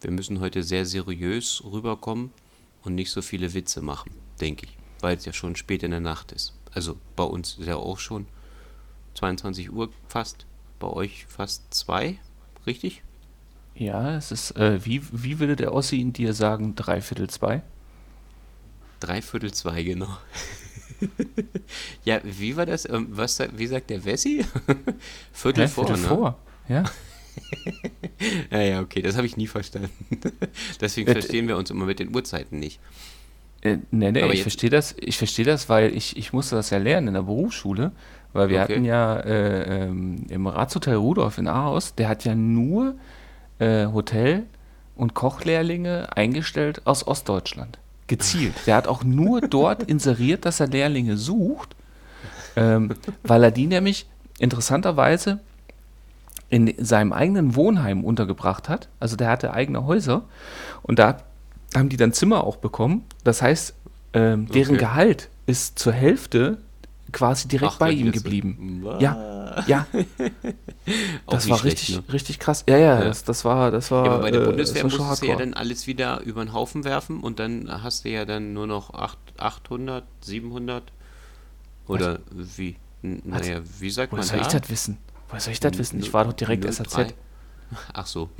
wir müssen heute sehr seriös rüberkommen und nicht so viele Witze machen, denke ich, weil es ja schon spät in der Nacht ist. Also bei uns ist ja auch schon 22 Uhr fast, bei euch fast zwei, richtig? Ja, es ist, äh, wie, wie würde der Ossi in dir sagen, dreiviertel zwei? Dreiviertel zwei, genau. ja, wie war das? Ähm, was, wie sagt der Wessi? Viertel Hä? vor, Viertel ne? vor, ja. Ja, ja, okay, das habe ich nie verstanden. Deswegen Äh, verstehen wir uns immer mit den Uhrzeiten nicht. Äh, nee, nee, Aber ich verstehe das, ich verstehe das, weil ich, ich musste das ja lernen in der Berufsschule, weil wir Okay. hatten ja äh, ähm, im Ratshotel Rudolf in Ahaus, der hat ja nur äh, Hotel- und Kochlehrlinge eingestellt aus Ostdeutschland. Gezielt. Der hat auch nur dort inseriert, dass er Lehrlinge sucht, ähm, weil er die nämlich interessanterweise in seinem eigenen Wohnheim untergebracht hat. Also der hatte eigene Häuser und da haben die dann Zimmer auch bekommen. Das heißt, ähm, deren Okay. Gehalt ist zur Hälfte quasi direkt Ach, bei ihm das so- geblieben. Was? Ja, ja, das war schlecht, richtig, ne? richtig krass. Ja, ja, Ja. Das, das war, das war. Ja, aber bei der äh, Bundeswehr das schon musstest du ja dann alles wieder über den Haufen werfen und dann hast du ja dann nur noch acht- 800, 700 oder wie? N- Was? Naja, wie sagt man soll ich da? das wissen? Woher soll ich das wissen? Ich war doch direkt 03. SAZ. Ach so,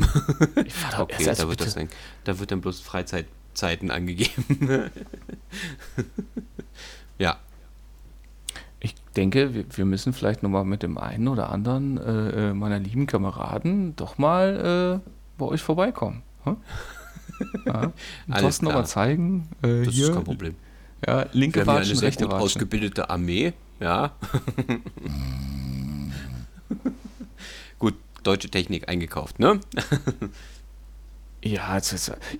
Ich war doch okay, SAZ, da wird, bitte. das dann, da wird dann bloß Freizeitzeiten angegeben. ja, Ich denke, wir, wir müssen vielleicht nochmal mit dem einen oder anderen äh, äh, meiner lieben Kameraden doch mal äh, bei euch vorbeikommen. Hm? Ja. Alles nochmal zeigen. Äh, das hier, ist kein Problem. Ja, linke Watschen, rechte Watschen. ausgebildete Armee, ja. gut, deutsche Technik eingekauft, ne? Ja,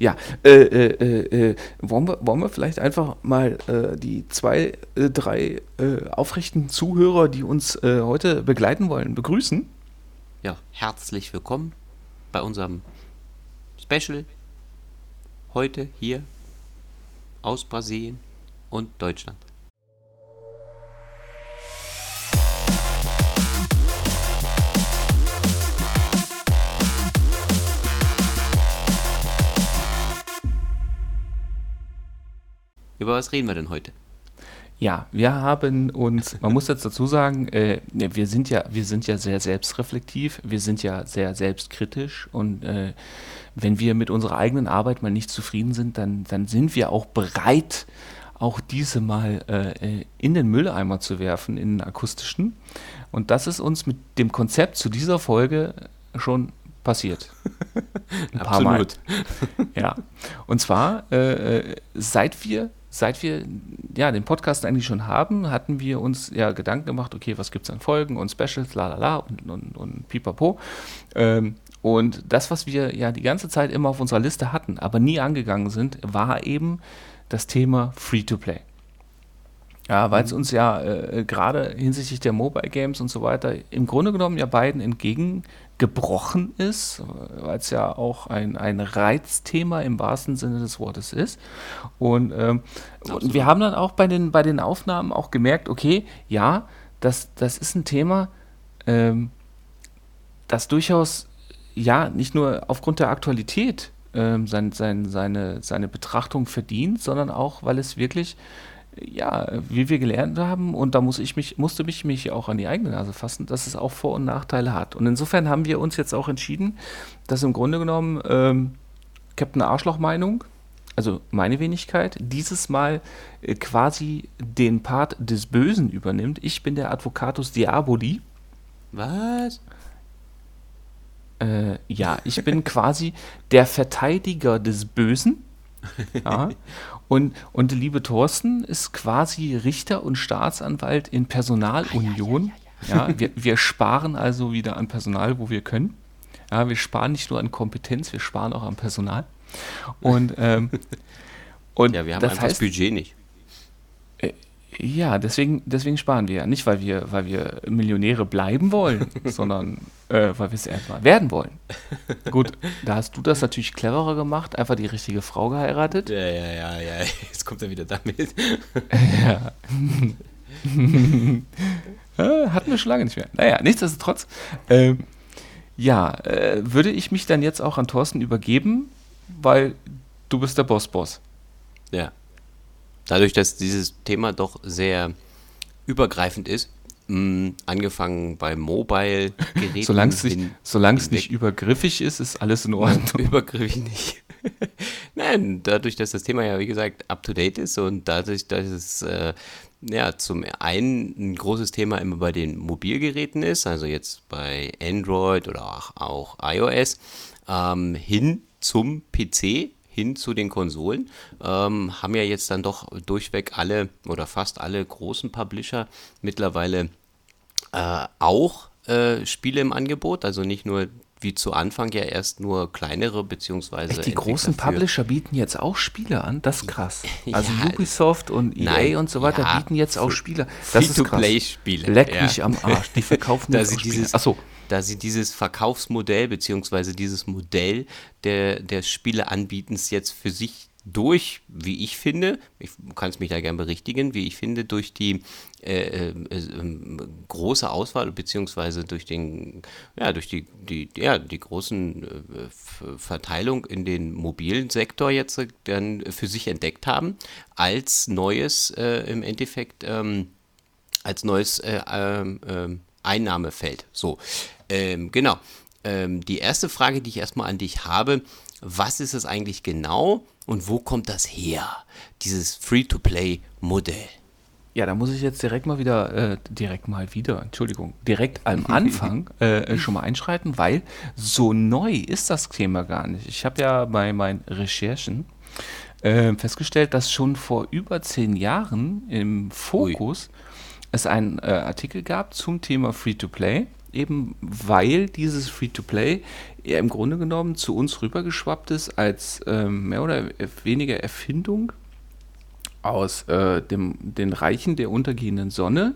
ja äh, äh, äh, äh, wollen, wir, wollen wir vielleicht einfach mal äh, die zwei, äh, drei aufrechten Zuhörer, die uns heute begleiten wollen, begrüßen? Ja, herzlich willkommen bei unserem Special heute hier aus Brasilien und Deutschland. Über was reden wir denn heute? Ja, wir haben uns, man muss jetzt dazu sagen, äh, ne, wir sind ja, wir sind ja sehr selbstreflektiv, wir sind ja sehr selbstkritisch und äh, wenn wir mit unserer eigenen Arbeit mal nicht zufrieden sind, dann, dann sind wir auch bereit, auch diese mal äh, äh, in den Mülleimer zu werfen, in den akustischen. Und das ist uns mit dem Konzept zu dieser Folge schon passiert. Ein paar Mal. Ja. Und zwar, äh, äh, seit wir, seit wir ja, den Podcast eigentlich schon haben, hatten wir uns ja Gedanken gemacht, okay, was gibt es an Folgen und Specials, la la la und, und, und pipapo. Ähm, und das, was wir ja die ganze Zeit immer auf unserer Liste hatten, aber nie angegangen sind, war eben das Thema Free-to-Play. Ja, weil es uns ja äh, gerade hinsichtlich der Mobile Games und so weiter im Grunde genommen ja beiden entgegengebrochen ist, weil es ja auch ein, ein Reizthema im wahrsten Sinne des Wortes ist. Und, ähm, und wir haben dann auch bei den, bei den Aufnahmen auch gemerkt, okay, ja, das, das ist ein Thema, ähm, das durchaus ja nicht nur aufgrund der Aktualität ähm, sein, sein, seine, seine Betrachtung verdient, sondern auch, weil es wirklich, ja, wie wir gelernt haben, und da muss ich mich, musste mich, mich auch an die eigene Nase fassen, dass es auch Vor- und Nachteile hat. Und insofern haben wir uns jetzt auch entschieden, dass im Grunde genommen ähm, Captain Arschloch-Meinung, also meine Wenigkeit, dieses Mal äh, quasi den Part des Bösen übernimmt. Ich bin der Advocatus Diaboli. Was? Äh, ja, ich bin quasi der Verteidiger des Bösen. Ja. Und, und der liebe Thorsten ist quasi Richter und Staatsanwalt in Personalunion. Ja, wir, wir sparen also wieder an Personal, wo wir können. Ja, wir sparen nicht nur an Kompetenz, wir sparen auch an Personal. Und, ähm, und Ja, wir haben das einfach das heißt, Budget nicht. Ja, deswegen, deswegen sparen wir ja. Nicht, weil wir, weil wir Millionäre bleiben wollen, sondern äh, weil wir es erstmal werden wollen. Gut, da hast du das natürlich cleverer gemacht, einfach die richtige Frau geheiratet. Ja, ja, ja, ja. Jetzt kommt er wieder damit. Ja. Äh, Hatten wir schon lange nicht mehr. Naja, nichtsdestotrotz, ähm, ja, äh, würde ich mich dann jetzt auch an Thorsten übergeben, weil du bist der Boss-Boss. Ja. Dadurch, dass dieses Thema doch sehr übergreifend ist, mh, angefangen bei Mobile-Geräten. Solange es nicht, solang's nicht übergriffig ist, ist alles in Ordnung. Übergriffig nicht. Nein, dadurch, dass das Thema ja, wie gesagt, up-to-date ist und dadurch, dass es äh, ja, zum einen ein großes Thema immer bei den Mobilgeräten ist, also jetzt bei Android oder auch, auch iOS, ähm, hin zum PC, hin zu den Konsolen, ähm, haben ja jetzt dann doch durchweg alle oder fast alle großen Publisher mittlerweile äh, auch äh, Spiele im Angebot, also nicht nur wie zu Anfang ja erst nur kleinere beziehungsweise Echt, die großen für- Publisher bieten jetzt auch Spiele an, das ist krass. Also Ja, Ubisoft und EA nein, und so weiter ja, bieten jetzt auch Spiele. Das ist krass. Free-to-Play-Spiele. Leck ja. mich am Arsch, die verkaufen Da jetzt Spiele. dieses- Achso, da sie dieses Verkaufsmodell beziehungsweise dieses Modell der, des Spieleanbietens jetzt für sich durch, wie ich finde, ich kann es mich da gern berichtigen, wie ich finde, durch die äh, äh, äh, große Auswahl beziehungsweise durch den, ja, durch die, die, ja, die großen äh, Verteilung in den mobilen Sektor jetzt äh, dann für sich entdeckt haben, als neues äh, im Endeffekt ähm, als neues äh, ähm, ähm, Einnahmefeld. So, ähm, genau. Ähm, die erste Frage, die ich erstmal an dich habe, was ist es eigentlich genau und wo kommt das her, dieses Free-to-Play-Modell? ja, da muss ich jetzt direkt mal wieder, äh, direkt mal wieder, Entschuldigung, direkt am Anfang äh, schon mal einschreiten, weil so neu ist das Thema gar nicht. Ich habe ja bei meinen Recherchen äh, festgestellt, dass schon vor über zehn Jahren im Fokus es einen äh, Artikel gab zum Thema Free-to-Play, eben weil dieses Free-to-Play ja im Grunde genommen zu uns rübergeschwappt ist als ähm, mehr oder weniger Erfindung aus äh, dem, den Reichen der untergehenden Sonne,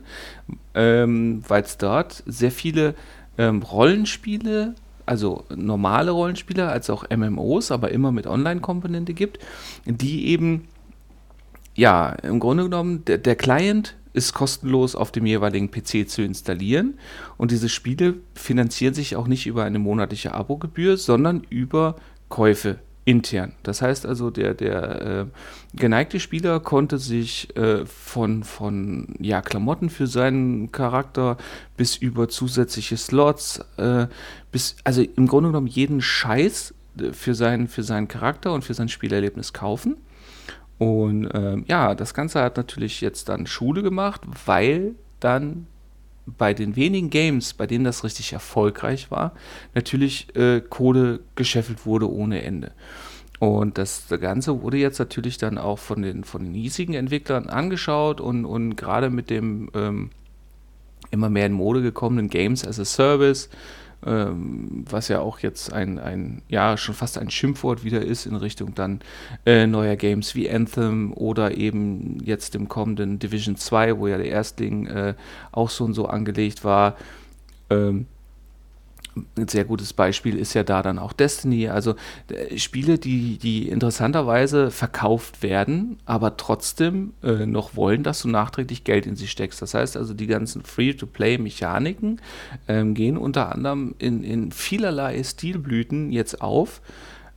ähm, weil es dort sehr viele ähm, Rollenspiele, also normale Rollenspiele, als auch MMOs, aber immer mit Online-Komponente gibt, die eben, ja, im Grunde genommen, der, der Client ist kostenlos auf dem jeweiligen PC zu installieren und diese Spiele finanzieren sich auch nicht über eine monatliche Abogebühr, sondern über Käufe intern. Das heißt also, der, der äh, geneigte Spieler konnte sich äh, von, von ja, Klamotten für seinen Charakter bis über zusätzliche Slots, äh, bis, also im Grunde genommen jeden Scheiß äh, für seinen, für seinen Charakter und für sein Spielerlebnis kaufen. Und ähm, ja, das Ganze hat natürlich jetzt dann Schule gemacht, weil dann bei den wenigen Games, bei denen das richtig erfolgreich war, natürlich äh, Kohle gescheffelt wurde ohne Ende. Und das Ganze wurde jetzt natürlich dann auch von den, von den hiesigen Entwicklern angeschaut und, und gerade mit dem ähm, immer mehr in Mode gekommenen Games as a Service, ähm, was ja auch jetzt ein, ein, ja, schon fast ein Schimpfwort wieder ist in Richtung dann äh, neuer Games wie Anthem oder eben jetzt dem kommenden Division 2, wo ja der Erstling äh, auch so und so angelegt war. Ähm, ein sehr gutes Beispiel ist ja da dann auch Destiny. Also äh, Spiele, die, die interessanterweise verkauft werden, aber trotzdem äh, noch wollen, dass du nachträglich Geld in sie steckst. Das heißt also, die ganzen Free-to-Play-Mechaniken ähm, gehen unter anderem in, in vielerlei Stilblüten jetzt auf.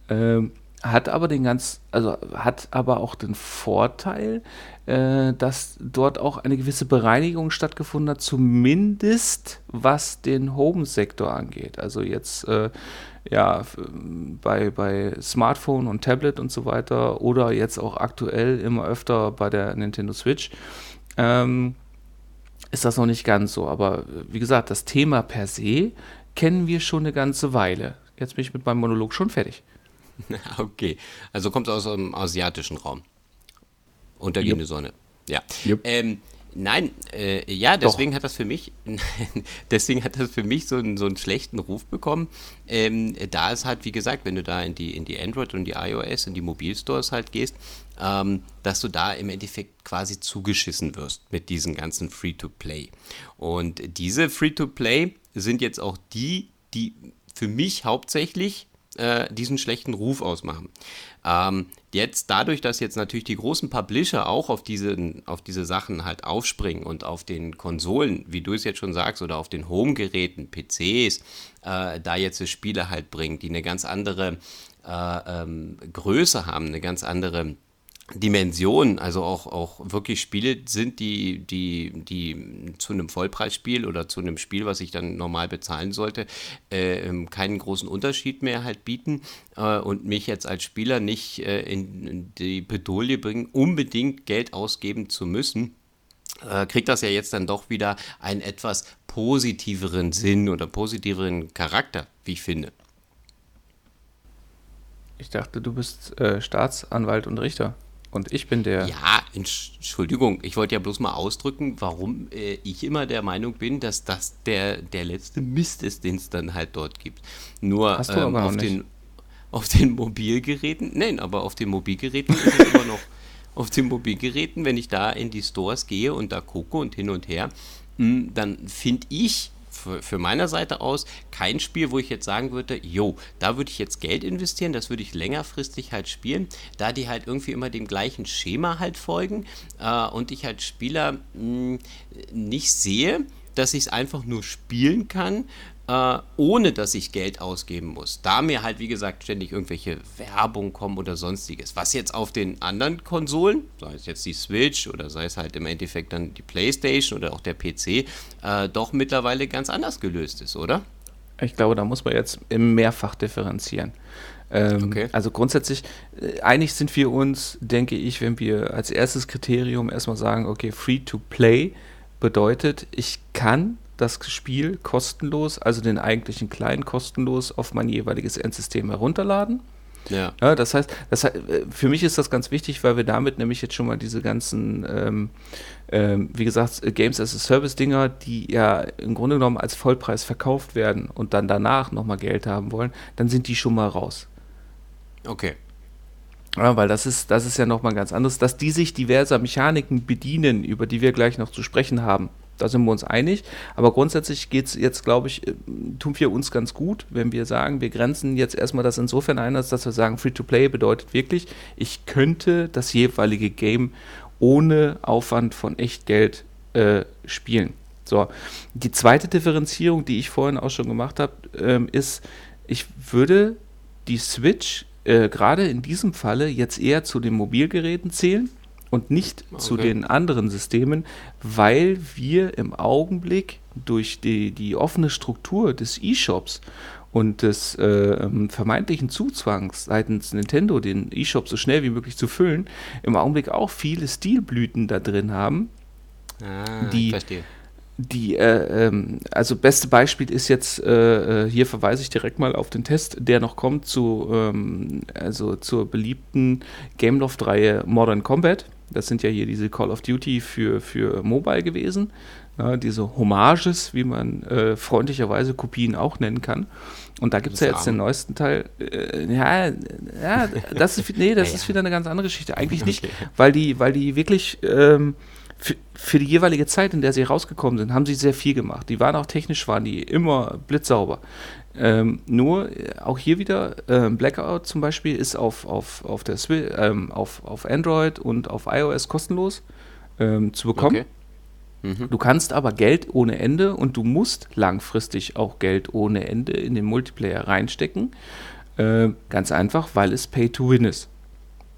Ähm, hat aber den ganz, also hat aber auch den Vorteil, äh, dass dort auch eine gewisse Bereinigung stattgefunden hat, zumindest was den Home-Sektor angeht. Also jetzt äh, ja bei, bei Smartphone und Tablet und so weiter oder jetzt auch aktuell immer öfter bei der Nintendo Switch. Ähm, ist das noch nicht ganz so. Aber äh, wie gesagt, das Thema per se kennen wir schon eine ganze Weile. Jetzt bin ich mit meinem Monolog schon fertig. Okay, also kommt aus dem asiatischen Raum. Untergehende Sonne. Ja. Jupp. Ähm, nein, äh, ja, deswegen hat das für mich, deswegen hat das für mich so einen, so einen schlechten Ruf bekommen. Ähm, da ist halt, wie gesagt, wenn du da in die, in die Android und die iOS, in die Mobilstores halt gehst, ähm, dass du da im Endeffekt quasi zugeschissen wirst mit diesen ganzen Free-to-Play. Und diese Free-to-Play sind jetzt auch die, die für mich hauptsächlich äh, diesen schlechten Ruf ausmachen. Ähm, jetzt dadurch, dass jetzt natürlich die großen Publisher auch auf diese, auf diese Sachen halt aufspringen und auf den Konsolen, wie du es jetzt schon sagst, oder auf den Home-Geräten, PCs, äh, da jetzt Spiele halt bringen, die eine ganz andere äh, ähm, Größe haben, eine ganz andere Dimension, also auch, auch wirklich Spiele sind, die, die, die zu einem Vollpreisspiel oder zu einem Spiel, was ich dann normal bezahlen sollte, äh, ähm, keinen großen Unterschied mehr halt bieten äh, und mich jetzt als Spieler nicht äh, in die Bedolie bringen, unbedingt Geld ausgeben zu müssen äh, kriegt das ja jetzt dann doch wieder einen etwas positiveren Sinn oder positiveren Charakter, wie ich finde. Ich dachte, du bist äh, Staatsanwalt und Richter. Und ich bin der. Ja, Entschuldigung, ich wollte ja bloß mal ausdrücken, warum äh, ich immer der Meinung bin, dass das der, der letzte Mist ist, den es dann halt dort gibt. Nur Hast du ähm, auf, den, auf den Mobilgeräten, nein, aber auf den Mobilgeräten ist es immer noch. Auf den Mobilgeräten, wenn ich da in die Stores gehe und da gucke und hin und her, mh, hm, dann finde ich für, für meiner Seite aus kein Spiel, wo ich jetzt sagen würde, jo, da würde ich jetzt Geld investieren, das würde ich längerfristig halt spielen, da die halt irgendwie immer dem gleichen Schema halt folgen äh, und ich als Spieler mh, nicht sehe, dass ich es einfach nur spielen kann, äh, ohne dass ich Geld ausgeben muss. Da mir halt, wie gesagt, ständig irgendwelche Werbung kommen oder sonstiges. Was jetzt auf den anderen Konsolen, sei es jetzt die Switch oder sei es halt im Endeffekt dann die PlayStation oder auch der PC, äh, doch mittlerweile ganz anders gelöst ist, oder? Ich glaube, da muss man jetzt mehrfach differenzieren. Ähm, okay. Also grundsätzlich, äh, einig sind wir uns, denke ich, wenn wir als erstes Kriterium erstmal sagen, okay, free to play bedeutet, ich kann das Spiel kostenlos, also den eigentlichen kleinen kostenlos auf mein jeweiliges Endsystem herunterladen. Ja. ja. das heißt, das, für mich ist das ganz wichtig, weil wir damit nämlich jetzt schon mal diese ganzen, ähm, ähm, wie gesagt, Games as a Service Dinger, die ja im Grunde genommen als Vollpreis verkauft werden und dann danach nochmal Geld haben wollen, dann sind die schon mal raus. Okay. Ja, weil das ist, das ist ja nochmal ganz anderes, dass die sich diverser Mechaniken bedienen, über die wir gleich noch zu sprechen haben. Da sind wir uns einig. Aber grundsätzlich geht es jetzt, glaube ich, äh, tun wir uns ganz gut, wenn wir sagen, wir grenzen jetzt erstmal das insofern ein, dass wir sagen, Free-to-Play bedeutet wirklich, ich könnte das jeweilige Game ohne Aufwand von echt Geld äh, spielen. So, die zweite Differenzierung, die ich vorhin auch schon gemacht habe, ähm, ist, ich würde die Switch äh, gerade in diesem Falle jetzt eher zu den Mobilgeräten zählen und nicht okay. zu den anderen Systemen, weil wir im Augenblick durch die, die offene Struktur des E-Shops und des äh, ähm, vermeintlichen Zuzwangs seitens Nintendo, den E-Shop so schnell wie möglich zu füllen, im Augenblick auch viele Stilblüten da drin haben, ah, die, die, äh, ähm, also beste Beispiel ist jetzt, äh, äh, hier verweise ich direkt mal auf den Test, der noch kommt zu, ähm, also zur beliebten Gameloft-Reihe Modern Combat. Das sind ja hier diese Call of Duty für, für Mobile gewesen. Ja, diese Hommages, wie man äh, freundlicherweise Kopien auch nennen kann. Und da gibt es ja jetzt den neuesten Teil. Äh, ja, ja, das ist, nee, das ja, ist wieder eine ganz andere Geschichte. Eigentlich nicht, okay. weil die, weil die wirklich ähm, für, für, die jeweilige Zeit, in der sie rausgekommen sind, haben sie sehr viel gemacht. Die waren auch technisch, waren die immer blitzsauber. Ähm, nur, äh, auch hier wieder, äh, Blackout zum Beispiel ist auf, auf, auf, der Swi ähm, auf, auf Android und auf iOS kostenlos ähm, zu bekommen. Okay. Mhm. Du kannst aber Geld ohne Ende und du musst langfristig auch Geld ohne Ende in den Multiplayer reinstecken. Äh, ganz einfach, weil es Pay to Win ist.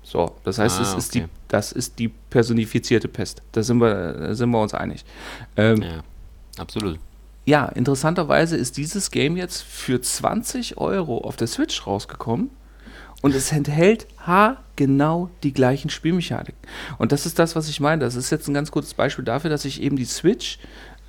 So, das heißt, ah, es ist die, das ist die personifizierte Pest. Da sind wir, da sind wir uns einig. Ähm, ja, absolut. Ja, interessanterweise ist dieses Game jetzt für 20 Euro auf der Switch rausgekommen und es enthält genau die gleichen Spielmechaniken. Und das ist das, was ich meine. Das ist jetzt ein ganz gutes Beispiel dafür, dass ich eben die Switch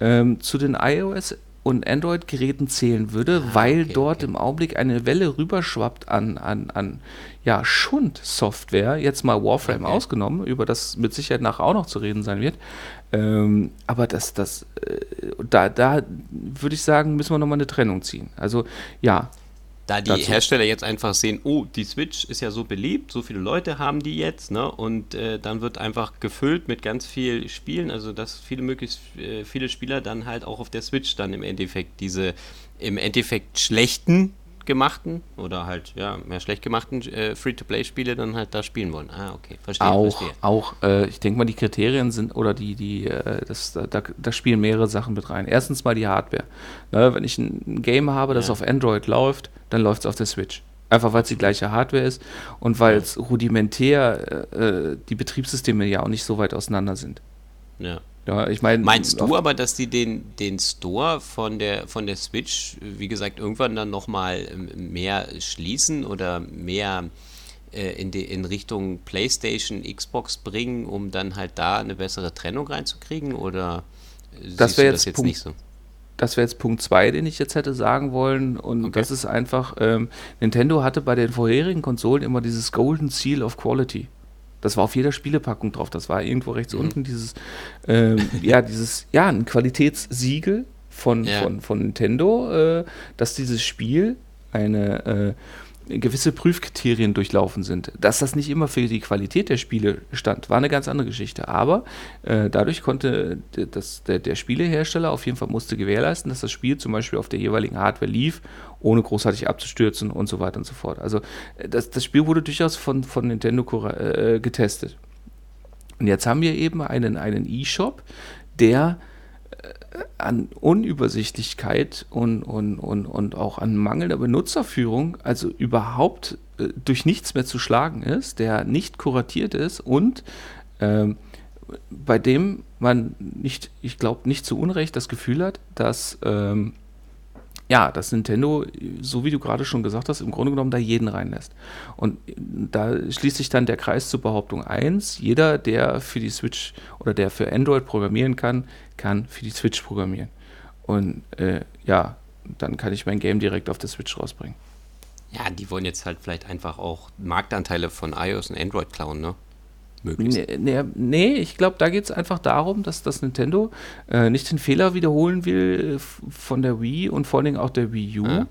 ähm, zu den iOS und Android-Geräten zählen würde, ah, weil okay, dort okay. im Augenblick eine Welle rüberschwappt an, an, an ja, Schund-Software, jetzt mal Warframe okay. ausgenommen, über das mit Sicherheit nachher auch noch zu reden sein wird. Ähm, aber das, das, äh, da, da würde ich sagen, müssen wir nochmal eine Trennung ziehen. Also ja, da die dazu. Hersteller jetzt einfach sehen, oh, die Switch ist ja so beliebt, so viele Leute haben die jetzt, ne? Und äh, dann wird einfach gefüllt mit ganz viel Spielen, also dass viele möglichst äh, viele Spieler dann halt auch auf der Switch dann im Endeffekt diese im Endeffekt schlechten gemachten oder halt ja mehr schlecht gemachten äh, Free-to-Play-Spiele dann halt da spielen wollen. Ah, okay, verstehe. Auch, verstehe. auch äh, ich denke mal, die Kriterien sind oder die, die, äh, das, da, da spielen mehrere Sachen mit rein. Erstens mal die Hardware. Ne, wenn ich ein Game habe, das ja. auf Android läuft, dann läuft es auf der Switch. Einfach weil es die gleiche Hardware ist und weil es rudimentär äh, die Betriebssysteme ja auch nicht so weit auseinander sind. Ja. Ja, ich meine. Meinst du aber, dass die den, den Store von der, von der Switch, wie gesagt, irgendwann dann nochmal mehr schließen oder mehr äh, in, die, in Richtung PlayStation, Xbox bringen, um dann halt da eine bessere Trennung reinzukriegen? Oder das wäre jetzt, jetzt Punkt, nicht so? Das wäre jetzt Punkt 2, den ich jetzt hätte sagen wollen. Und Okay. das ist einfach, ähm, Nintendo hatte bei den vorherigen Konsolen immer dieses Golden Seal of Quality. Das war auf jeder Spielepackung drauf. Das war irgendwo rechts Mhm. unten dieses, ähm, ja, dieses, ja, ein Qualitätssiegel von, Ja. von, von Nintendo, äh, dass dieses Spiel eine äh, gewisse Prüfkriterien durchlaufen sind. Dass das nicht immer für die Qualität der Spiele stand, war eine ganz andere Geschichte. Aber äh, dadurch konnte das, der, der Spielehersteller auf jeden Fall musste gewährleisten, dass das Spiel zum Beispiel auf der jeweiligen Hardware lief, ohne großartig abzustürzen und so weiter und so fort. Also äh, das, das Spiel wurde durchaus von, von Nintendo äh, getestet. Und jetzt haben wir eben einen, einen E-Shop, der an Unübersichtlichkeit und, und, und, und auch an mangelnder Benutzerführung, also überhaupt äh, durch nichts mehr zu schlagen ist, der nicht kuratiert ist und ähm, bei dem man nicht, ich glaube, nicht zu Unrecht das Gefühl hat, dass ähm, ja, dass Nintendo, so wie du gerade schon gesagt hast, im Grunde genommen da jeden reinlässt. Und da schließt sich dann der Kreis zur Behauptung 1. Jeder, der für die Switch oder der für Android programmieren kann, kann für die Switch programmieren. Und äh, ja, dann kann ich mein Game direkt auf der Switch rausbringen. Ja, die wollen jetzt halt vielleicht einfach auch Marktanteile von iOS und Android klauen, ne? Möglichst. Nee, nee, nee ich glaube, da geht es einfach darum, dass das Nintendo äh, nicht den Fehler wiederholen will äh, von der Wii und vor allen Dingen auch der Wii U. Ja.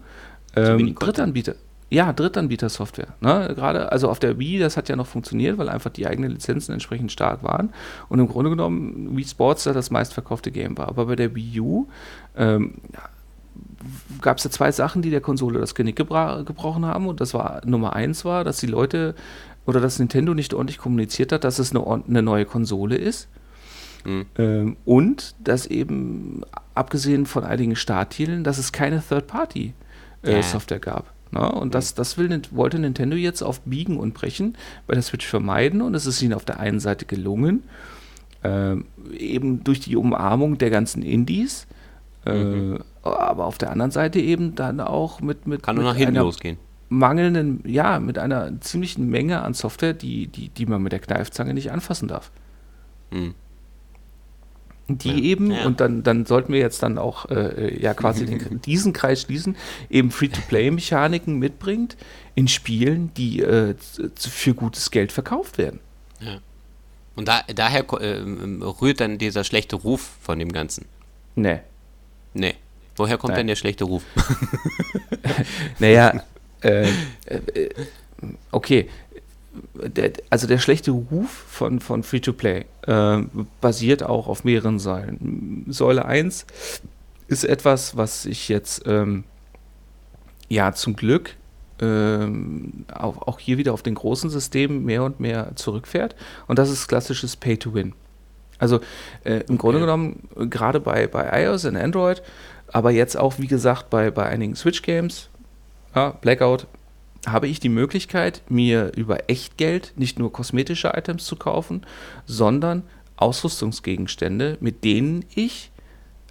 Ähm. Drittanbieter. Ja, Drittanbieter-Software. Ne? Gerade, also auf der Wii, das hat ja noch funktioniert, weil einfach die eigenen Lizenzen entsprechend stark waren. Und im Grunde genommen Wii Sports da das meistverkaufte Game war. Aber bei der Wii U ähm, gab es ja zwei Sachen, die der Konsole das Genick gebrochen haben. Und das war Nummer eins war, dass die Leute oder dass Nintendo nicht ordentlich kommuniziert hat, dass es eine, eine neue Konsole ist. Mhm. Ähm, und dass eben, abgesehen von einigen Starttiteln, dass es keine Ja. Third-Party-Software gab. Ne? Und das, das will, wollte Nintendo jetzt auf Biegen und Brechen bei der Switch vermeiden und es ist ihnen auf der einen Seite gelungen, ähm, eben durch die Umarmung der ganzen Indies, äh, Mhm. aber auf der anderen Seite eben dann auch mit, mit, Kann nur mit nach hinten einer losgehen. Mangelnden, ja, mit einer ziemlichen Menge an Software, die, die, die man mit der Kneifzange nicht anfassen darf. Mhm. Die Ja. eben, Ja. und dann, dann sollten wir jetzt dann auch äh, ja quasi den, diesen Kreis schließen, eben Free-to-Play-Mechaniken mitbringt in Spielen, die äh, für gutes Geld verkauft werden. Ja. Und da, daher ähm, rührt dann dieser schlechte Ruf von dem Ganzen. Nee. Nee. Woher kommt Nein. denn der schlechte Ruf? Naja, äh, äh, okay. Der, also der schlechte Ruf von, von Free-to-Play äh, basiert auch auf mehreren Säulen. Säule 1 ist etwas, was ich jetzt ähm, ja zum Glück ähm, auch, auch hier wieder auf den großen Systemen mehr und mehr zurückfährt. Und das ist klassisches Pay-to-Win. Also äh, im Grunde Okay. genommen, äh, gerade bei, bei iOS und Android, aber jetzt auch, wie gesagt, bei, bei einigen Switch-Games, ja, Blackout, habe ich die Möglichkeit, mir über Echtgeld nicht nur kosmetische Items zu kaufen, sondern Ausrüstungsgegenstände, mit denen ich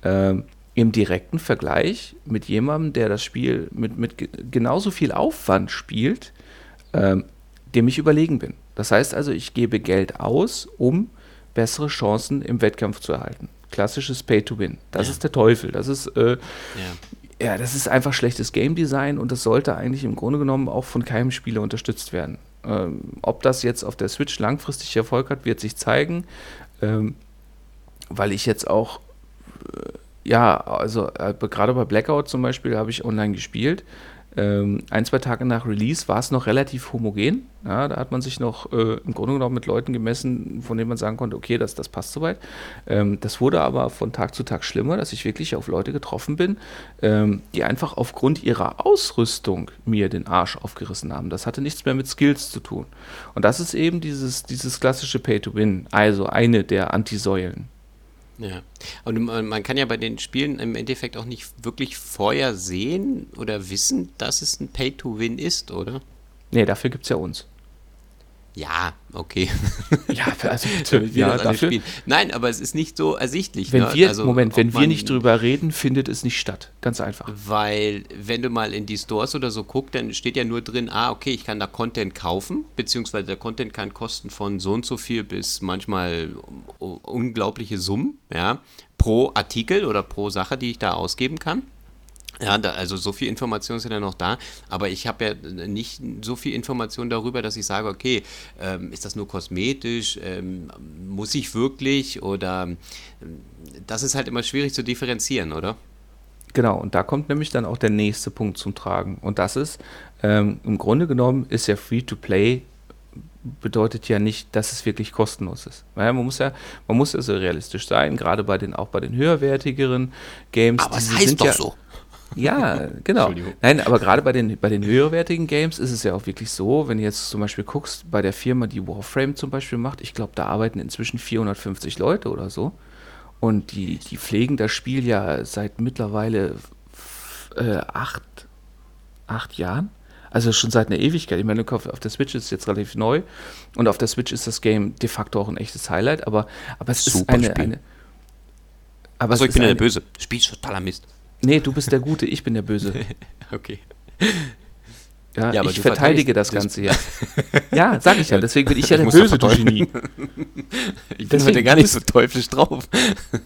ähm, im direkten Vergleich mit jemandem, der das Spiel mit, mit ge- genauso viel Aufwand spielt, ähm, dem ich überlegen bin. Das heißt also, ich gebe Geld aus, um bessere Chancen im Wettkampf zu erhalten. Klassisches Pay-to-Win. Das Ja. ist der Teufel. Das ist äh, ja. Ja, das ist einfach schlechtes Game Design und das sollte eigentlich im Grunde genommen auch von keinem Spieler unterstützt werden. Ähm, ob das jetzt auf der Switch langfristig Erfolg hat, wird sich zeigen, ähm, weil ich jetzt auch, äh, ja, also äh, gerade bei Blackout zum Beispiel habe ich online gespielt. Ähm, ein, zwei Tage nach Release war es noch relativ homogen. Ja, da hat man sich noch äh, im Grunde genommen mit Leuten gemessen, von denen man sagen konnte, okay, das, das passt soweit. Ähm, das wurde aber von Tag zu Tag schlimmer, dass ich wirklich auf Leute getroffen bin, ähm, die einfach aufgrund ihrer Ausrüstung mir den Arsch aufgerissen haben. Das hatte nichts mehr mit Skills zu tun. Und das ist eben dieses, dieses klassische Pay-to-Win, also eine der Antisäulen. Ja, und man kann ja bei den Spielen im Endeffekt auch nicht wirklich vorher sehen oder wissen, dass es ein Pay-to-Win ist, oder? Nee, dafür gibt es ja uns. Ja, okay. Ja, also bitte, ja, dafür. Nein, aber es ist nicht so ersichtlich. Wenn ne? wir, also, Moment, wenn wir nicht drüber reden, findet es nicht statt. Ganz einfach. Weil, wenn du mal in die Stores oder so guckst, dann steht ja nur drin, ah, okay, ich kann da Content kaufen, beziehungsweise der Content kann kosten von so und so viel bis manchmal unglaubliche Summen, ja, pro Artikel oder pro Sache, die ich da ausgeben kann. Ja, da, also so viel Informationen sind ja noch da, aber ich habe ja nicht so viel Information darüber, dass ich sage, okay, ähm, ist das nur kosmetisch, ähm, muss ich wirklich oder ähm, das ist halt immer schwierig zu differenzieren, oder? Genau, und da kommt nämlich dann auch der nächste Punkt zum Tragen und das ist, ähm, im Grunde genommen ist ja Free-to-Play bedeutet ja nicht, dass es wirklich kostenlos ist. Ja, man muss ja, man muss ja so realistisch sein, gerade bei den, auch bei den höherwertigeren Games. Aber es heißt doch ja, so. Ja, genau. Nein, aber gerade bei den, bei den höherwertigen Games ist es ja auch wirklich so, wenn du jetzt zum Beispiel guckst, bei der Firma, die Warframe zum Beispiel macht, ich glaube, da arbeiten inzwischen 450 Leute oder so. Und die, die pflegen das Spiel ja seit mittlerweile äh, acht, acht Jahren. Also schon seit einer Ewigkeit. Ich meine, auf der Switch ist es jetzt relativ neu und auf der Switch ist das Game de facto auch ein echtes Highlight, aber, aber es Super ist eine. Eine aber Achso, ich bin ja der Böse. Spiel ist totaler Mist. Nee, du bist der Gute, ich bin der Böse. okay. Ja, ja ich verteidige das Ganze ja. ja, sag ich ja, deswegen bin ich ja ich der böse du Genie. ich bin heute gar nicht so teuflisch drauf.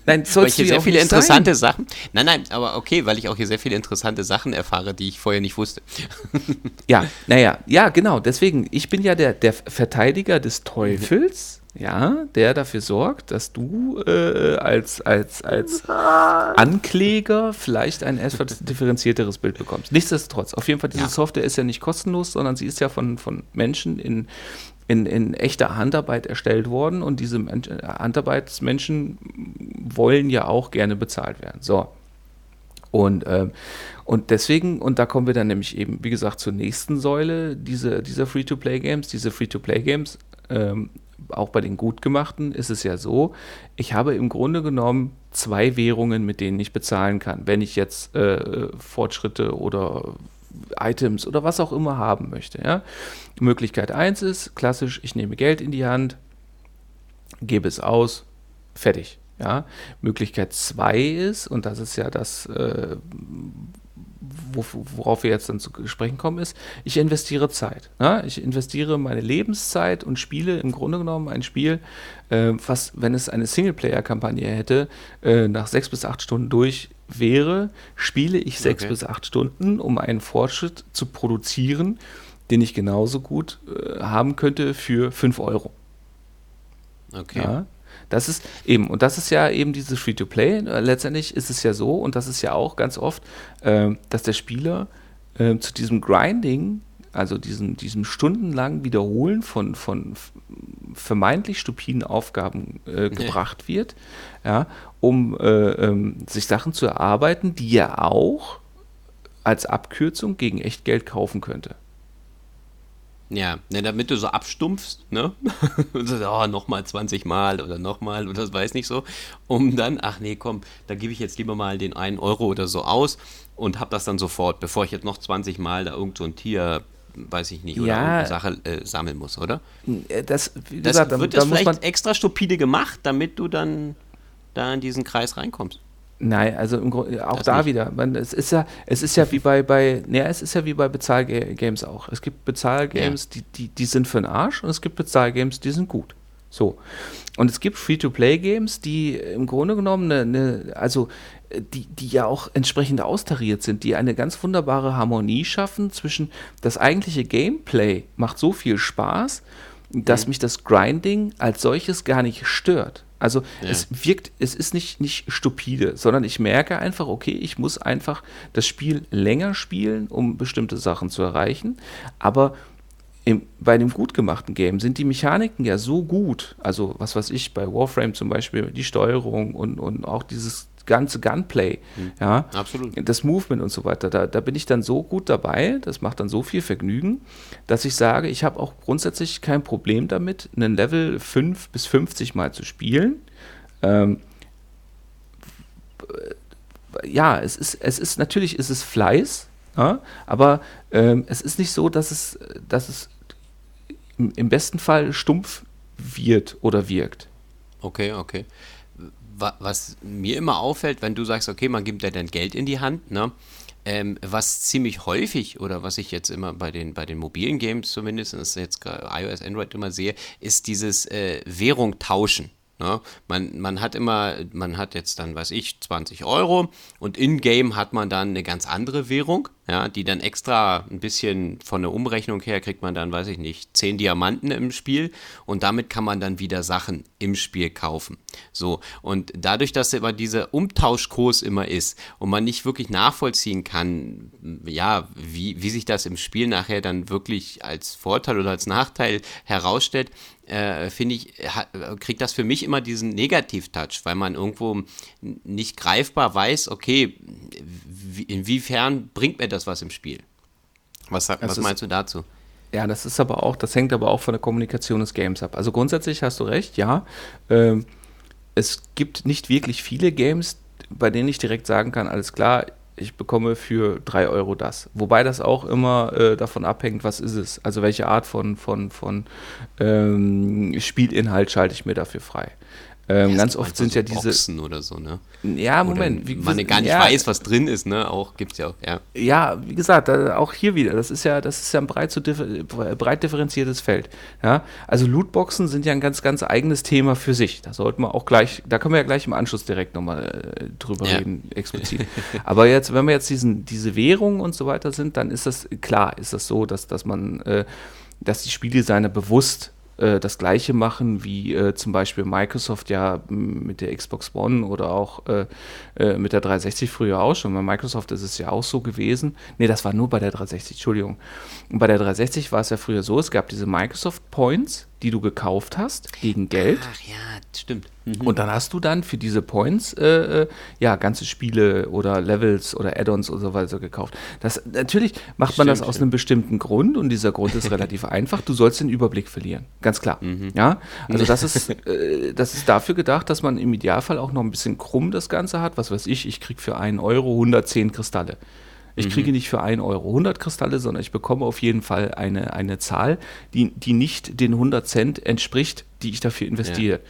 Nein, weil ich hier sehr viele interessante sein. Sachen. Nein, nein, aber okay, weil ich auch hier sehr viele interessante Sachen erfahre, die ich vorher nicht wusste. ja, naja, ja, genau. Deswegen, ich bin ja der, der Verteidiger des Teufels ja, der dafür sorgt, dass du äh, als, als, als Ankläger vielleicht ein etwas differenzierteres Bild bekommst. Nichtsdestotrotz, auf jeden Fall, diese ja. Software ist ja nicht kostenlos, sondern sie ist ja von, von Menschen in, in, in echter Handarbeit erstellt worden und diese Mensch, Handarbeitsmenschen wollen ja auch gerne bezahlt werden. So. Und, ähm, und deswegen, und da kommen wir dann nämlich eben, wie gesagt, zur nächsten Säule diese, dieser Free-to-Play-Games. Diese Free-to-Play-Games ähm, auch bei den gut gemachten ist es ja so, ich habe im Grunde genommen zwei Währungen, mit denen ich bezahlen kann, wenn ich jetzt äh, Fortschritte oder Items oder was auch immer haben möchte. Ja? Möglichkeit 1 ist klassisch, ich nehme Geld in die Hand, gebe es aus, fertig. Ja? Möglichkeit 2 ist, und das ist ja das, äh, worauf wir jetzt dann zu sprechen kommen, ist, ich investiere Zeit. Ja? Ich investiere meine Lebenszeit und spiele im Grunde genommen ein Spiel, äh, was, wenn es eine Singleplayer-Kampagne hätte, äh, nach sechs bis acht Stunden durch wäre, spiele ich sechs okay. bis acht Stunden, um einen Fortschritt zu produzieren, den ich genauso gut äh, haben könnte für fünf Euro. Okay. Ja? Das ist eben, und das ist ja eben dieses Free-to-Play. Letztendlich ist es ja so, und das ist ja auch ganz oft, äh, dass der Spieler äh, zu diesem Grinding, also diesem, diesem stundenlangen Wiederholen von, von vermeintlich stupiden Aufgaben äh, gebracht ja. wird, ja, um äh, ähm, sich Sachen zu erarbeiten, die er auch als Abkürzung gegen echt Geld kaufen könnte. Ja, ne, damit du so abstumpfst, ne? Und so, oh, nochmal 20 Mal oder nochmal oder das weiß nicht so. Um dann, ach nee, komm, da gebe ich jetzt lieber mal den einen Euro oder so aus und hab das dann sofort, bevor ich jetzt noch 20 Mal da irgend so ein Tier, weiß ich nicht, oder ja, irgendeine Sache äh, sammeln muss, oder? Äh, das, wie das gesagt, wird da, das vielleicht extra stupide gemacht, damit du dann da in diesen Kreis reinkommst. Nein, also im Grunde, auch das da nicht. wieder. Man, es ist ja, es ist ja wie bei, bei, ne, es ist ja wie bei Bezahlgames auch. Es gibt Bezahlgames, ja. die, die, die sind für den Arsch und es gibt Bezahlgames, die sind gut. So. Und es gibt Free-to-Play-Games, die im Grunde genommen eine, eine, also die, die ja auch entsprechend austariert sind, die eine ganz wunderbare Harmonie schaffen zwischen das eigentliche Gameplay macht so viel Spaß, dass mhm. mich das Grinding als solches gar nicht stört. Also ja. es wirkt, es ist nicht, nicht stupide, sondern ich merke einfach, okay, ich muss einfach das Spiel länger spielen, um bestimmte Sachen zu erreichen. Aber im, bei dem gut gemachten Game sind die Mechaniken ja so gut. Also was weiß ich, bei Warframe zum Beispiel die Steuerung und, und auch dieses ganze Gunplay, mhm. ja, absolut. das Movement und so weiter, da, da bin ich dann so gut dabei, das macht dann so viel Vergnügen, dass ich sage, ich habe auch grundsätzlich kein Problem damit, einen Level 5 bis 50 mal zu spielen. Ähm, äh, ja, es ist, es ist, natürlich ist es Fleiß, ja, aber ähm, es ist nicht so, dass es, dass es im, im besten Fall stumpf wird oder wirkt. Okay, okay. Was mir immer auffällt, wenn du sagst, okay, man gibt ja dann Geld in die Hand, ne? Ähm, was ziemlich häufig oder was ich jetzt immer bei den, bei den mobilen Games zumindest, das ist jetzt iOS, Android immer sehe, ist dieses äh, Währung tauschen. Ne? Man, man hat immer, man hat jetzt dann, weiß ich, 20 Euro und in-game hat man dann eine ganz andere Währung, ja, die dann extra ein bisschen von der Umrechnung her kriegt man dann, weiß ich nicht, 10 Diamanten im Spiel und damit kann man dann wieder Sachen im Spiel kaufen. So, und dadurch, dass immer dieser Umtauschkurs immer ist und man nicht wirklich nachvollziehen kann, ja, wie, wie sich das im Spiel nachher dann wirklich als Vorteil oder als Nachteil herausstellt, äh, finde ich, hat, kriegt das für mich immer diesen Negativ-Touch, weil man irgendwo nicht greifbar weiß, okay, inwiefern bringt mir das was im Spiel? Was, was meinst du dazu? Ja, das ist aber auch, das hängt aber auch von der Kommunikation des Games ab. Also grundsätzlich hast du recht, ja. Ähm, es gibt nicht wirklich viele Games, bei denen ich direkt sagen kann, alles klar, ich bekomme für 3 Euro das. Wobei das auch immer äh, davon abhängt, was ist es. Also welche Art von, von, von ähm, Spielinhalt schalte ich mir dafür frei. Ähm, ja, ganz oft sind ja diese. Boxen oder so, ne? Ja, Moment. Oder wie, man gar nicht ja, weiß, was drin ist, ne? Auch gibt's ja auch, ja. Ja, wie gesagt, auch hier wieder. Das ist ja, das ist ja ein breit, so differ breit differenziertes Feld. Ja? Also Lootboxen sind ja ein ganz, ganz eigenes Thema für sich. Da sollten wir auch gleich, da können wir ja gleich im Anschluss direkt nochmal äh, drüber ja. reden, explizit. Aber jetzt, wenn wir jetzt diesen, diese Währung und so weiter sind, dann ist das, klar, ist das so, dass, dass man, äh, dass die Spieldesigner bewusst äh, das gleiche machen, wie äh, zum Beispiel Microsoft ja mit der Xbox One oder auch äh, äh mit der 360 früher auch schon. Bei Microsoft ist es ja auch so gewesen. Ne, das war nur bei der 360, Entschuldigung. Und bei der 360 war es ja früher so, es gab diese Microsoft Points, die du gekauft hast gegen Geld. Ach ja, stimmt. Mhm. Und dann hast du dann für diese Points äh, äh, ja ganze Spiele oder Levels oder Add-ons oder so weiter gekauft. Das natürlich macht man das aus stimmt. einem bestimmten Grund und dieser Grund ist relativ einfach. Du sollst den Überblick verlieren, ganz klar. Mhm. Ja, also das ist äh, das ist dafür gedacht, dass man im Idealfall auch noch ein bisschen krumm das Ganze hat. Was weiß ich, ich krieg für einen Euro 110 Kristalle. Ich mhm. kriege nicht für 1 Euro 100 Kristalle, sondern ich bekomme auf jeden Fall eine, eine Zahl, die, die nicht den 100 Cent entspricht, die ich dafür investiere.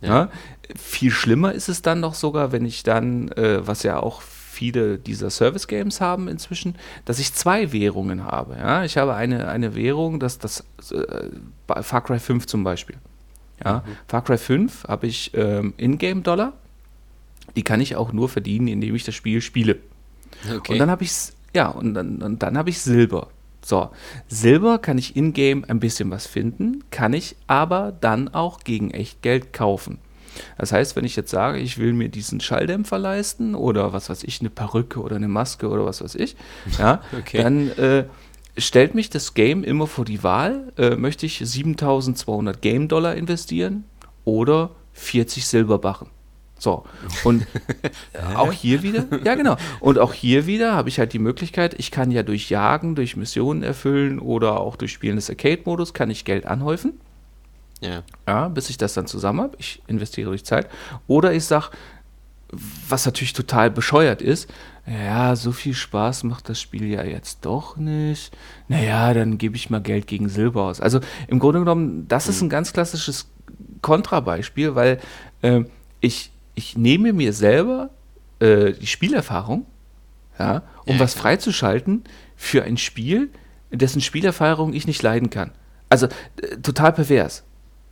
Ja. Ja. Ja? Viel schlimmer ist es dann noch sogar, wenn ich dann, äh, was ja auch viele dieser Service Games haben inzwischen, dass ich zwei Währungen habe. Ja? Ich habe eine, eine Währung, das, das äh, Far Cry 5 zum Beispiel. Ja? Mhm. Far Cry 5 habe ich ähm, Ingame-Dollar. Die kann ich auch nur verdienen, indem ich das Spiel spiele. Okay. Und dann habe ich ja, und dann, und dann habe ich Silber. So, Silber kann ich in-game ein bisschen was finden, kann ich aber dann auch gegen Echtgeld kaufen. Das heißt, wenn ich jetzt sage, ich will mir diesen Schalldämpfer leisten oder was weiß ich, eine Perücke oder eine Maske oder was weiß ich, ja, okay. dann äh, stellt mich das Game immer vor die Wahl, äh, möchte ich 7200 Game-Dollar investieren oder 40 Silberbarren. So, und auch hier wieder, ja genau, und auch hier wieder habe ich halt die Möglichkeit, ich kann ja durch Jagen, durch Missionen erfüllen oder auch durch Spielen des Arcade-Modus, kann ich Geld anhäufen. Ja. ja. Bis ich das dann zusammen habe. Ich investiere durch Zeit. Oder ich sage, was natürlich total bescheuert ist, ja, so viel Spaß macht das Spiel ja jetzt doch nicht. Naja, dann gebe ich mal Geld gegen Silber aus. Also im Grunde genommen, das ist hm. ein ganz klassisches Kontrabeispiel, weil äh, ich ich nehme mir selber äh, die Spielerfahrung, ja, um ja, was freizuschalten für ein Spiel, dessen Spielerfahrung ich nicht leiden kann. Also äh, total pervers.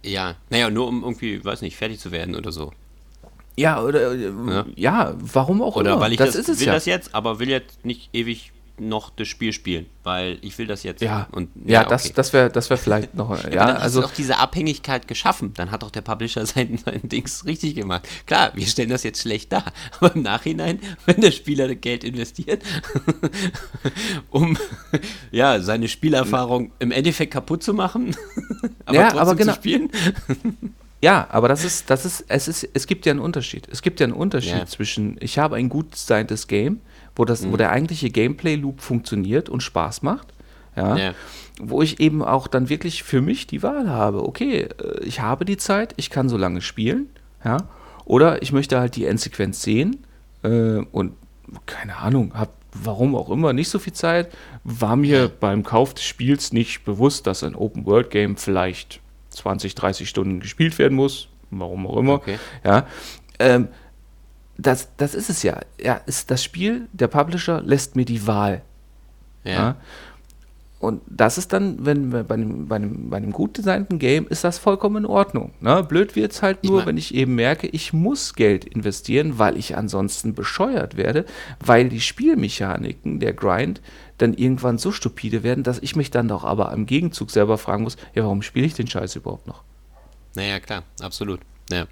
Ja, naja, nur um irgendwie, weiß nicht, fertig zu werden oder so. Ja, oder äh, ja, ja warum auch oder immer. weil ich das, das will ja. das jetzt, aber will jetzt nicht ewig noch das Spiel spielen, weil ich will das jetzt. Ja, und, ja, ja das, okay. das wäre das wär vielleicht noch. ja, ja dann also doch diese Abhängigkeit geschaffen. Dann hat doch der Publisher sein, sein Dings richtig gemacht. Klar, wir stellen das jetzt schlecht dar, aber im Nachhinein, wenn der Spieler Geld investiert, um ja seine Spielerfahrung im Endeffekt kaputt zu machen, aber ja, trotzdem aber genau. zu spielen. Ja, aber das ist, das ist, es ist, es gibt ja einen Unterschied. Es gibt ja einen Unterschied ja. zwischen, ich habe ein gut designtes Game wo, das, mhm. wo der eigentliche Gameplay-Loop funktioniert und Spaß macht. Ja, ja. Wo ich eben auch dann wirklich für mich die Wahl habe, okay, äh, ich habe die Zeit, ich kann so lange spielen, ja, oder ich möchte halt die Endsequenz sehen, äh, und keine Ahnung, habe warum auch immer nicht so viel Zeit, war mir beim Kauf des Spiels nicht bewusst, dass ein Open-World-Game vielleicht 20, 30 Stunden gespielt werden muss, warum auch immer. Okay. Ja, ähm, das, das ist es ja. ja ist das Spiel, der Publisher lässt mir die Wahl. Ja. Ja. Und das ist dann, wenn wir bei einem, bei einem, bei einem gut designten Game ist das vollkommen in Ordnung. Ne? Blöd wird es halt Ich nur, mein- wenn ich eben merke, ich muss Geld investieren, weil ich ansonsten bescheuert werde, weil die Spielmechaniken, der Grind, dann irgendwann so stupide werden, dass ich mich dann doch aber im Gegenzug selber fragen muss, ja, warum spiele ich den Scheiß überhaupt noch? Naja, klar, absolut. Ja.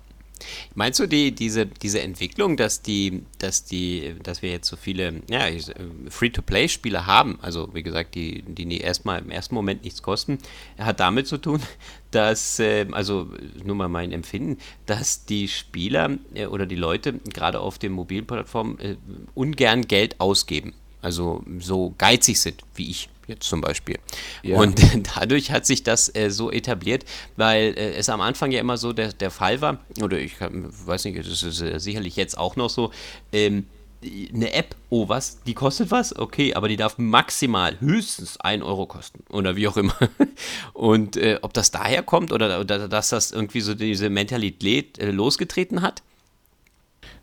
Meinst du die, diese, diese Entwicklung, dass die, dass die, dass wir jetzt so viele ja, äh, Free-to-Play-Spiele haben, also wie gesagt, die, die erstmal im ersten Moment nichts kosten, hat damit zu tun, dass, äh, also nur mal mein Empfinden, dass die Spieler äh, oder die Leute gerade auf den Mobilplattformen äh, ungern Geld ausgeben. Also so geizig sind, wie ich jetzt zum Beispiel. Ja. Und dadurch hat sich das äh, so etabliert, weil äh, es am Anfang ja immer so der, der Fall war, oder ich kann, weiß nicht, das ist äh, sicherlich jetzt auch noch so, ähm, eine App, oh was, die kostet was? Okay, aber die darf maximal höchstens 1 Euro kosten oder wie auch immer. Und äh, ob das daher kommt oder, oder dass das irgendwie so diese Mentalität äh, losgetreten hat?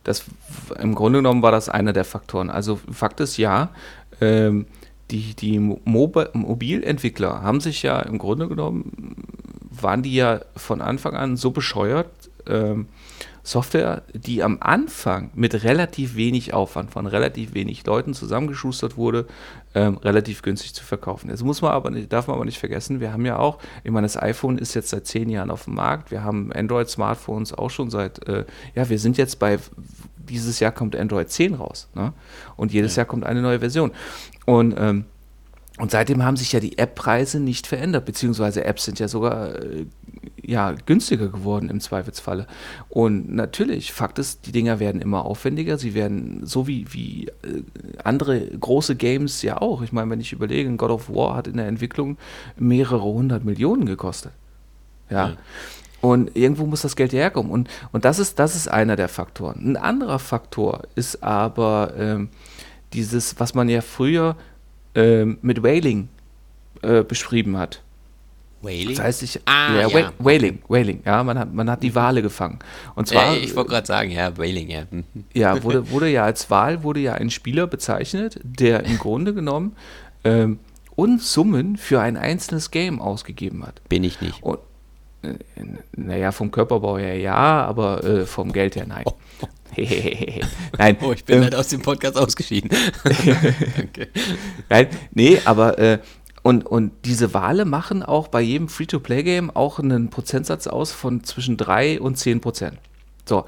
Das, Im Grunde genommen war das einer der Faktoren. Also Fakt ist ja, ähm, die, die Mobi Mobilentwickler haben sich ja im Grunde genommen, waren die ja von Anfang an so bescheuert, ähm, Software, die am Anfang mit relativ wenig Aufwand von relativ wenig Leuten zusammengeschustert wurde, ähm, relativ günstig zu verkaufen. Das muss man aber nicht, darf man aber nicht vergessen. Wir haben ja auch, ich meine, das iPhone ist jetzt seit zehn Jahren auf dem Markt. Wir haben Android-Smartphones auch schon seit, äh, ja, wir sind jetzt bei, dieses Jahr kommt Android 10 raus. Ne? Und jedes Jahr kommt eine neue Version. Und ähm, und seitdem haben sich ja die App-Preise nicht verändert, beziehungsweise Apps sind ja sogar äh, ja, günstiger geworden im Zweifelsfalle. Und natürlich, Fakt ist, die Dinger werden immer aufwendiger. Sie werden so wie, wie äh, andere große Games ja auch. Ich meine, wenn ich überlege, God of War hat in der Entwicklung mehrere hundert Millionen gekostet. Ja. Ja. Und irgendwo muss das Geld herkommen. Und, und das, ist, das ist einer der Faktoren. Ein anderer Faktor ist aber ähm, dieses, was man ja früher ähm, mit Whaling äh, beschrieben hat. Whaling? Das heißt, ich, Ah, ja, ja, Wha- Whaling, Whaling, ja, man hat, man hat die Wale gefangen. Und zwar, äh, ich wollte gerade sagen, ja, Whaling, ja. Mhm. ja, wurde, wurde ja als Wal wurde ja ein Spieler bezeichnet, der im Grunde genommen ähm, Unsummen für ein einzelnes Game ausgegeben hat. Bin ich nicht. Und, naja, vom Körperbau her ja, aber äh, vom Geld her nein. nein, Oh, ich bin ähm, leider aus dem Podcast ausgeschieden. Danke. Nein, nee, aber äh, und, und diese Wale machen auch bei jedem Free-to-Play-Game auch einen Prozentsatz aus von zwischen 3 und 10 Prozent. So,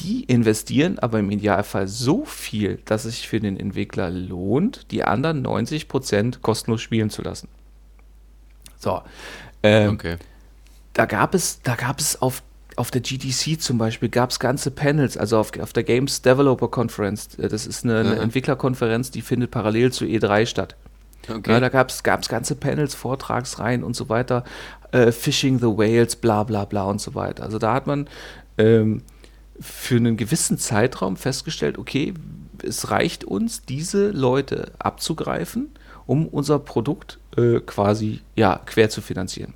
die investieren aber im Idealfall so viel, dass es sich für den Entwickler lohnt, die anderen 90 Prozent kostenlos spielen zu lassen. So, ähm, Okay. Da gab es, da gab es auf, auf der GDC zum Beispiel, gab es ganze Panels, also auf, auf der Games Developer Conference, äh, das ist eine, eine. Entwicklerkonferenz, die findet parallel zu E3 statt. okay. Ja, da gab es ganze Panels, Vortragsreihen und so weiter, äh, Fishing the Whales, bla bla bla und so weiter. Also da hat man ähm, für einen gewissen Zeitraum festgestellt, okay, es reicht uns, diese Leute abzugreifen, um unser Produkt äh, quasi ja, quer zu finanzieren.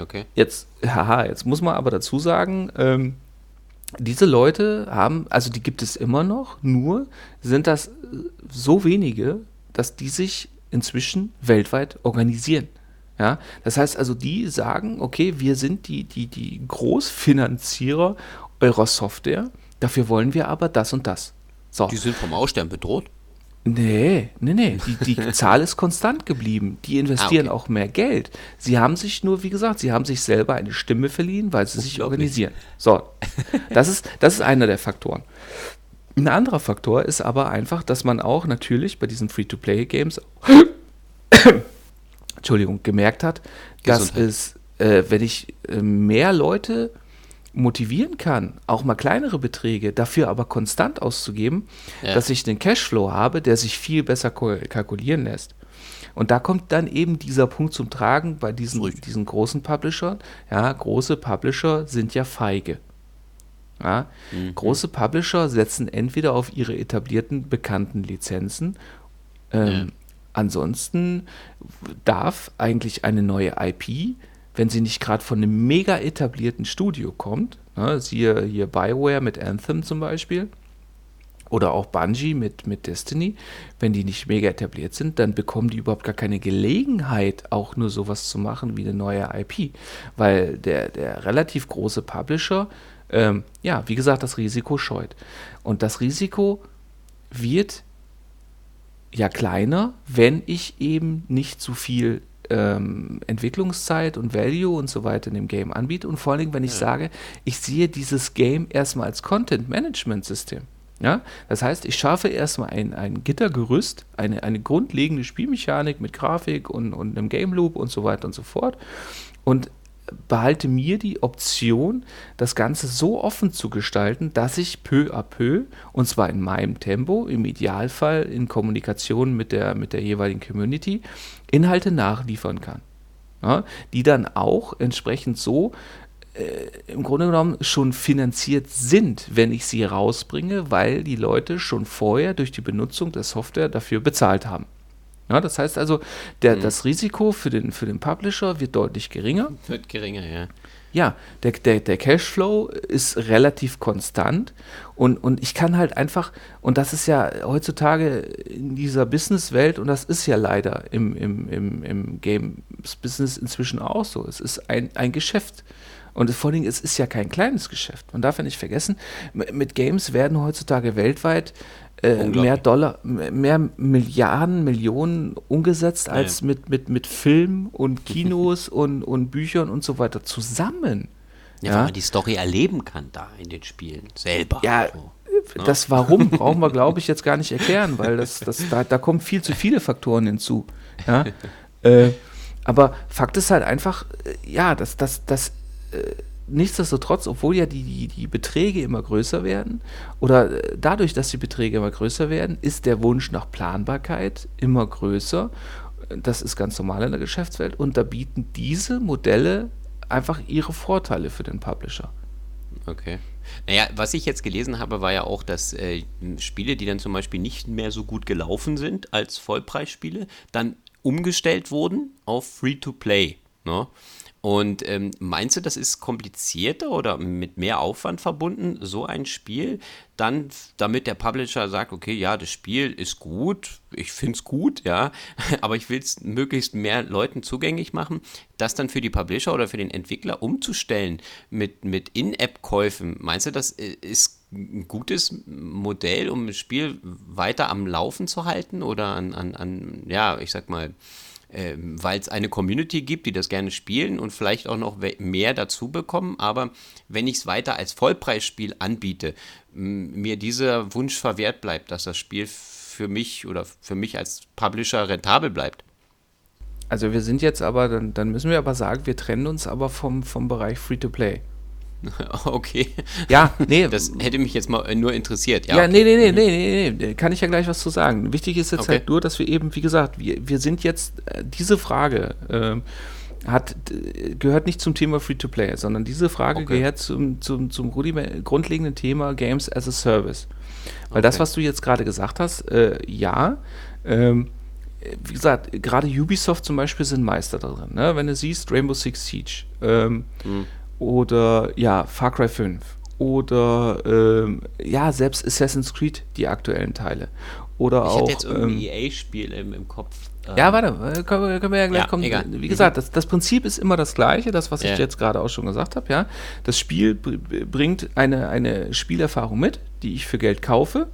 Okay. Jetzt, haha, jetzt muss man aber dazu sagen, ähm, diese Leute haben, also die gibt es immer noch, nur sind das äh, so wenige, dass die sich inzwischen weltweit organisieren. Ja, das heißt also, die sagen, okay, wir sind die, die, die Großfinanzierer eurer Software, dafür wollen wir aber das und das. So. Die sind vom Aussterben bedroht. Nee, nee, nee. Die, die Zahl ist konstant geblieben. Die investieren Ah, okay. auch mehr Geld. Sie haben sich nur, wie gesagt, sie haben sich selber eine Stimme verliehen, weil sie sich organisieren. So, das ist, das ist einer der Faktoren. Ein anderer Faktor ist aber einfach, dass man auch natürlich bei diesen Free-to-Play-Games, Entschuldigung, gemerkt hat, dass Gesundheit. es, äh, wenn ich äh, mehr Leute motivieren kann, auch mal kleinere Beträge, dafür aber konstant auszugeben, Ja. dass ich einen Cashflow habe, der sich viel besser kalkulieren lässt. Und da kommt dann eben dieser Punkt zum Tragen bei diesen, Richtig. diesen großen Publishern. Ja, große Publisher sind ja feige. Ja? Mhm. Große Publisher setzen entweder auf ihre etablierten, bekannten Lizenzen. Ähm, ja. Ansonsten darf eigentlich eine neue IP, wenn sie nicht gerade von einem mega etablierten Studio kommt, ne, siehe hier Bioware mit Anthem zum Beispiel, oder auch Bungie mit, mit Destiny, wenn die nicht mega etabliert sind, dann bekommen die überhaupt gar keine Gelegenheit, auch nur sowas zu machen wie eine neue IP. Weil der, der relativ große Publisher, ähm, ja, wie gesagt, das Risiko scheut. Und das Risiko wird ja kleiner, wenn ich eben nicht zu viel ähm, Entwicklungszeit und Value und so weiter in dem Game anbiete. Und vor allen Dingen, wenn ich ja. sage, ich sehe dieses Game erstmal als Content-Management-System. Ja? Das heißt, ich schaffe erstmal ein, ein Gittergerüst, eine, eine grundlegende Spielmechanik mit Grafik und, und einem Game Loop und so weiter und so fort und behalte mir die Option, das Ganze so offen zu gestalten, dass ich peu à peu, und zwar in meinem Tempo, im Idealfall in Kommunikation mit der, mit der jeweiligen Community, Inhalte nachliefern kann. Ja, die dann auch entsprechend so äh, im Grunde genommen schon finanziert sind, wenn ich sie rausbringe, weil die Leute schon vorher durch die Benutzung der Software dafür bezahlt haben. Ja, das heißt also, der, mhm. das Risiko für den, für den Publisher wird deutlich geringer. Wird geringer, ja. Ja, der, der, der Cashflow ist relativ konstant und, und ich kann halt einfach, und das ist ja heutzutage in dieser Businesswelt, und das ist ja leider im, im, im, im Games-Business inzwischen auch so, es ist ein, ein Geschäft. Und vor allen Dingen, es ist ja kein kleines Geschäft. Man darf ja nicht vergessen, mit Games werden heutzutage weltweit äh, mehr Dollar, mehr Milliarden, Millionen umgesetzt als ja. mit, mit, mit Film und Kinos und, und Büchern und so weiter zusammen. Ja, ja, weil man die Story erleben kann da in den Spielen selber. Ja, so. Ne? das Warum brauchen wir, glaube ich, jetzt gar nicht erklären, weil das, das, da, da kommen viel zu viele Faktoren hinzu. Ja? äh, aber Fakt ist halt einfach, äh, ja, dass das, das äh, nichtsdestotrotz, obwohl ja die, die, die Beträge immer größer werden oder äh, dadurch, dass die Beträge immer größer werden, ist der Wunsch nach Planbarkeit immer größer. Das ist ganz normal in der Geschäftswelt und da bieten diese Modelle einfach ihre Vorteile für den Publisher. Okay. Naja, was ich jetzt gelesen habe, war ja auch, dass äh, Spiele, die dann zum Beispiel nicht mehr so gut gelaufen sind als Vollpreisspiele, dann umgestellt wurden auf Free-to-Play. Ne? Und ähm, meinst du, das ist komplizierter oder mit mehr Aufwand verbunden, so ein Spiel, dann, damit der Publisher sagt, okay, ja, das Spiel ist gut, ich finde es gut, ja, aber ich will es möglichst mehr Leuten zugänglich machen, das dann für die Publisher oder für den Entwickler umzustellen mit, mit In-App-Käufen. Meinst du, das äh, ist ein gutes Modell, um das Spiel weiter am Laufen zu halten oder an, an, an ja, ich sag mal, äh, weil es eine Community gibt, die das gerne spielen und vielleicht auch noch mehr dazu bekommen. Aber wenn ich es weiter als Vollpreisspiel anbiete, mir dieser Wunsch verwehrt bleibt, dass das Spiel für mich oder für mich als Publisher rentabel bleibt. Also wir sind jetzt aber, dann, dann müssen wir aber sagen, wir trennen uns aber vom, vom Bereich Free-to-Play. Okay. Ja, nee. Das hätte mich jetzt mal nur interessiert. Ja, ja nee, nee, nee, nee, nee, nee, kann ich ja gleich was zu sagen. Wichtig ist jetzt okay. halt nur, dass wir eben, wie gesagt, wir, wir sind jetzt, äh, diese Frage äh, hat, gehört nicht zum Thema Free-to-Play, sondern diese Frage okay. gehört zum, zum, zum grundlegenden Thema Games as a Service. Weil okay. das, was du jetzt gerade gesagt hast, äh, ja, ähm, wie gesagt, gerade Ubisoft zum Beispiel sind Meister darin. Ne? Wenn du siehst, Rainbow Six Siege, ähm, mhm oder ja, Far Cry 5 oder ähm, ja, selbst Assassin's Creed, die aktuellen Teile. Oder ich auch. Ich jetzt irgendein ähm, EA-Spiel im, im, Kopf. Ähm, ja, warte, äh, können, können wir ja gleich ja, kommen. Egal. Wie gesagt, das, das, Prinzip ist immer das gleiche, das, was ja. ich jetzt gerade auch schon gesagt habe, ja. Das Spiel bringt eine, eine Spielerfahrung mit, die ich für Geld kaufe.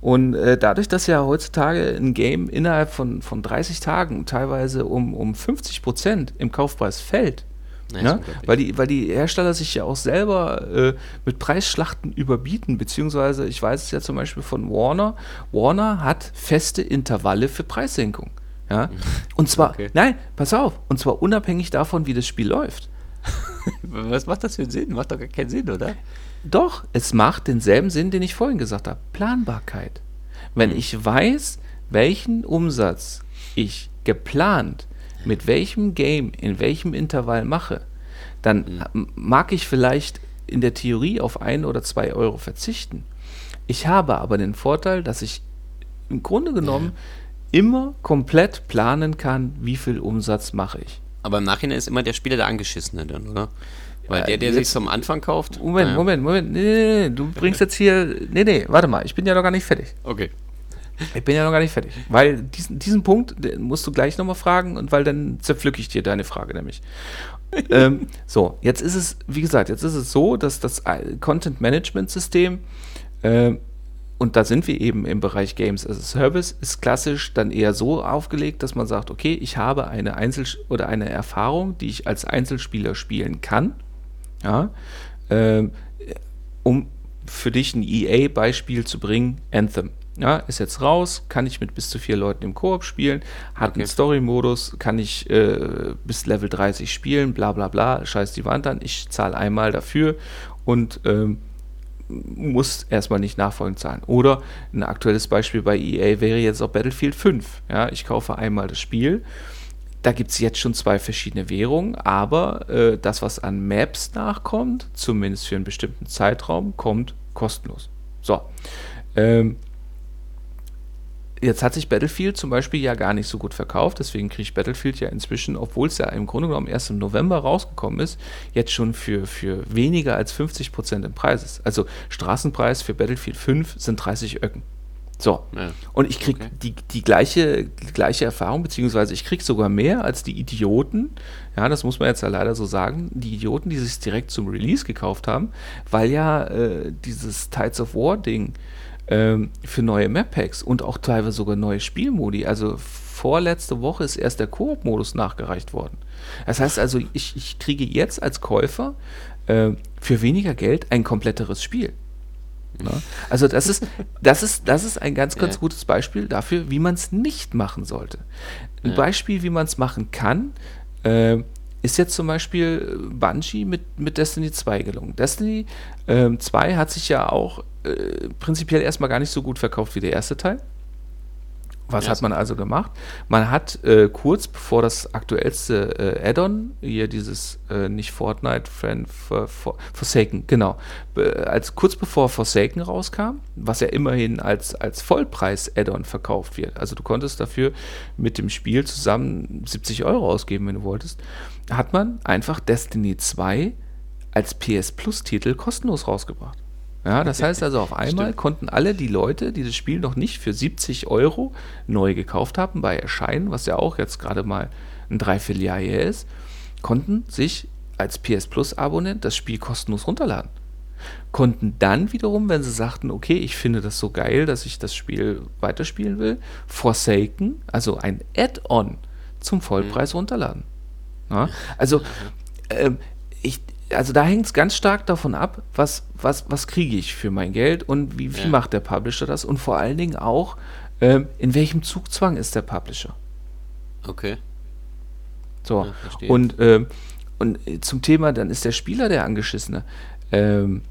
Und äh, dadurch, dass ja heutzutage ein Game innerhalb von, von 30 Tagen teilweise um, um 50 Prozent im Kaufpreis fällt, ja, ja? Weil, die, weil die Hersteller sich ja auch selber äh, mit Preisschlachten überbieten, beziehungsweise ich weiß es ja zum Beispiel von Warner. Warner hat feste Intervalle für Preissenkung. Ja? Und zwar, okay. nein, pass auf, und zwar unabhängig davon, wie das Spiel läuft. Was macht das für einen Sinn? Macht doch gar keinen Sinn, oder? Doch, es macht denselben Sinn, den ich vorhin gesagt habe. Planbarkeit. Wenn hm. ich weiß, welchen Umsatz ich geplant mit welchem Game in welchem Intervall mache, dann mhm. mag ich vielleicht in der Theorie auf ein oder zwei Euro verzichten. Ich habe aber den Vorteil, dass ich im Grunde genommen immer komplett planen kann, wie viel Umsatz mache ich. Aber im Nachhinein ist immer der Spieler der Angeschissene dann, oder? Weil Ja, der, der sich zum Anfang kauft. Moment, naja. Moment, Moment. Nee, nee, nee, du bringst jetzt hier. Nee, nee, warte mal, ich bin ja noch gar nicht fertig. Okay. Ich bin ja noch gar nicht fertig. Weil diesen, diesen Punkt musst du gleich nochmal fragen und weil dann zerpflücke ich dir deine Frage nämlich. ähm, so, jetzt ist es, wie gesagt, jetzt ist es so, dass das äh, Content Management System, ähm, und da sind wir eben im Bereich Games as a Service, ist klassisch dann eher so aufgelegt, dass man sagt, okay, ich habe eine Einzel- oder eine Erfahrung, die ich als Einzelspieler spielen kann. Ja, ähm, um für dich ein EA-Beispiel zu bringen, Anthem. Ja, ist jetzt raus, kann ich mit bis zu vier Leuten im Koop spielen, hat Okay. einen Story-Modus, kann ich äh, bis Level 30 spielen, bla bla bla, scheiß die Wand an, ich zahle einmal dafür und ähm, muss erstmal nicht nachfolgend zahlen. Oder ein aktuelles Beispiel bei EA wäre jetzt auch Battlefield 5. Ja, ich kaufe einmal das Spiel. Da gibt es jetzt schon zwei verschiedene Währungen, aber äh, das, was an Maps nachkommt, zumindest für einen bestimmten Zeitraum, kommt kostenlos. So. Ähm, Jetzt hat sich Battlefield zum Beispiel ja gar nicht so gut verkauft, deswegen kriegt Battlefield ja inzwischen, obwohl es ja im Grunde genommen erst im November rausgekommen ist, jetzt schon für, für weniger als 50% im Preis ist. Also Straßenpreis für Battlefield 5 sind 30 Öcken. So. Ja. Und ich kriege Okay. die, die, gleiche, die gleiche Erfahrung, beziehungsweise ich kriege sogar mehr als die Idioten, ja, das muss man jetzt ja leider so sagen, die Idioten, die sich direkt zum Release gekauft haben, weil ja äh, dieses Tides of War Ding ähm, für neue Map-Packs und auch teilweise sogar neue Spielmodi, also vorletzte Woche ist erst der Koop-Modus nachgereicht worden. Das heißt also, ich, ich kriege jetzt als Käufer äh, für weniger Geld ein kompletteres Spiel. Ne? Also das ist, das ist, das ist ein ganz, ganz Ja. gutes Beispiel dafür, wie man es nicht machen sollte. Ein Ja. Beispiel, wie man es machen kann, äh, ist jetzt zum Beispiel Bungie mit, mit Destiny 2 gelungen. Destiny ähm, 2 hat sich ja auch äh, prinzipiell erstmal gar nicht so gut verkauft wie der erste Teil. Was Ja, hat man also gemacht? Man hat äh, kurz bevor das aktuellste äh, Add-on, hier dieses äh, nicht Fortnite, Friend, for, for, Forsaken, genau, be, als kurz bevor Forsaken rauskam, was ja immerhin als, als Vollpreis-Add-on verkauft wird. Also du konntest dafür mit dem Spiel zusammen 70 Euro ausgeben, wenn du wolltest, hat man einfach Destiny 2 als PS Plus-Titel kostenlos rausgebracht. Ja, das heißt also, auf einmal Stimmt. konnten alle die Leute, die das Spiel noch nicht für 70 Euro neu gekauft haben, bei Erscheinen, was ja auch jetzt gerade mal ein Dreivierteljahr her ist, konnten sich als PS Plus-Abonnent das Spiel kostenlos runterladen. Konnten dann wiederum, wenn sie sagten, okay, ich finde das so geil, dass ich das Spiel weiterspielen will, Forsaken, also ein Add-on zum Vollpreis runterladen. Ja, also, ähm, ich, also da hängt es ganz stark davon ab, was, was, was kriege ich für mein Geld und wie, wie Ja. macht der Publisher das und vor allen Dingen auch, ähm, in welchem Zugzwang ist der Publisher. Okay. So. Ja, und, ähm, und äh, zum Thema, dann ist der Spieler der Angeschissene. Ähm,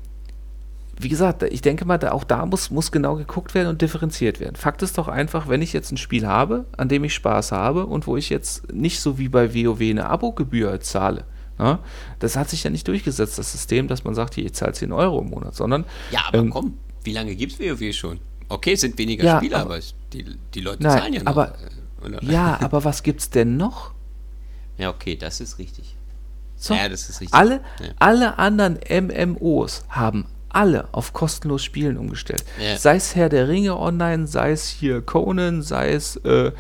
wie gesagt, ich denke mal, da, auch da muss, muss genau geguckt werden und differenziert werden. Fakt ist doch einfach, wenn ich jetzt ein Spiel habe, an dem ich Spaß habe und wo ich jetzt nicht so wie bei WoW eine Abogebühr zahle, ja, das hat sich ja nicht durchgesetzt, das System, dass man sagt, hier, ich zahle 10 Euro im Monat, sondern Ja, aber Ähm, komm, wie lange gibt es WoW schon? Okay, es sind weniger Ja, Spieler, aber- aber, es- die, die Leute Nein, zahlen ja noch. aber- äh, oder? ja, aber was gibt's denn noch? Ja, okay, das ist richtig. So, Ja, das ist richtig. alle, Ja. alle anderen MMOs haben alle auf kostenlos Spielen umgestellt. Ja. Sei es Herr der Ringe online, sei es hier Conan, sei es äh,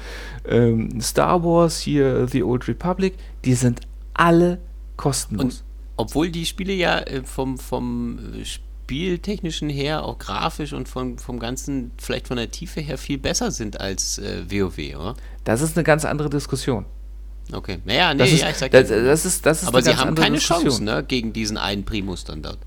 ähm, Star Wars, hier The Old Republic, die sind alle kostenlos. Und obwohl die Spiele ja äh, vom, vom äh, Spieltechnischen her, auch grafisch und vom, vom Ganzen, vielleicht von der Tiefe her viel besser sind als äh, WoW, oder? das ist eine ganz andere Diskussion. Okay. Naja, nee, Das ist, ja, ich sag das, das ist, das ist aber sie haben keine Diskussion. Chance, ne, gegen diesen einen Primus dann dort.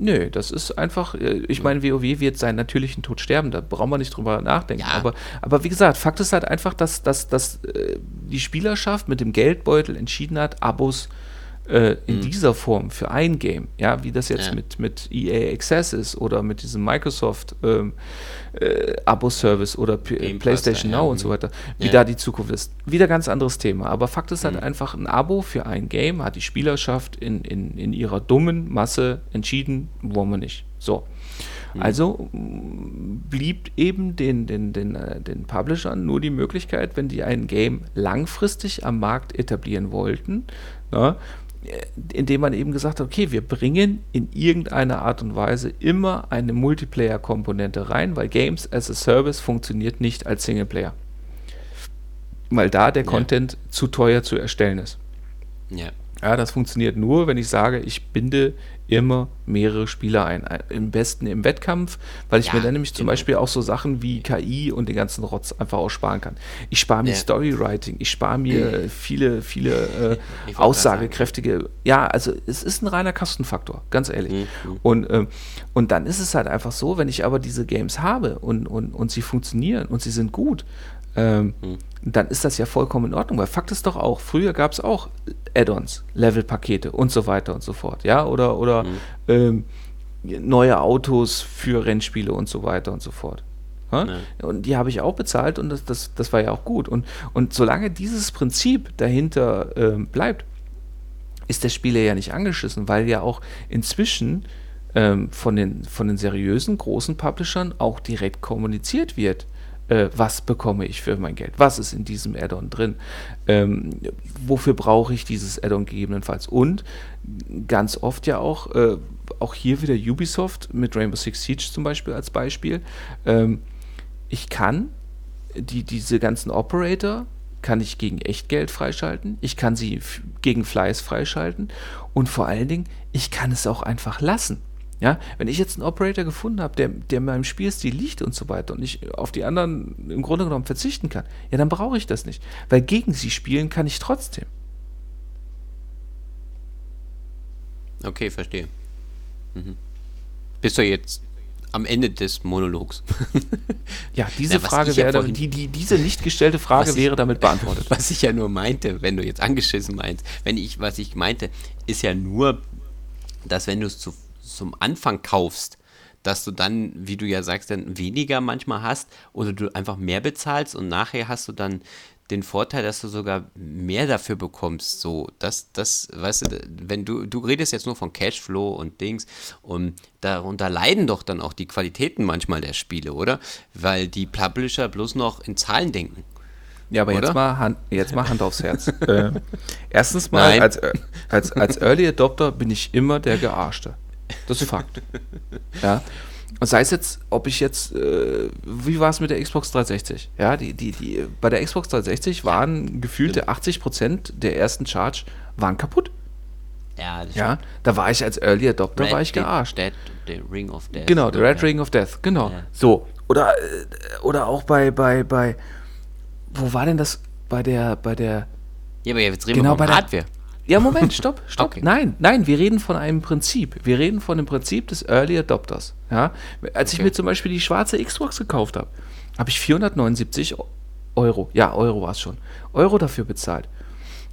Nö, das ist einfach, äh, ich meine, WoW wird seinen natürlichen Tod sterben, da brauchen wir nicht drüber nachdenken. Ja. Aber, aber wie gesagt, Fakt ist halt einfach, dass, dass, dass äh, die Spielerschaft mit dem Geldbeutel entschieden hat, Abos äh, in mhm. dieser Form für ein Game, ja, wie das jetzt ja. mit, mit EA Access ist oder mit diesem Microsoft ähm, äh, Abo-Service oder P Game PlayStation Now ja, und so weiter, wie ja. da die Zukunft ist. Wieder ganz anderes Thema. Aber Fakt ist halt mhm. einfach, ein Abo für ein Game hat die Spielerschaft in, in, in ihrer dummen Masse entschieden, wollen wir nicht. So. Mhm. Also blieb eben den, den, den, äh, den Publishern nur die Möglichkeit, wenn die ein Game langfristig am Markt etablieren wollten, na, ne, indem man eben gesagt hat, okay, wir bringen in irgendeiner Art und Weise immer eine Multiplayer-Komponente rein, weil Games as a Service funktioniert nicht als Singleplayer. Weil da der ja. Content zu teuer zu erstellen ist. Ja. Ja, das funktioniert nur, wenn ich sage, ich binde immer mehrere Spieler ein. Im besten im Wettkampf, weil ich ja, mir dann nämlich zum genau. Beispiel auch so Sachen wie KI und den ganzen Rotz einfach aussparen kann. Ich spare mir ja. Storywriting, ich spare mir viele, viele äh, aussagekräftige. Ja, also es ist ein reiner Kostenfaktor, ganz ehrlich. Mhm. Und, ähm, und dann ist es halt einfach so, wenn ich aber diese Games habe und, und, und sie funktionieren und sie sind gut, ähm, hm. Dann ist das ja vollkommen in Ordnung. Weil Fakt ist doch auch, früher gab es auch Add-ons, Level-Pakete und so weiter und so fort. Ja, oder, oder hm. ähm, neue Autos für Rennspiele und so weiter und so fort. Ja? Ja. Und die habe ich auch bezahlt und das, das, das war ja auch gut. Und, und solange dieses Prinzip dahinter ähm, bleibt, ist der Spieler ja nicht angeschissen, weil ja auch inzwischen ähm, von, den, von den seriösen großen Publishern auch direkt kommuniziert wird äh, was bekomme ich für mein Geld, was ist in diesem Add-on drin, ähm, wofür brauche ich dieses Add-on gegebenenfalls? Und ganz oft ja auch, äh, auch hier wieder Ubisoft mit Rainbow Six Siege zum Beispiel als Beispiel, ähm, ich kann die, diese ganzen Operator kann ich gegen Echtgeld freischalten, ich kann sie gegen Fleiß freischalten. Und vor allen Dingen, ich kann es auch einfach lassen. Ja, wenn ich jetzt einen Operator gefunden habe, der, der meinem Spielstil liegt und so weiter und ich auf die anderen im Grunde genommen verzichten kann, ja, dann brauche ich das nicht. Weil gegen sie spielen kann ich trotzdem. Okay, verstehe. Mhm. Bist du jetzt am Ende des Monologs? ja, diese Na, Frage wäre, ja die, die, diese nicht gestellte Frage wäre damit beantwortet. Was ich ja nur meinte, wenn du jetzt angeschissen meinst, wenn ich, was ich meinte, ist ja nur, dass wenn du es zu zum Anfang kaufst, dass du dann, wie du ja sagst, dann weniger manchmal hast oder du einfach mehr bezahlst und nachher hast du dann den Vorteil, dass du sogar mehr dafür bekommst. So, das, das, weißt du, wenn du, du redest jetzt nur von Cashflow und Dings und darunter leiden doch dann auch die Qualitäten manchmal der Spiele, oder? Weil die Publisher bloß noch in Zahlen denken. Ja, aber jetzt mal, Hand, jetzt mal Hand aufs Herz. äh, erstens mal, als, als, als Early Adopter bin ich immer der Gearschte. Das ist Fakt. ja. Und sei es jetzt, ob ich jetzt, äh, wie war es mit der Xbox 360? Ja, die, die, die, bei der Xbox 360 waren gefühlte 80% der ersten Charge waren kaputt. Ja, ja, da war ich als Early Adopter, Red, war ich gearscht. Dead, the Ring of Death. Genau, der Red ja. Ring of Death, genau. Ja. So, oder, äh, oder auch bei, bei, bei, wo war denn das bei der, bei der... Ja, aber jetzt reden genau, wir von Hardware. Ja, Moment, stopp, stopp. Okay. Nein, nein, wir reden von einem Prinzip. Wir reden von dem Prinzip des Early Adopters. Ja? Als okay. ich mir zum Beispiel die schwarze Xbox gekauft habe, habe ich 479 Euro, ja, Euro war es schon, Euro dafür bezahlt.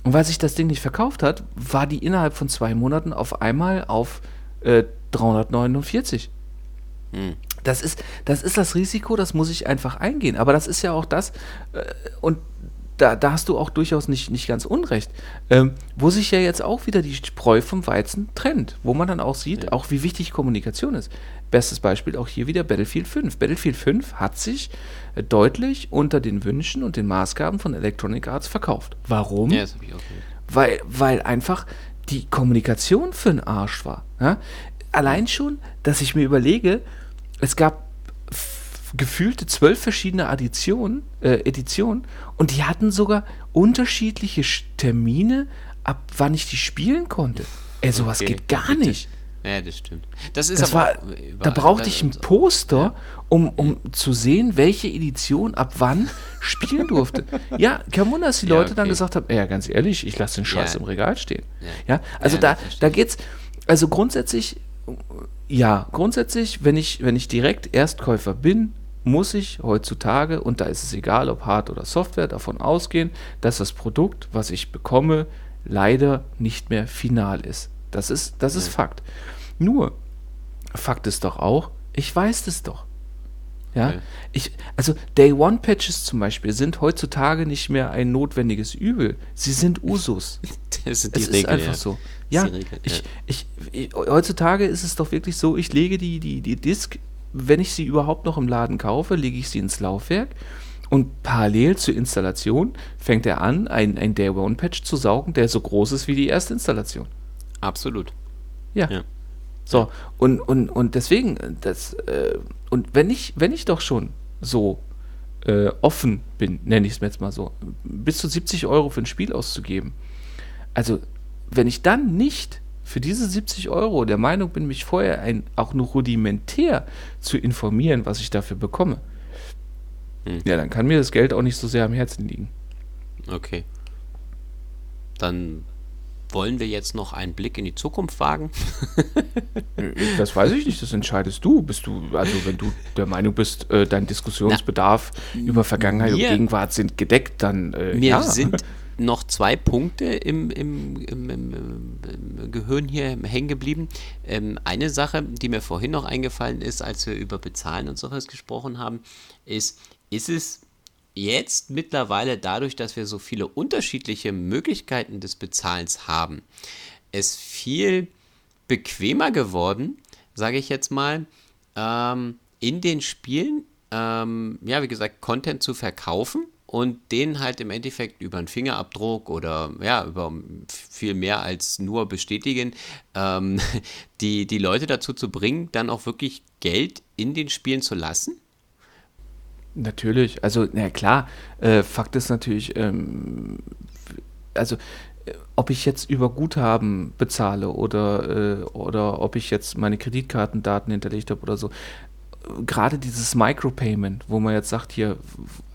Und weil sich das Ding nicht verkauft hat, war die innerhalb von zwei Monaten auf einmal auf äh, 349. Hm. Das ist, das ist das Risiko, das muss ich einfach eingehen. Aber das ist ja auch das, äh, und da, da hast du auch durchaus nicht, nicht ganz unrecht. Ähm, wo sich ja jetzt auch wieder die Spreu vom Weizen trennt, wo man dann auch sieht, ja. auch wie wichtig Kommunikation ist. Bestes Beispiel auch hier wieder Battlefield 5. Battlefield 5 hat sich äh, deutlich unter den Wünschen und den Maßgaben von Electronic Arts verkauft. Warum? Ja, das habe ich auch gehört. Weil, weil einfach die Kommunikation für den Arsch war. Ja? Allein schon, dass ich mir überlege, es gab gefühlte zwölf verschiedene Additionen, äh, Editionen und die hatten sogar unterschiedliche Termine, ab wann ich die spielen konnte. Ey, sowas okay. geht gar nicht. Ja, das stimmt. Das ist das war, da brauchte ich ein Poster, ja. um, um zu sehen, welche Edition ab wann spielen durfte. ja, kein Wunder, dass die Leute ja, okay. dann gesagt haben, ja, ganz ehrlich, ich lasse den Scheiß ja. im Regal stehen. Ja, also da, da geht's, also grundsätzlich, ja, grundsätzlich, wenn ich, wenn ich direkt Erstkäufer bin, muss ich heutzutage, und da ist es egal, ob Hard- oder Software, davon ausgehen, dass das Produkt, was ich bekomme, leider nicht mehr final ist. Das ist, das ist Fakt. Nur, Fakt ist doch auch, ich weiß das doch. Ja, Okay. ich, also Day One Patches zum Beispiel sind heutzutage nicht mehr ein notwendiges Übel. Sie sind Usus. Das sind die Es ist Regeln, einfach ja. so. Ja, Regel, ich, ja. ich, ich, heutzutage ist es doch wirklich so, ich lege die, die, die Disk, wenn ich sie überhaupt noch im Laden kaufe, lege ich sie ins Laufwerk und parallel zur Installation fängt er an, ein, ein Day One Patch zu saugen, der so groß ist wie die erste Installation. Absolut. Ja. Ja. So, und, und, und deswegen, das, äh, und wenn ich, wenn ich doch schon so äh, offen bin, nenne ich es mir jetzt mal so, bis zu 70 Euro für ein Spiel auszugeben, also wenn ich dann nicht für diese 70 Euro der Meinung bin, mich vorher ein, auch nur rudimentär zu informieren, was ich dafür bekomme, Hm. ja, dann kann mir das Geld auch nicht so sehr am Herzen liegen. Okay. Dann wollen wir jetzt noch einen Blick in die Zukunft wagen. Das weiß ich nicht, das entscheidest du. Bist du, also wenn du der Meinung bist, äh, dein Diskussionsbedarf über Vergangenheit und Gegenwart sind gedeckt, dann äh, Mir ja. sind noch zwei Punkte im, im, im, im, Gehirn hier hängen geblieben. Ähm, eine Sache, die mir vorhin noch eingefallen ist, als wir über Bezahlen und sowas gesprochen haben, ist, ist es jetzt mittlerweile dadurch, dass wir so viele unterschiedliche Möglichkeiten des Bezahlens haben, es viel bequemer geworden, sage ich jetzt mal, ähm, in den Spielen, ähm, ja, wie gesagt, Content zu verkaufen und den halt im Endeffekt über einen Fingerabdruck oder ja, über viel mehr als nur bestätigen, ähm, die, die Leute dazu zu bringen, dann auch wirklich Geld in den Spielen zu lassen? Natürlich, also na klar, äh, Fakt ist natürlich, ähm, also äh, ob ich jetzt über Guthaben bezahle oder, äh, oder ob ich jetzt meine Kreditkartendaten hinterlegt habe oder so, gerade dieses Micropayment, wo man jetzt sagt, hier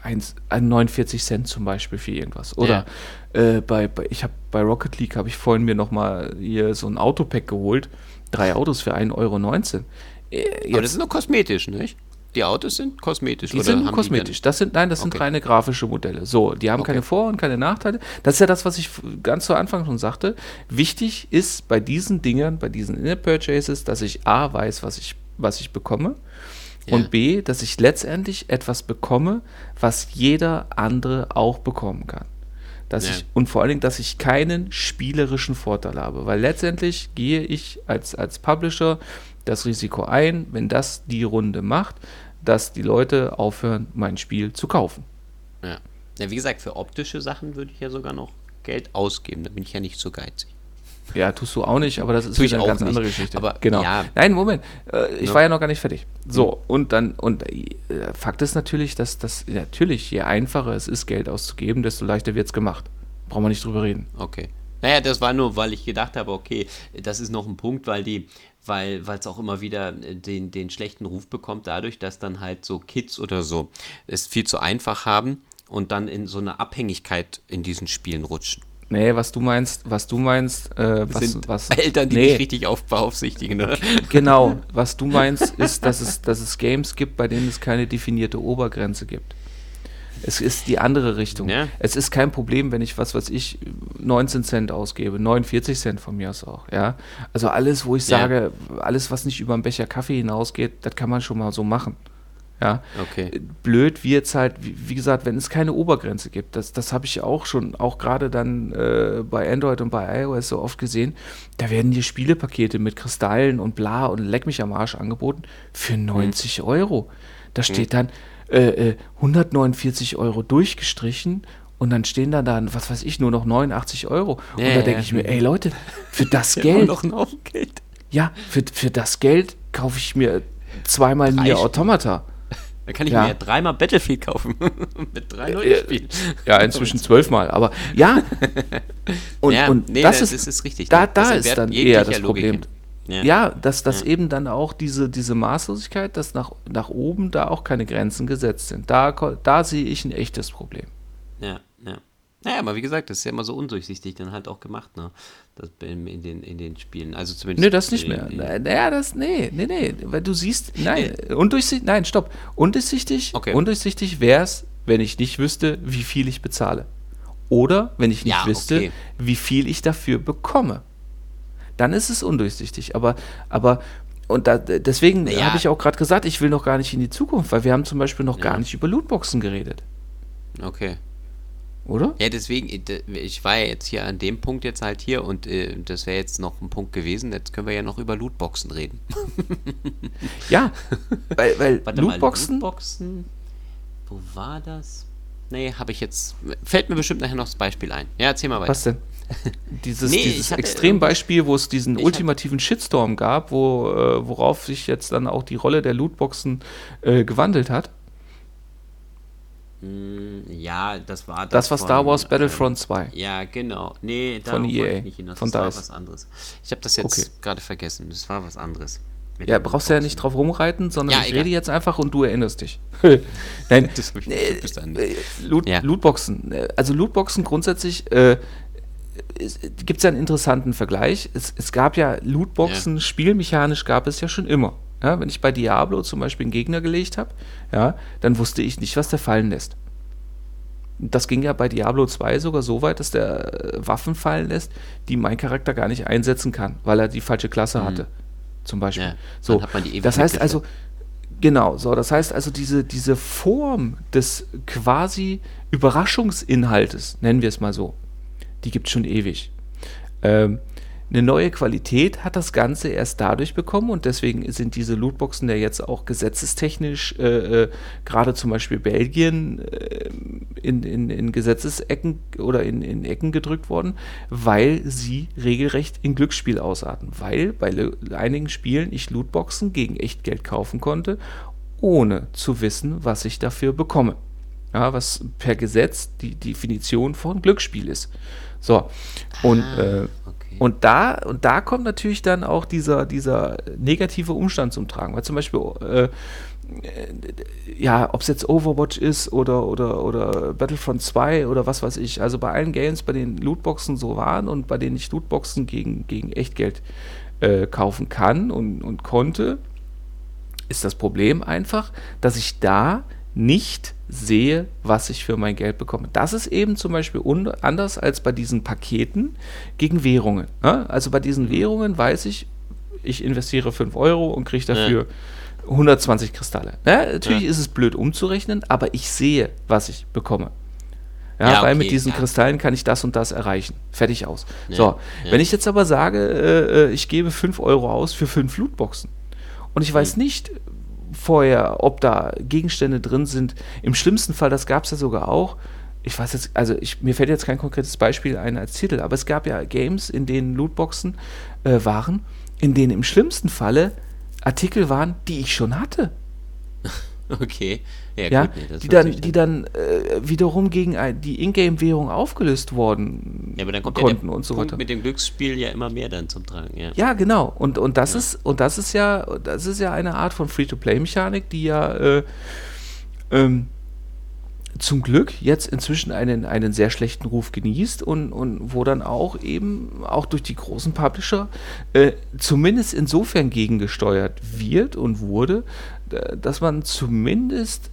eins- ein 49 Cent zum Beispiel für irgendwas. Oder äh, bei, bei, ich habe bei Rocket League habe ich vorhin mir nochmal hier so ein Autopack geholt, drei Autos für 1,19 Euro. Äh, Aber das ist nur kosmetisch, nicht? Die Autos sind kosmetisch. Die sind haben die kosmetisch. Das sind, nein, das sind Okay. reine grafische Modelle. So, die haben Okay. keine Vor- und keine Nachteile. Das ist ja das, was ich ganz zu Anfang schon sagte. Wichtig ist bei diesen Dingern, bei diesen In-App-Purchases, dass ich A, weiß, was ich, was ich bekomme. Ja. Und B, dass ich letztendlich etwas bekomme, was jeder andere auch bekommen kann. Dass Ja. ich, und vor allen Dingen, dass ich keinen spielerischen Vorteil habe. Weil letztendlich gehe ich als, als Publisher das Risiko ein, wenn das die Runde macht, dass die Leute aufhören, mein Spiel zu kaufen. Ja. ja, wie gesagt, für optische Sachen würde ich ja sogar noch Geld ausgeben. Da bin ich ja nicht so geizig. Ja, tust du auch nicht, aber das ist Tue ich eine ganz nicht. andere Geschichte. Aber genau. ja. Nein, Moment. Äh, ich Ja. war ja noch gar nicht fertig. So, und dann, und äh, Fakt ist natürlich, dass das natürlich, je einfacher es ist, Geld auszugeben, desto leichter wird es gemacht. Brauchen wir nicht drüber reden. Okay. Naja, das war nur, weil ich gedacht habe, okay, das ist noch ein Punkt, weil die, weil weil es auch immer wieder äh, den, den schlechten Ruf bekommt, dadurch, dass dann halt so Kids oder so es viel zu einfach haben und dann in so eine Abhängigkeit in diesen Spielen rutschen. Nee, was du meinst, was du meinst, äh, was, sind was Eltern, die nee, nicht richtig auf, beaufsichtigen, oder? Genau, was du meinst, ist, dass es, dass es Games gibt, bei denen es keine definierte Obergrenze gibt. Es ist die andere Richtung. Ja. Es ist kein Problem, wenn ich, was weiß ich, 19 Cent ausgebe, 49 Cent von mir aus auch, ja. Also alles, wo ich Ja. sage, alles, was nicht über einen Becher Kaffee hinausgeht, das kann man schon mal so machen. Ja. Okay. Blöd wird es halt, wie, wie gesagt, wenn es keine Obergrenze gibt. Das, das habe ich auch schon, auch gerade dann äh, bei Android und bei iOS so oft gesehen. Da werden dir Spielepakete mit Kristallen und bla und leck mich am Arsch angeboten für 90 Euro. Da steht dann äh, äh, 149 Euro durchgestrichen und dann stehen da dann, was weiß ich, nur noch 89 Euro. Ja, und da denke ja. ich mir, ey Leute, für das Geld, noch Haufen Geld. ja, für, für das Geld kaufe ich mir zweimal Nier Spiele. Automata. Da kann ich Ja. mir ja dreimal Battlefield kaufen. Mit drei neuen Äh, Spielen. Ja, inzwischen zwölfmal, aber ja. Und, ja, und nee, das, das, ist, ist richtig. da, Das da ist dann eher das Logik Problem. hin. Ja, dass, dass eben dann auch diese, diese Maßlosigkeit, dass nach, nach oben da auch keine Grenzen gesetzt sind. Da, da sehe ich ein echtes Problem. Ja, ja. Naja, aber wie gesagt, das ist ja immer so undurchsichtig dann halt auch gemacht, ne? Das in, in, den, in den Spielen. Also zumindest. Nee, das nicht mehr. Naja, das, nee, nee, nee. Weil du siehst, nein, undurchsichtig, nein, stopp. Undurchsichtig, Okay. undurchsichtig wäre es, wenn ich nicht wüsste, wie viel ich bezahle. Oder, wenn ich nicht Ja, wüsste, okay. wie viel ich dafür bekomme. Dann ist es undurchsichtig. Aber, aber und da, deswegen Ja. habe ich auch gerade gesagt, ich will noch gar nicht in die Zukunft, weil wir haben zum Beispiel noch gar Ja. nicht über Lootboxen geredet. Okay. Oder? Ja, deswegen, ich- d- ich war ja jetzt hier an dem Punkt jetzt halt hier und äh, das wäre jetzt noch ein Punkt gewesen. Jetzt können wir ja noch über Lootboxen reden. Ja, weil, weil Warte Lootboxen, mal, Lootboxen. Wo war das? Nee, habe ich jetzt. Fällt mir bestimmt nachher noch das Beispiel ein. Ja, erzähl mal weiter. was denn? Dieses, Nee, dieses Extrembeispiel, wo es diesen ultimativen Shitstorm gab, wo, äh, worauf sich jetzt dann auch die Rolle der Lootboxen äh, gewandelt hat. Hm, ja, das war Das war von, Star Wars ähm, Battlefront 2. Ja, genau. Nee, da Von EA, ich nicht hinaus. von das war DICE. was anderes. Ich habe das jetzt Okay. gerade vergessen. Das war was anderes. Ja, brauchst du ja nicht drauf rumreiten, sondern Ja, ich egal. rede jetzt einfach und du erinnerst dich. Nein, Das ich äh, dann. äh, Loot, Ja. Lootboxen. Also Lootboxen grundsätzlich äh, gibt es ja einen interessanten Vergleich. Es, es gab ja Lootboxen, spielmechanisch gab es ja schon immer. Ja, wenn ich bei Diablo zum Beispiel einen Gegner gelegt habe, ja, dann wusste ich nicht, was der fallen lässt. Das ging ja bei Diablo 2 sogar so weit, dass der äh, Waffen fallen lässt, die mein Charakter gar nicht einsetzen kann, weil er die falsche Klasse hatte. Zum Beispiel. Mhm. Ja, so, dann hat man die ewig das heißt also, genau, so, das heißt also, diese, diese Form des quasi Überraschungsinhaltes, nennen wir es mal so, die gibt es schon ewig. Ähm, eine neue Qualität hat das Ganze erst dadurch bekommen und deswegen sind diese Lootboxen ja jetzt auch gesetzestechnisch, äh, äh, gerade zum Beispiel Belgien, äh, in, in, in Gesetzesecken oder in, in Ecken gedrückt worden, weil sie regelrecht in Glücksspiel ausarten. Weil bei einigen Spielen ich Lootboxen gegen Echtgeld kaufen konnte, ohne zu wissen, was ich dafür bekomme. Ja, was per Gesetz die Definition von Glücksspiel ist. So, und, äh, okay. Und, da, und da kommt natürlich dann auch dieser, dieser negative Umstand zum Tragen. Weil zum Beispiel, äh, äh, ja, ob es jetzt Overwatch ist oder, oder, oder Battlefront 2 oder was weiß ich. Also bei allen Games, bei denen Lootboxen so waren und bei denen ich Lootboxen gegen, gegen Echtgeld äh, kaufen kann und, und konnte, ist das Problem einfach, dass ich da nicht sehe, was ich für mein Geld bekomme. Das ist eben zum Beispiel anders als bei diesen Paketen gegen Währungen. Ne? Also bei diesen Währungen weiß ich, ich investiere 5 Euro und kriege dafür 120 Kristalle. Ne? Natürlich Ja. ist es blöd umzurechnen, aber ich sehe, was ich bekomme. Ja, Ja, weil okay, mit diesen ja. Kristallen kann ich das und das erreichen. Fertig aus. Ja, so, ja. wenn ich jetzt aber sage, äh, äh, ich gebe 5 Euro aus für 5 Lootboxen und ich weiß nicht vorher, ob da Gegenstände drin sind, im schlimmsten Fall, das gab es ja sogar auch, ich weiß jetzt, also ich, mir fällt jetzt kein konkretes Beispiel ein als Titel, aber es gab ja Games, in denen Lootboxen äh, waren, in denen im schlimmsten Falle Artikel waren, die ich schon hatte. Okay. Ja, Ja, gut, nee, die dann, die dann äh, wiederum gegen ein, die Ingame-Währung aufgelöst worden Ja, aber dann kommt konnten ja und so Punkt weiter. mit dem Glücksspiel ja immer mehr dann zum Tragen, ja. Ja, genau. Und, und das ist und das ist ja das ist ja eine Art von Free-to-Play-Mechanik, die ja äh, ähm, zum Glück jetzt inzwischen einen, einen sehr schlechten Ruf genießt und, und wo dann auch eben auch durch die großen Publisher äh, zumindest insofern gegengesteuert wird und wurde, dass man zumindest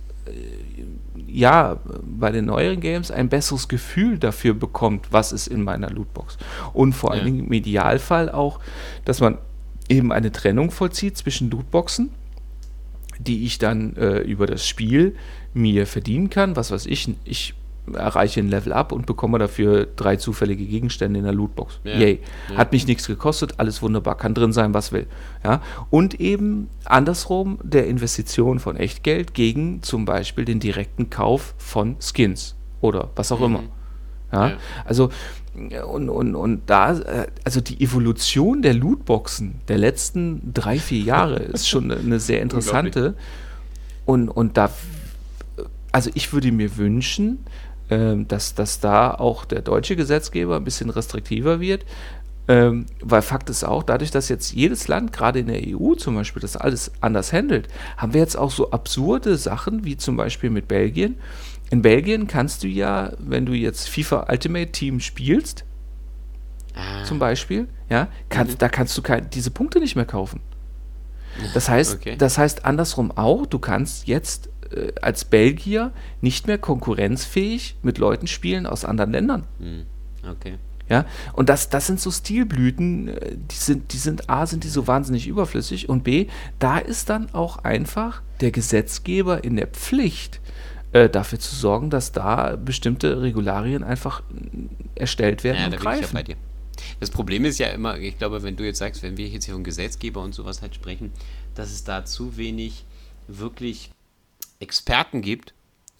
ja, bei den neueren Games ein besseres Gefühl dafür bekommt, was ist in meiner Lootbox. Und vor allen Ja. Dingen im Idealfall auch, dass man eben eine Trennung vollzieht zwischen Lootboxen, die ich dann äh, über das Spiel mir verdienen kann. Was weiß ich, ich erreiche ein Level up und bekomme dafür drei zufällige Gegenstände in der Lootbox. Ja, Yay. ja. Hat mich nichts gekostet, alles wunderbar, kann drin sein, was will. Ja? Und eben andersrum der Investition von Echtgeld gegen zum Beispiel den direkten Kauf von Skins oder was auch Mhm. immer. Ja? Ja. Also und, und, und da, äh, also die Evolution der Lootboxen der letzten drei, vier Jahre ist schon eine sehr interessante. Und, und da, also ich würde mir wünschen, dass, dass da auch der deutsche Gesetzgeber ein bisschen restriktiver wird. Ähm, weil Fakt ist auch, dadurch, dass jetzt jedes Land, gerade in der EU zum Beispiel, das alles anders handelt, haben wir jetzt auch so absurde Sachen wie zum Beispiel mit Belgien. In Belgien kannst du ja, wenn du jetzt FIFA Ultimate Team spielst, Ah, zum Beispiel, ja, kannst, Mhm. da kannst du kein, diese Punkte nicht mehr kaufen. Das heißt, Okay. das heißt andersrum auch, du kannst jetzt äh, als Belgier nicht mehr konkurrenzfähig mit Leuten spielen aus anderen Ländern. Hm. Okay. Ja, und das, das sind so Stilblüten, äh, die sind, die sind, A, sind die so wahnsinnig überflüssig und B, da ist dann auch einfach der Gesetzgeber in der Pflicht, äh, dafür zu sorgen, dass da bestimmte Regularien einfach äh, erstellt werden Ja, und da bin ich ja greifen. bei dir. Das Problem ist ja immer, ich glaube, wenn du jetzt sagst, wenn wir jetzt hier von Gesetzgeber und sowas halt sprechen, dass es da zu wenig wirklich Experten gibt,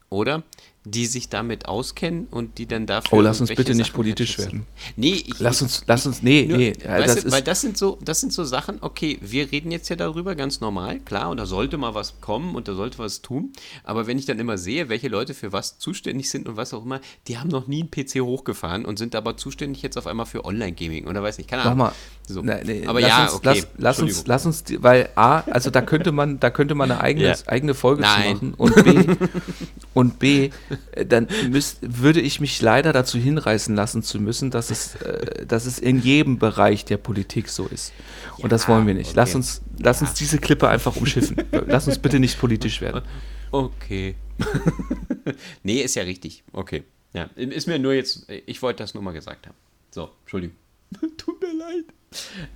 oder? Die sich damit auskennen und die dann dafür. Oh, lass uns bitte nicht Sachen politisch einschätzen. werden. Nee, ich, Lass uns, lass uns, nee, Nur, nee, weißt das du, weil das sind so, das sind so Sachen, okay, wir reden jetzt ja darüber, ganz normal, klar, und da sollte mal was kommen und da sollte was tun. Aber wenn ich dann immer sehe, welche Leute für was zuständig sind und was auch immer, die haben noch nie einen PC hochgefahren und sind aber zuständig jetzt auf einmal für Online-Gaming oder weiß nicht, keine Ahnung. mal, So. na, nee, aber lass ja, uns, okay. lass, lass uns, lass uns, weil A, also da könnte man, da könnte man eine eigene, Ja. eigene Folge zu machen und B, und B, äh, dann müsst, würde ich mich leider dazu hinreißen lassen zu müssen, dass es, äh, dass es in jedem Bereich der Politik so ist. Und das Ja, wollen wir nicht. Lass okay. uns, lass uns diese Klippe einfach umschiffen. lass uns bitte nicht politisch werden. Okay. nee, ist ja richtig. Okay. Ja, ist mir nur jetzt, ich wollte das nur mal gesagt haben. So, Entschuldigung. Tut mir leid.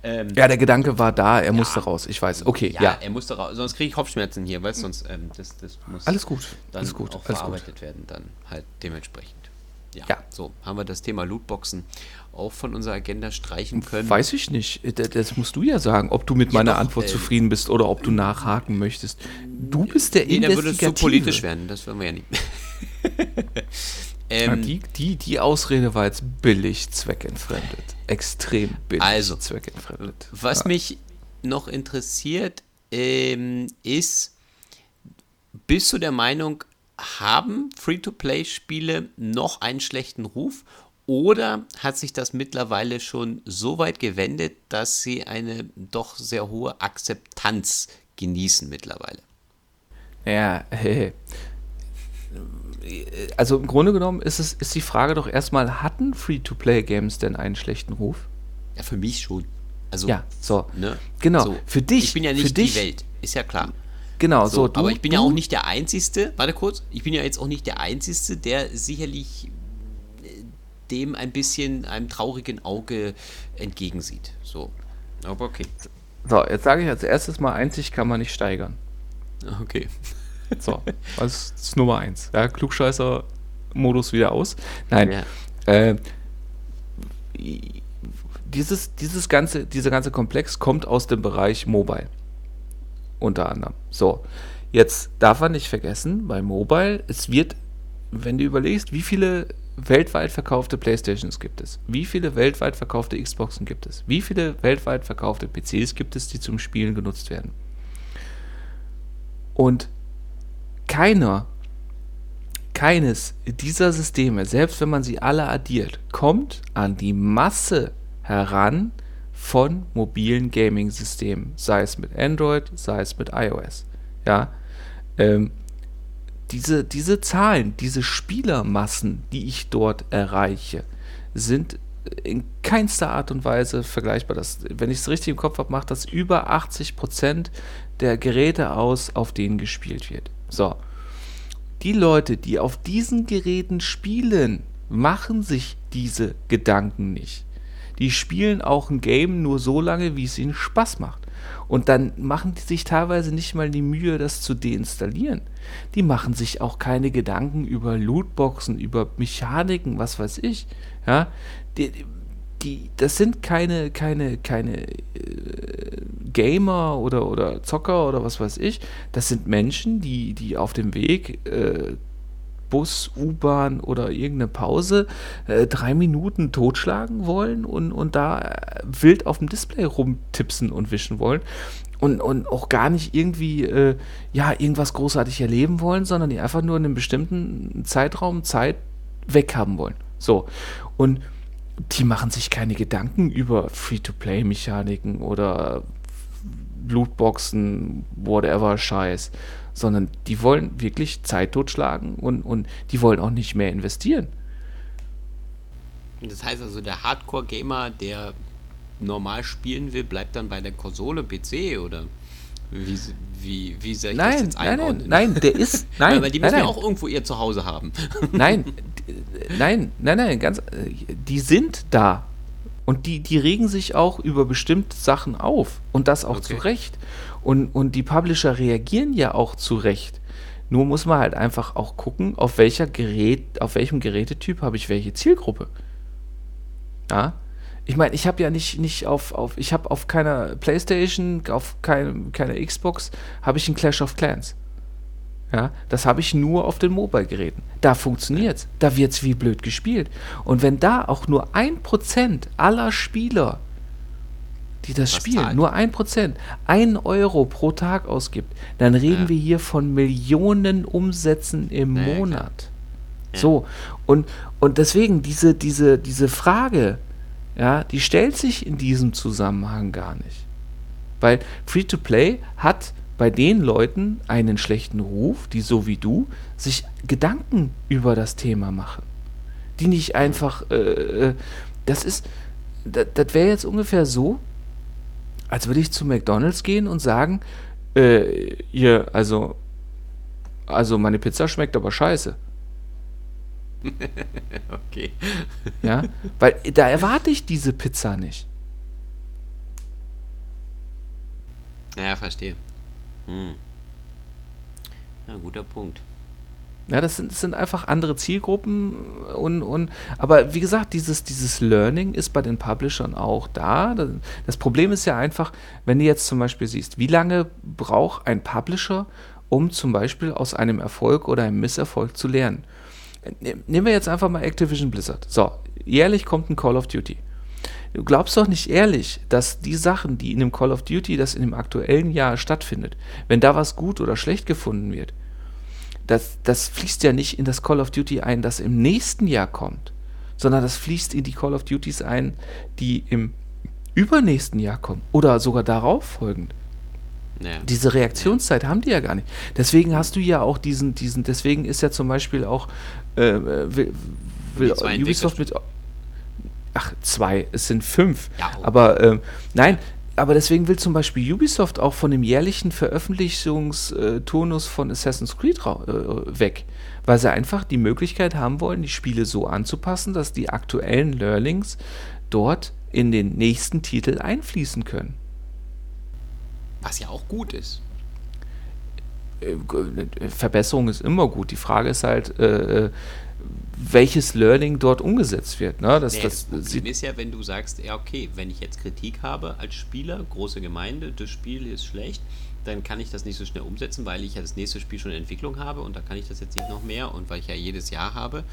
Ähm, Ja, der Gedanke war da, er musste raus. Ich weiß. Okay, ja, ja. er musste raus, sonst kriege ich Kopfschmerzen hier, weil sonst ähm, das, das muss Alles gut. dann Alles gut. auch Alles gut. verarbeitet werden, dann halt dementsprechend. Ja, Ja. so haben wir das Thema Lootboxen auch von unserer Agenda streichen können. Weiß ich nicht. Das, das musst du ja sagen, ob du mit Ja, meiner doch, Antwort äh, zufrieden bist oder ob du nachhaken möchtest. Du bist der nee, dann würde es zu Investigative. politisch werden, das wollen wir ja nicht. Ja, ähm, die, die, die Ausrede war jetzt billig zweckentfremdet. Extrem billig Also, zweckentfremdet. Was ja. mich noch interessiert, ähm, ist, bist du der Meinung, haben Free-to-Play-Spiele noch einen schlechten Ruf? Oder hat sich das mittlerweile schon so weit gewendet, dass sie eine doch sehr hohe Akzeptanz genießen mittlerweile? Ja, äh, also im Grunde genommen ist, es, ist die Frage doch erstmal, hatten Free-to-Play-Games denn einen schlechten Ruf? Ja, für mich schon. Also, Ja, so. ne? Genau. So. Für dich. Ich bin ja für nicht dich, die Welt, ist ja klar. Genau, so. So, du, aber ich bin ja du- auch nicht der Einzige, warte kurz, ich bin ja jetzt auch nicht der Einzige, der sicherlich äh, dem ein bisschen einem traurigen Auge entgegensieht. So. Aber okay. So, jetzt sage ich als erstes mal, einzig kann man nicht steigern. Okay. So, das ist Nummer eins. Ja, Klugscheißer-Modus wieder aus. Nein, Ja. äh, dieses, dieses ganze, dieser ganze Komplex kommt aus dem Bereich Mobile. Unter anderem. So, jetzt darf man nicht vergessen, bei Mobile, es wird, wenn du überlegst, wie viele weltweit verkaufte Playstations gibt es, wie viele weltweit verkaufte Xboxen gibt es, wie viele weltweit verkaufte PCs gibt es, die zum Spielen genutzt werden. Und keiner, keines dieser Systeme, selbst wenn man sie alle addiert, kommt an die Masse heran von mobilen Gaming-Systemen, sei es mit Android, sei es mit iOS. Ja, ähm, diese, diese Zahlen, diese Spielermassen, die ich dort erreiche, sind in keinster Art und Weise vergleichbar. Das, wenn ich es richtig im Kopf habe, macht das über 80% der Geräte aus, auf denen gespielt wird. So. Die Leute, die auf diesen Geräten spielen, machen sich diese Gedanken nicht. Die spielen auch ein Game nur so lange, wie es ihnen Spaß macht. Und dann machen die sich teilweise nicht mal die Mühe, das zu deinstallieren. Die machen sich auch keine Gedanken über Lootboxen, über Mechaniken, was weiß ich. Ja, die, die, das sind keine, keine, keine äh, Gamer oder, oder Zocker oder was weiß ich. Das sind Menschen, die, die auf dem Weg äh, Bus, U-Bahn oder irgendeine Pause äh, drei Minuten totschlagen wollen und, und da äh, wild auf dem Display rumtipsen und wischen wollen und, und auch gar nicht irgendwie äh, ja, irgendwas großartig erleben wollen, sondern die einfach nur in einem bestimmten Zeitraum Zeit weghaben wollen. So. Und die machen sich keine Gedanken über Free-to-Play-Mechaniken oder Lootboxen, whatever Scheiß, sondern die wollen wirklich Zeit totschlagen und, und die wollen auch nicht mehr investieren. Das heißt also, der Hardcore-Gamer, der normal spielen will, bleibt dann bei der Konsole, PC oder Wie, wie, wie soll ich nein, das jetzt nein, einordnen? nein, nein, der ist, nein, Weil die nein, müssen ja auch irgendwo ihr Zuhause haben. Nein, nein, nein, nein, ganz, äh, die sind da. Und die, die regen sich auch über bestimmte Sachen auf. Und das auch Okay. zu Recht. Und, und die Publisher reagieren ja auch zu Recht. Nur muss man halt einfach auch gucken, auf welcher Gerät, auf welchem Gerätetyp habe ich welche Zielgruppe. Ja. Ich meine, ich habe ja nicht, nicht auf, auf, ich habe auf keiner Playstation, auf keinem, keiner Xbox, habe ich ein Clash of Clans. Ja, das habe ich nur auf den Mobile-Geräten. Da funktioniert's. Da wird's wie blöd gespielt. Und wenn da auch nur ein Prozent aller Spieler, die das Was spielen, zahlt? nur ein Prozent, ein Euro pro Tag ausgibt, dann reden Ja. wir hier von Millionen Umsätzen im Ja. Monat. Ja. So, und, und deswegen diese, diese, diese Frage, ja, die stellt sich in diesem Zusammenhang gar nicht. Weil Free-to-Play hat bei den Leuten einen schlechten Ruf, die so wie du sich Gedanken über das Thema machen. Die nicht einfach, äh, äh, das ist, das, das wäre jetzt ungefähr so, als würde ich zu McDonalds gehen und sagen, äh, ihr, also, also meine Pizza schmeckt aber scheiße. Okay. Ja, weil da erwarte ich diese Pizza nicht. Ja, verstehe. Hm. Ja, guter Punkt. Ja, das sind, das sind einfach andere Zielgruppen und, und aber wie gesagt, dieses, dieses Learning ist bei den Publishern auch da. Das- Das Problem ist ja einfach, wenn du jetzt zum Beispiel siehst, wie lange braucht ein Publisher, um zum Beispiel aus einem Erfolg oder einem Misserfolg zu lernen? Ne- Nehmen wir jetzt einfach mal Activision Blizzard. So, jährlich kommt ein Call of Duty. Du glaubst doch nicht ehrlich, dass die Sachen, die in dem Call of Duty, das in dem aktuellen Jahr stattfindet, wenn da was gut oder schlecht gefunden wird, das, das fließt ja nicht in das Call of Duty ein, das im nächsten Jahr kommt, sondern das fließt in die Call of Duties ein, die im übernächsten Jahr kommen oder sogar darauf folgend. Ja. Diese Reaktionszeit haben die ja gar nicht. Deswegen hast du ja auch diesen, diesen, deswegen ist ja zum Beispiel auch äh, will, will zwei Ubisoft mit ach, zwei, es sind fünf. Ja, oh. Aber ähm, nein, aber deswegen will zum Beispiel Ubisoft auch von dem jährlichen Veröffentlichungsturnus von Assassin's Creed äh, weg, weil sie einfach die Möglichkeit haben wollen, die Spiele so anzupassen, dass die aktuellen Learnings dort in den nächsten Titel einfließen können. Was ja auch gut ist. Äh, Verbesserung ist immer gut. Die Frage ist halt, äh, äh, welches Learning dort umgesetzt wird. Ne? Das, Nee, das, das Problem ist ja, wenn du sagst, ja okay, wenn ich jetzt Kritik habe als Spieler, große Gemeinde, das Spiel ist schlecht, dann kann ich das nicht so schnell umsetzen, weil ich ja das nächste Spiel schon in Entwicklung habe und da kann ich das jetzt nicht noch mehr und weil ich ja jedes Jahr habe,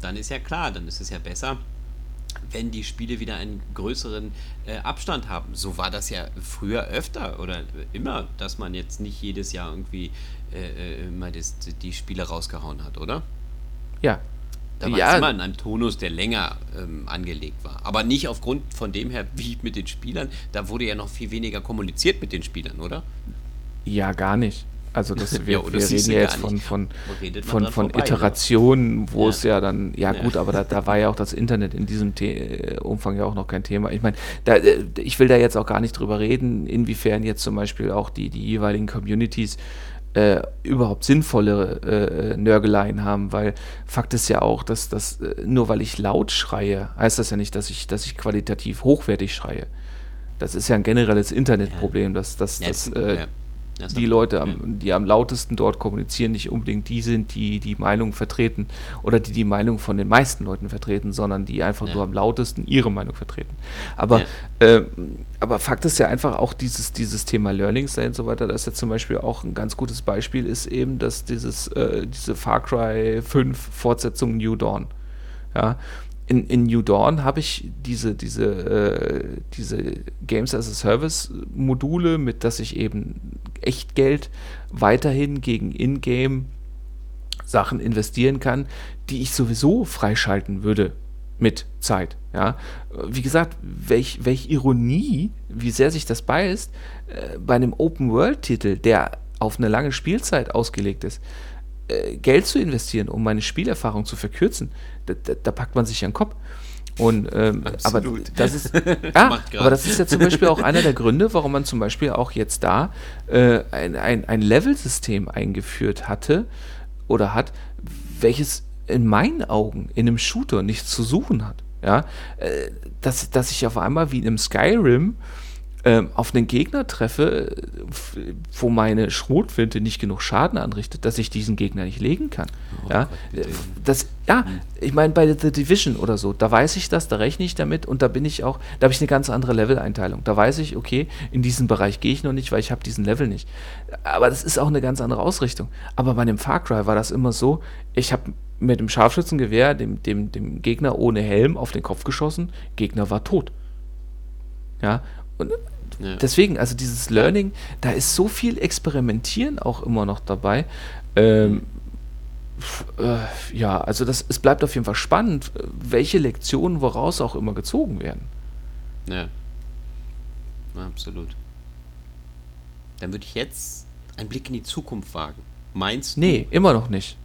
dann ist ja klar, dann ist es ja besser, wenn die Spiele wieder einen größeren äh, Abstand haben. So war das ja früher öfter oder immer, dass man jetzt nicht jedes Jahr irgendwie äh, äh, mal das, die Spiele rausgehauen hat, oder? ja. Da war Ja. es immer in einem Tonus, der länger ähm, angelegt war. Aber nicht aufgrund von dem her, wie mit den Spielern. Da wurde ja noch viel weniger kommuniziert mit den Spielern, oder? Ja, gar nicht. Also das, wir, Ja, wir reden ja jetzt von, von, von, von vorbei, Iterationen, wo Ja. es ja dann, ja, Ja. gut, aber da, da war ja auch das Internet in diesem The äh, Umfang ja auch noch kein Thema. Ich meine, äh, ich will da jetzt auch gar nicht drüber reden, inwiefern jetzt zum Beispiel auch die, die jeweiligen Communities äh, überhaupt sinnvolle äh, Nörgeleien haben, weil Fakt ist ja auch, dass das äh, nur weil ich laut schreie, heißt das ja nicht, dass ich, dass ich qualitativ hochwertig schreie. Das ist ja ein generelles Internetproblem, dass, dass, Ja, dass ja. äh, Das die Leute, ja. am, die am lautesten dort kommunizieren, nicht unbedingt die sind, die die Meinung vertreten oder die die Meinung von den meisten Leuten vertreten, sondern die einfach Ja. nur am lautesten ihre Meinung vertreten. Aber, ähm, aber Fakt ist ja einfach auch dieses, dieses Thema Learnings und so weiter, das ist ja zum Beispiel auch ein ganz gutes Beispiel, ist eben, dass dieses, äh, diese Far Cry 5 Fortsetzung New Dawn, ja, in, in New Dawn habe ich diese, diese, äh, diese Games as a Service Module, mit dass ich eben Echtgeld weiterhin gegen Ingame Sachen investieren kann, die ich sowieso freischalten würde mit Zeit. Ja, wie gesagt, welch, welch Ironie, wie sehr sich das beißt, äh, bei einem Open-World-Titel, der auf eine lange Spielzeit ausgelegt ist, äh, Geld zu investieren, um meine Spielerfahrung zu verkürzen, da, da, da packt man sich an den Kopf. Und ähm, aber das ist ja, aber das ist ja zum Beispiel auch einer der Gründe, warum man zum Beispiel auch jetzt da äh, ein, ein, ein Level-System eingeführt hatte oder hat, welches in meinen Augen in einem Shooter nichts zu suchen hat. Ja, äh, dass, dass ich auf einmal wie in einem Skyrim auf einen Gegner treffe, wo meine Schrotflinte nicht genug Schaden anrichtet, dass ich diesen Gegner nicht legen kann. Oh ja, das, ja, ich meine bei The Division oder so, da weiß ich das, da rechne ich damit und da bin ich auch, da habe ich eine ganz andere Level-Einteilung. Da weiß ich, okay, in diesen Bereich gehe ich noch nicht, weil ich habe diesen Level nicht. Aber das ist auch eine ganz andere Ausrichtung. Aber bei einem Far Cry war das immer so, ich habe mit dem Scharfschützengewehr dem, dem, dem Gegner ohne Helm auf den Kopf geschossen, Gegner war tot. Ja, und ja. deswegen, also dieses Learning, da ist so viel Experimentieren auch immer noch dabei. Ähm, äh, ja, also das, es bleibt auf jeden Fall spannend, welche Lektionen woraus auch immer gezogen werden. Ja. Absolut. Dann würde ich jetzt einen Blick in die Zukunft wagen. Meinst du? Nee, immer noch nicht.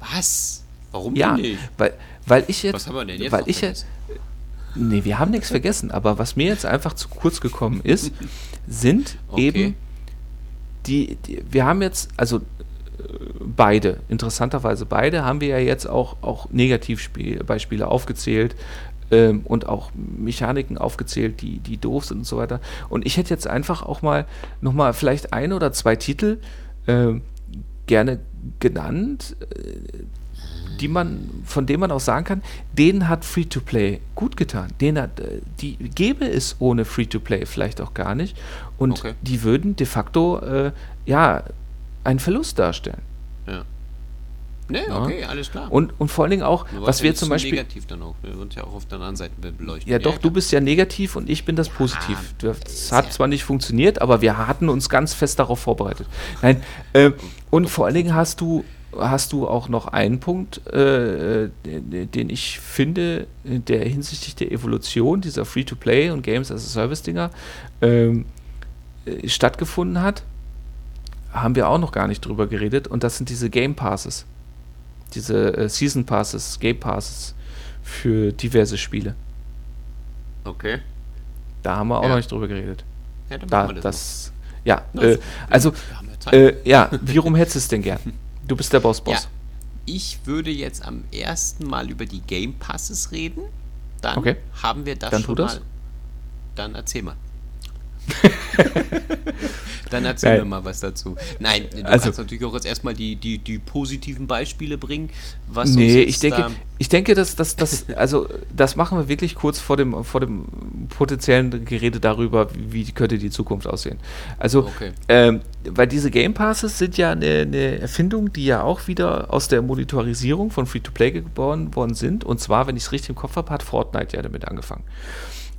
Was? Warum ja, nicht? Weil, weil ich jetzt. Was haben wir denn jetzt? Weil ich jetzt. Nee, wir haben nichts vergessen, aber was mir jetzt einfach zu kurz gekommen ist, sind okay. eben die, die, wir haben jetzt, also äh, beide, interessanterweise beide, haben wir ja jetzt auch, auch Negativbeispiele aufgezählt ähm, und auch Mechaniken aufgezählt, die, die doof sind und so weiter. Und ich hätte jetzt einfach auch mal nochmal vielleicht ein oder zwei Titel äh, gerne genannt, äh, die man, von denen man auch sagen kann, denen hat Free-to-Play gut getan. Denen hat, äh, die gäbe es ohne Free-to-Play vielleicht auch gar nicht. Und okay. die würden de facto äh, ja einen Verlust darstellen. Ja. Nee, okay, ja. alles klar. Und, und vor allen Dingen auch, was wir zum Beispiel. negativ dann auch. Wir wird ja auch auf der anderen Seite beleuchtet. Ja, doch, ja, du bist ja negativ und ich bin das positiv. Das hat zwar nicht funktioniert, aber wir hatten uns ganz fest darauf vorbereitet. Nein, äh, und vor allen Dingen hast du hast du auch noch einen Punkt, äh, den ich finde, der hinsichtlich der Evolution dieser Free-to-Play und Games as a Service-Dinger ähm, äh, stattgefunden hat. Haben wir auch noch gar nicht drüber geredet. Und das sind diese Game Passes. Diese äh, Season Passes, Game Passes für diverse Spiele. Okay. Da haben wir auch ja. noch nicht drüber geredet. Ja, dann da, das. das ja, äh, also, äh, ja, wie rum hättest du es denn gern? Du bist der Boss-Boss. Ja, ich würde jetzt am ersten Mal über die Game Passes reden. Dann okay. haben wir das Dann schon mal. Das. Dann erzähl mal. Dann erzähl Nein. mir mal was dazu. Nein, du also, kannst natürlich auch jetzt erstmal die, die, die positiven Beispiele bringen. Was nee, ich denke, ich denke, dass das, also das machen wir wirklich kurz vor dem, vor dem potenziellen Gerede darüber, wie könnte die Zukunft aussehen. Also, okay. ähm, weil diese Game Passes sind ja eine, eine, Erfindung, die ja auch wieder aus der Monitorisierung von Free-to-Play geboren worden sind. Und zwar, wenn ich es richtig im Kopf habe, hat Fortnite ja damit angefangen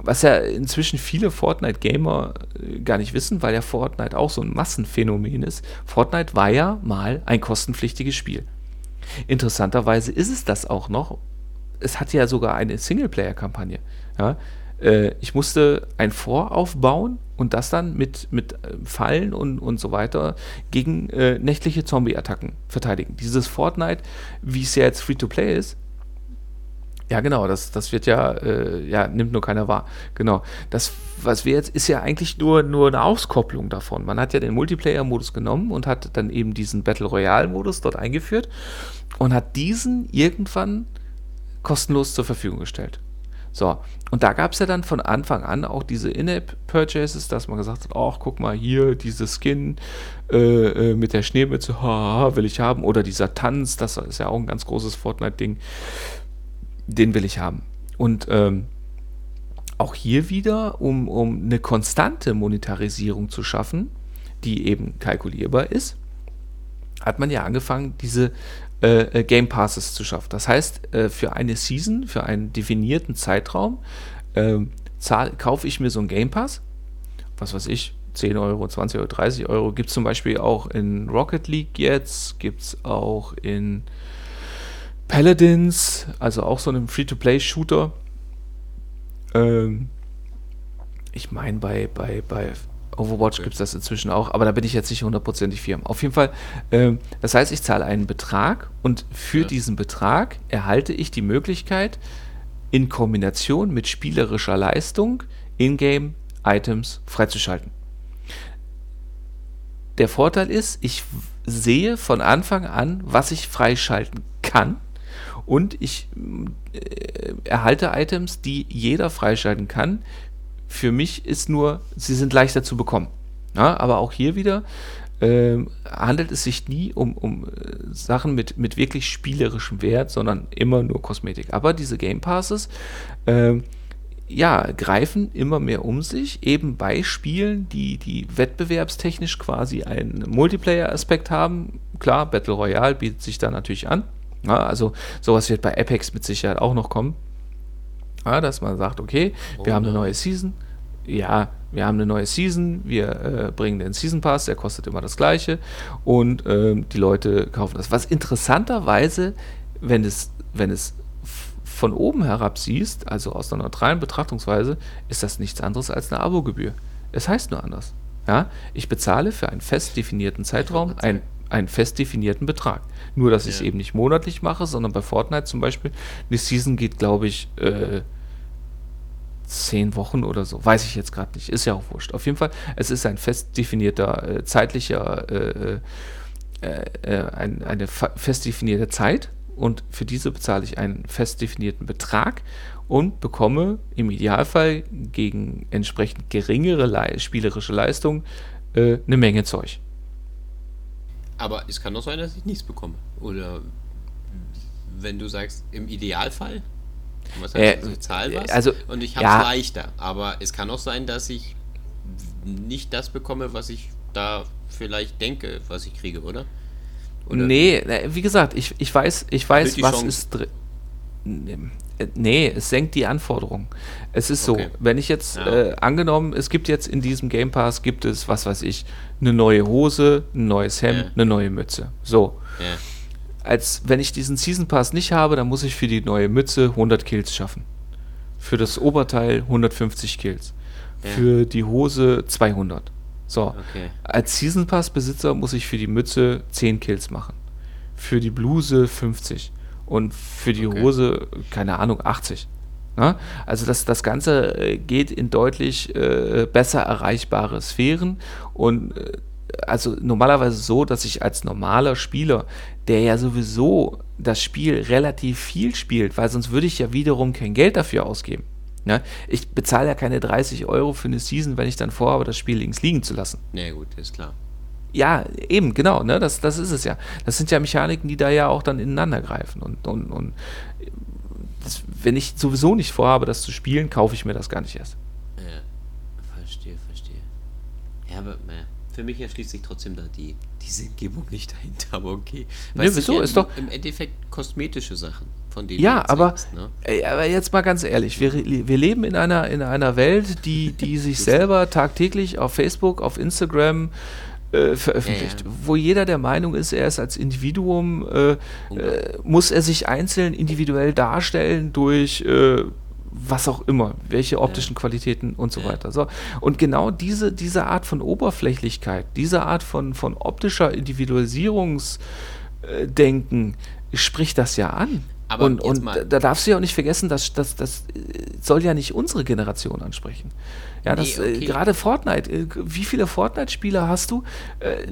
was ja inzwischen viele Fortnite-Gamer äh, gar nicht wissen, weil ja Fortnite auch so ein Massenphänomen ist. Fortnite war ja mal ein kostenpflichtiges Spiel. Interessanterweise ist es das auch noch. Es hatte ja sogar eine Singleplayer-Kampagne. Ja? Äh, ich musste ein Fort aufbauen und das dann mit, mit äh, Fallen und, und so weiter gegen äh, nächtliche Zombie-Attacken verteidigen. Dieses Fortnite, wie es ja jetzt Free-to-Play ist, ja, genau, das, das wird ja, äh, ja, nimmt nur keiner wahr. Genau. Das, was wir jetzt, ist ja eigentlich nur, nur eine Auskopplung davon. Man hat ja den Multiplayer-Modus genommen und hat dann eben diesen Battle Royale-Modus dort eingeführt und hat diesen irgendwann kostenlos zur Verfügung gestellt. So, und da gab es ja dann von Anfang an auch diese In-App-Purchases, dass man gesagt hat, ach, guck mal hier, diese Skin äh, äh, mit der Schneemütze, haha, will ich haben. Oder dieser Tanz, das ist ja auch ein ganz großes Fortnite-Ding den will ich haben. Und ähm, auch hier wieder, um, um eine konstante Monetarisierung zu schaffen, die eben kalkulierbar ist, hat man ja angefangen, diese äh, äh Game Passes zu schaffen. Das heißt, äh, für eine Season, für einen definierten Zeitraum, äh, zahl, kaufe ich mir so einen Game Pass, was weiß ich, 10 Euro, 20 Euro, 30 Euro. Gibt es zum Beispiel auch in Rocket League jetzt, gibt es auch in Paladins, also auch so einem Free-to-Play-Shooter. Ähm, ich meine, bei, bei, bei Overwatch okay. gibt es das inzwischen auch, aber da bin ich jetzt nicht hundertprozentig firm. Auf jeden Fall, ähm, das heißt, ich zahle einen Betrag und für ja. diesen Betrag erhalte ich die Möglichkeit, in Kombination mit spielerischer Leistung in-game Items freizuschalten. Der Vorteil ist, ich sehe von Anfang an, was ich freischalten kann und ich äh, erhalte Items, die jeder freischalten kann. Für mich ist nur, sie sind leichter zu bekommen. Ja, aber auch hier wieder äh, handelt es sich nie um, um äh, Sachen mit, mit wirklich spielerischem Wert, sondern immer nur Kosmetik. Aber diese Game Passes äh, ja, greifen immer mehr um sich, eben bei Spielen, die, die wettbewerbstechnisch quasi einen Multiplayer-Aspekt haben. Klar, Battle Royale bietet sich da natürlich an. Ja, also sowas wird bei Apex mit Sicherheit auch noch kommen. Ja, dass man sagt, okay, oh, wir haben eine neue Season. Ja, wir haben eine neue Season, wir äh, bringen den Season Pass, der kostet immer das gleiche und ähm, die Leute kaufen das. Was interessanterweise, wenn es, wenn es von oben herab siehst, also aus einer neutralen Betrachtungsweise, ist das nichts anderes als eine Abogebühr. Es heißt nur anders. Ja, ich bezahle für einen fest definierten Zeitraum ein einen fest definierten Betrag. Nur, dass ich es eben nicht monatlich mache, sondern bei Fortnite zum Beispiel, eine Season geht, glaube ich, äh, zehn Wochen oder so. Weiß ich jetzt gerade nicht. Ist ja auch wurscht. Auf jeden Fall, es ist ein fest definierter, äh, zeitlicher, äh, äh, äh ein, eine fest definierte Zeit und für diese bezahle ich einen fest definierten Betrag und bekomme im Idealfall gegen entsprechend geringere Le spielerische Leistung äh, eine Menge Zeug. Aber es kann doch sein, dass ich nichts bekomme. Oder wenn du sagst, im Idealfall, was heißt, äh, also ich zahle was also, und ich habe es ja. leichter. Aber es kann auch sein, dass ich nicht das bekomme, was ich da vielleicht denke, was ich kriege, oder? oder? Nee, wie gesagt, ich, ich weiß, ich weiß, was Chance. ist drin. Nee, es senkt die Anforderungen. Es ist okay. so, wenn ich jetzt ja. äh, angenommen, es gibt jetzt in diesem Game Pass, gibt es, was weiß ich, eine neue Hose, ein neues Hemd, ja. eine neue Mütze. So. Ja. Als wenn ich diesen Season Pass nicht habe, dann muss ich für die neue Mütze 100 Kills schaffen. Für das Oberteil 150 Kills. Für die Hose 200. So. Okay. Als Season Pass Besitzer muss ich für die Mütze 10 Kills machen. Für die Bluse 50 und für die okay. Hose, keine Ahnung, 80. Ne? Also das, das Ganze äh, geht in deutlich äh, besser erreichbare Sphären und äh, also normalerweise so, dass ich als normaler Spieler, der ja sowieso das Spiel relativ viel spielt, weil sonst würde ich ja wiederum kein Geld dafür ausgeben. Ne? Ich bezahle ja keine 30 Euro für eine Season, wenn ich dann vorhabe, das Spiel links liegen zu lassen. Ja gut, ist klar. Ja, eben, genau, ne? das, das ist es ja. Das sind ja Mechaniken, die da ja auch dann ineinander greifen. Und, und, und das, wenn ich sowieso nicht vorhabe, das zu spielen, kaufe ich mir das gar nicht erst. Ja, verstehe, verstehe. Ja, aber ja, für mich erschließt sich trotzdem da die, die Sinngebung nicht dahinter, aber okay. Weißt nee, wieso? Ja, ist doch im Endeffekt kosmetische Sachen, von denen Ja, aber, sagst, ne? ey, aber jetzt mal ganz ehrlich, wir, wir leben in einer, in einer Welt, die, die sich selber tagtäglich auf Facebook, auf Instagram, äh, veröffentlicht, ja, ja. wo jeder der Meinung ist, er ist als Individuum, äh, äh, muss er sich einzeln individuell darstellen durch äh, was auch immer, welche optischen ja. Qualitäten und so weiter. So. Und genau diese, diese Art von Oberflächlichkeit, diese Art von, von optischer Individualisierungsdenken spricht das ja an. Aber und, und da darfst du ja auch nicht vergessen, dass das, das soll ja nicht unsere Generation ansprechen. Ja, das nee, okay. äh, gerade Fortnite, äh, wie viele Fortnite-Spieler hast du? Äh,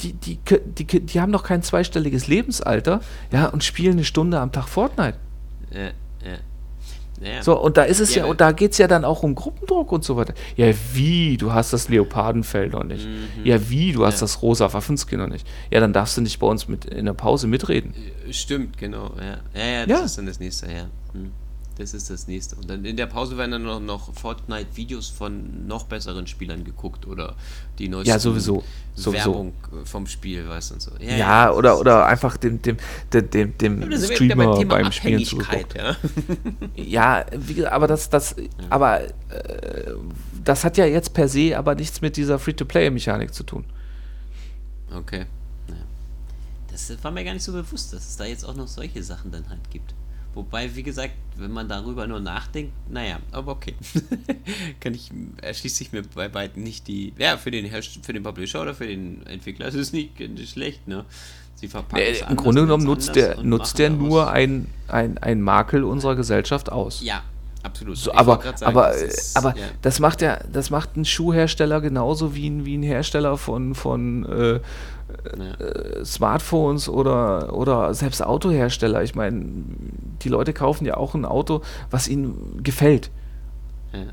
die, die, die, die, die, haben noch kein zweistelliges Lebensalter, ja, und spielen eine Stunde am Tag Fortnite. Ja, ja. Ja. So, und da ist es ja, ja und da geht es ja dann auch um Gruppendruck und so weiter. Ja, wie, du hast das Leopardenfell noch nicht. Mhm. Ja, wie, du hast ja. das rosa Waffenskin noch nicht. Ja, dann darfst du nicht bei uns mit in der Pause mitreden. Stimmt, genau, ja. Ja, ja, das ist dann das nächste, ja. Hm. Das ist das nächste. Und dann in der Pause werden dann noch, noch Fortnite-Videos von noch besseren Spielern geguckt oder die neueste ja, sowieso. Werbung vom Spiel, weißt du und so. Ja, ja, ja oder, oder einfach dem, dem, dem, dem, ja, Streamer beim, beim Spielen zugucken. Ja, ja wie, aber das, das, aber äh, das hat ja jetzt per se aber nichts mit dieser Free-to-Play-Mechanik zu tun. Okay. Das war mir gar nicht so bewusst, dass es da jetzt auch noch solche Sachen dann halt gibt. Wobei, wie gesagt, wenn man darüber nur nachdenkt, naja, aber okay. Kann ich, erschließt sich mir bei beiden nicht die. Ja, für den für den Publisher oder für den Entwickler ist es nicht, nicht schlecht, ne? Sie verpacken äh, Im Grunde genommen nutzt der, nutzt der nur ein, ein, ein Makel unserer Gesellschaft aus. Ja, absolut. So, aber sagen, aber, das, ist, aber ja. das macht ja, das macht ein Schuhhersteller genauso wie ein, wie ein Hersteller von, von äh, ja. Äh, Smartphones oder, oder selbst Autohersteller. Ich meine, die Leute kaufen ja auch ein Auto, was ihnen gefällt. Ja.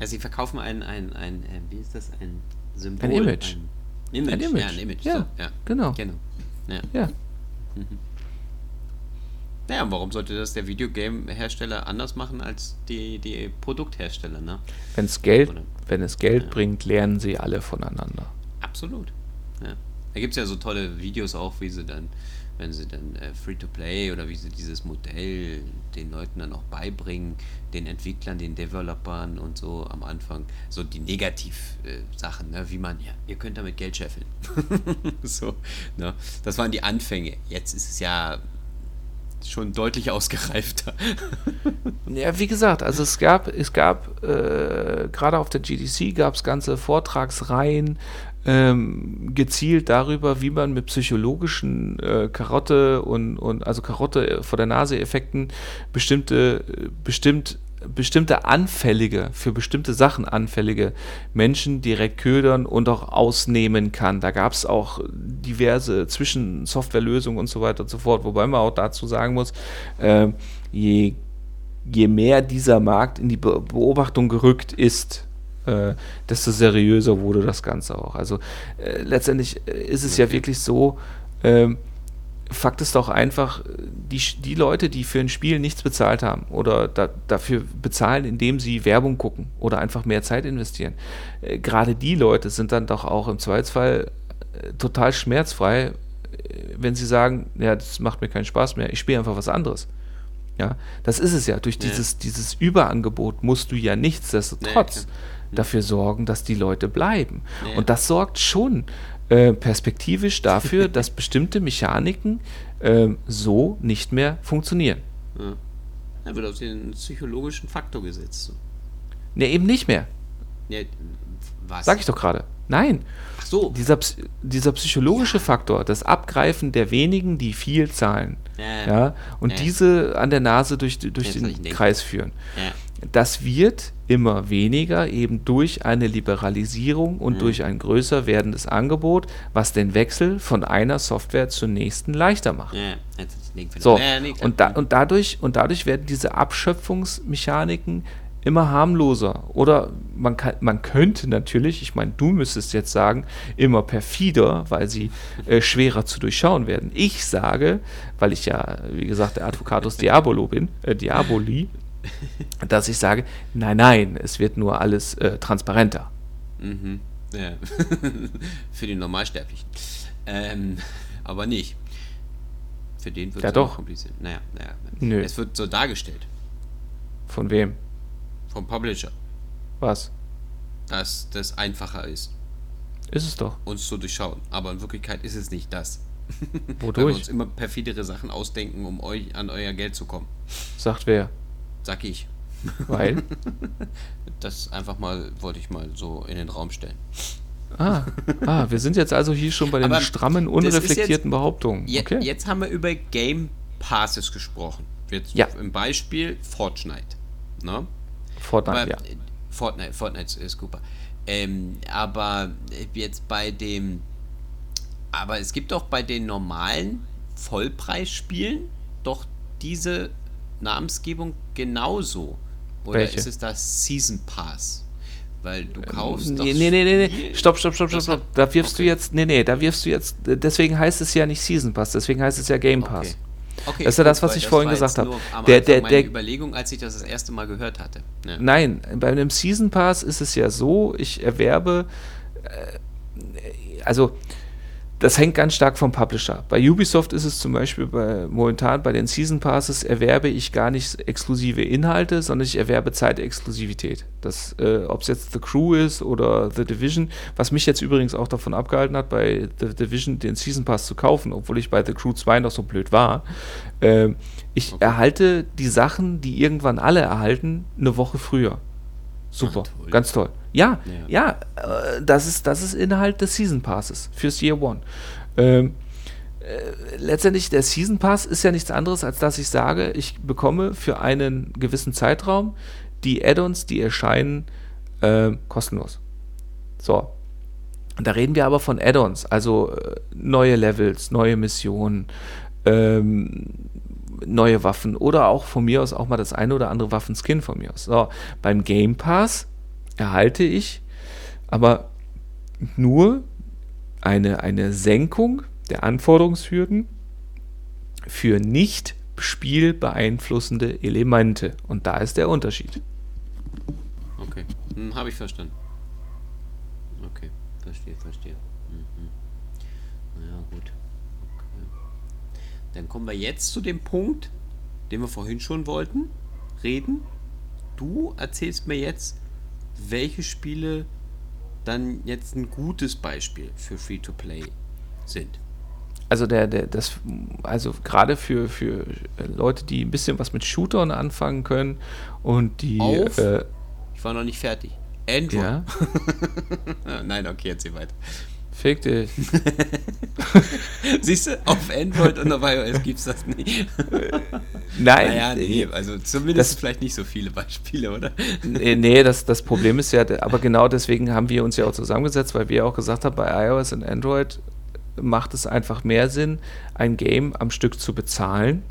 ja sie verkaufen ein, ein, ein, äh, wie ist das, ein Symbol? Ein Image. Ein Image, ein Image. ja, ein Image. Ja, so, ja. genau. genau. Ja. ja. Mhm. Naja, warum sollte das der Videogame-Hersteller anders machen als die, die Produkthersteller, ne? Wenn's Geld, wenn es Geld ja. bringt, lernen sie alle voneinander. Absolut. Gibt es ja so tolle Videos auch, wie sie dann, wenn sie dann äh, Free-to-Play oder wie sie dieses Modell den Leuten dann auch beibringen, den Entwicklern, den Developern und so am Anfang, so die Negativ-Sachen, äh, ne? wie man, ja, ihr könnt damit Geld scheffeln. so, ne? Das waren die Anfänge. Jetzt ist es ja schon deutlich ausgereifter. ja, wie gesagt, also es gab, es gab äh, gerade auf der GDC gab es ganze Vortragsreihen ähm, gezielt darüber, wie man mit psychologischen äh, Karotte und, und also Karotte vor der Nase Effekten bestimmte bestimmt bestimmte anfällige, für bestimmte Sachen anfällige Menschen direkt ködern und auch ausnehmen kann. Da gab es auch diverse Zwischensoftwarelösungen und so weiter und so fort, wobei man auch dazu sagen muss, äh, je, je mehr dieser Markt in die Beobachtung gerückt ist, äh, desto seriöser wurde das Ganze auch. Also äh, letztendlich äh, ist es ja wirklich so, ähm, Fakt ist doch einfach, die, die Leute, die für ein Spiel nichts bezahlt haben oder da, dafür bezahlen, indem sie Werbung gucken oder einfach mehr Zeit investieren, äh, gerade die Leute sind dann doch auch im Zweifelsfall äh, total schmerzfrei, äh, wenn sie sagen, ja, das macht mir keinen Spaß mehr, ich spiele einfach was anderes. Ja, das ist es ja. Durch nee. dieses, dieses Überangebot musst du ja nichtsdestotrotz nee, dafür sorgen, dass die Leute bleiben. Nee. Und das sorgt schon äh, perspektivisch dafür, dass bestimmte Mechaniken äh, so nicht mehr funktionieren. Ja. Da wird auf den psychologischen Faktor gesetzt. Ne, eben nicht mehr. Ja, was? Sag ich doch gerade. Nein. Ach so. Dieser, dieser psychologische ja. Faktor, das Abgreifen der wenigen, die viel zahlen. Ja. ja und diese an der Nase durch, durch den Kreis führen. Das wird immer weniger, eben durch eine Liberalisierung und mhm. durch ein größer werdendes Angebot, was den Wechsel von einer Software zur nächsten leichter macht. Ja, so, und, da, und, dadurch, und dadurch werden diese Abschöpfungsmechaniken immer harmloser. Oder man, kann, man könnte natürlich, ich meine, du müsstest jetzt sagen, immer perfider, weil sie äh, schwerer zu durchschauen werden. Ich sage, weil ich ja, wie gesagt, der Advocatus Diabolo bin, äh, Diaboli, dass ich sage, nein, nein, es wird nur alles äh, transparenter. Mhm. Ja. Für den Normalsterblichen. Ähm, aber nicht. Für den wird es ja, kompliziert. Naja, naja. Nö. Es wird so dargestellt. Von wem? Vom Publisher. Was? Dass das einfacher ist. Ist es doch. Uns zu durchschauen. Aber in Wirklichkeit ist es nicht das. Wodurch? Weil wir uns immer perfidere Sachen ausdenken, um euch an euer Geld zu kommen. Sagt wer? Sag ich. Weil? Das einfach mal, wollte ich mal so in den Raum stellen. Ah, ah wir sind jetzt also hier schon bei den Aber strammen, unreflektierten jetzt, Behauptungen. Okay. Jetzt haben wir über Game Passes gesprochen. Jetzt ja. im Beispiel Fortnite. Ne? Fortnite, aber, ja. Fortnite, Fortnite ist super. Ähm, aber jetzt bei dem. Aber es gibt doch bei den normalen Vollpreisspielen doch diese Namensgebung genauso? Oder Welche? ist es das Season Pass? Weil du kaufst. Ähm, nee, nee, nee, nee, nee. Stopp, stopp, stopp, stopp, stopp. Da wirfst okay. du jetzt. Nee, nee, da wirfst du jetzt. Deswegen heißt es ja nicht Season Pass, deswegen heißt es ja Game Pass. Okay. Okay, das ist ja das, was ich vorhin gesagt habe. Der, der, der Überlegung, als ich das das erste Mal gehört hatte. Ja. Nein, bei einem Season Pass ist es ja so, ich erwerbe, äh, also das hängt ganz stark vom Publisher. Bei Ubisoft ist es zum Beispiel bei, momentan bei den Season Passes erwerbe ich gar nicht exklusive Inhalte, sondern ich erwerbe Zeitexklusivität. Das, äh, ob es jetzt The Crew ist oder The Division, was mich jetzt übrigens auch davon abgehalten hat, bei The Division den Season Pass zu kaufen, obwohl ich bei The Crew 2 noch so blöd war. Äh, ich okay. erhalte die Sachen, die irgendwann alle erhalten, eine Woche früher. Super, Ach, toll. ganz toll. Ja, ja, ja äh, das, ist, das ist Inhalt des Season Passes fürs Year One. Ähm, äh, letztendlich, der Season Pass ist ja nichts anderes, als dass ich sage, ich bekomme für einen gewissen Zeitraum die Add-ons, die erscheinen, äh, kostenlos. So. Da reden wir aber von Add-ons, also äh, neue Levels, neue Missionen, ähm, neue Waffen oder auch von mir aus auch mal das eine oder andere Waffenskin von mir aus. So, beim Game Pass erhalte ich aber nur eine, eine Senkung der Anforderungshürden für nicht spielbeeinflussende Elemente. Und da ist der Unterschied. Okay, hm, habe ich verstanden. Okay, verstehe, verstehe. Mhm. Ja, gut. Dann kommen wir jetzt zu dem Punkt, den wir vorhin schon wollten reden. Du erzählst mir jetzt, welche Spiele dann jetzt ein gutes Beispiel für Free-to-Play sind. Also der, der, das, also gerade für, für Leute, die ein bisschen was mit Shootern anfangen können und die. Auf, äh, ich war noch nicht fertig. Android. Ja? Nein, okay, erzähl weiter. Fick dich. Siehst du, auf Android und auf iOS gibt es das nicht. Nein. Naja, nee, also zumindest das, vielleicht nicht so viele Beispiele, oder? Nee, das, das Problem ist ja, aber genau deswegen haben wir uns ja auch zusammengesetzt, weil wir auch gesagt haben, bei iOS und Android macht es einfach mehr Sinn, ein Game am Stück zu bezahlen.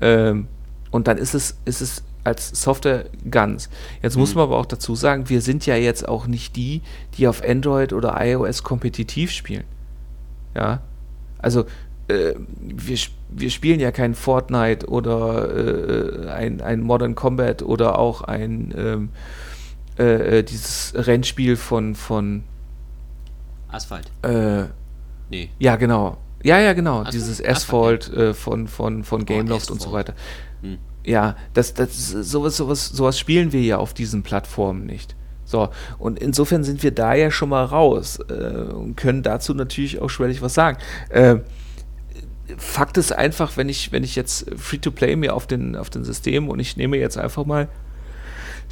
Ähm, und dann ist es, ist es als Software ganz. Jetzt mhm. muss man aber auch dazu sagen, wir sind ja jetzt auch nicht die, die auf Android oder iOS kompetitiv spielen. Ja. Also äh, wir, wir spielen ja kein Fortnite oder äh, ein, ein Modern Combat oder auch ein ähm, äh, äh dieses Rennspiel von, von Asphalt. Äh, nee. Ja, genau. Ja, ja, genau. Asphalt? Dieses Asphalt, Asphalt äh, von, von, von Gameloft oh, und so weiter. Hm ja, das, das, sowas, sowas, sowas spielen wir ja auf diesen Plattformen nicht. So, und insofern sind wir da ja schon mal raus äh, und können dazu natürlich auch schwerlich was sagen. Äh, Fakt ist einfach, wenn ich, wenn ich jetzt Free-to-Play mir auf den, auf den System und ich nehme jetzt einfach mal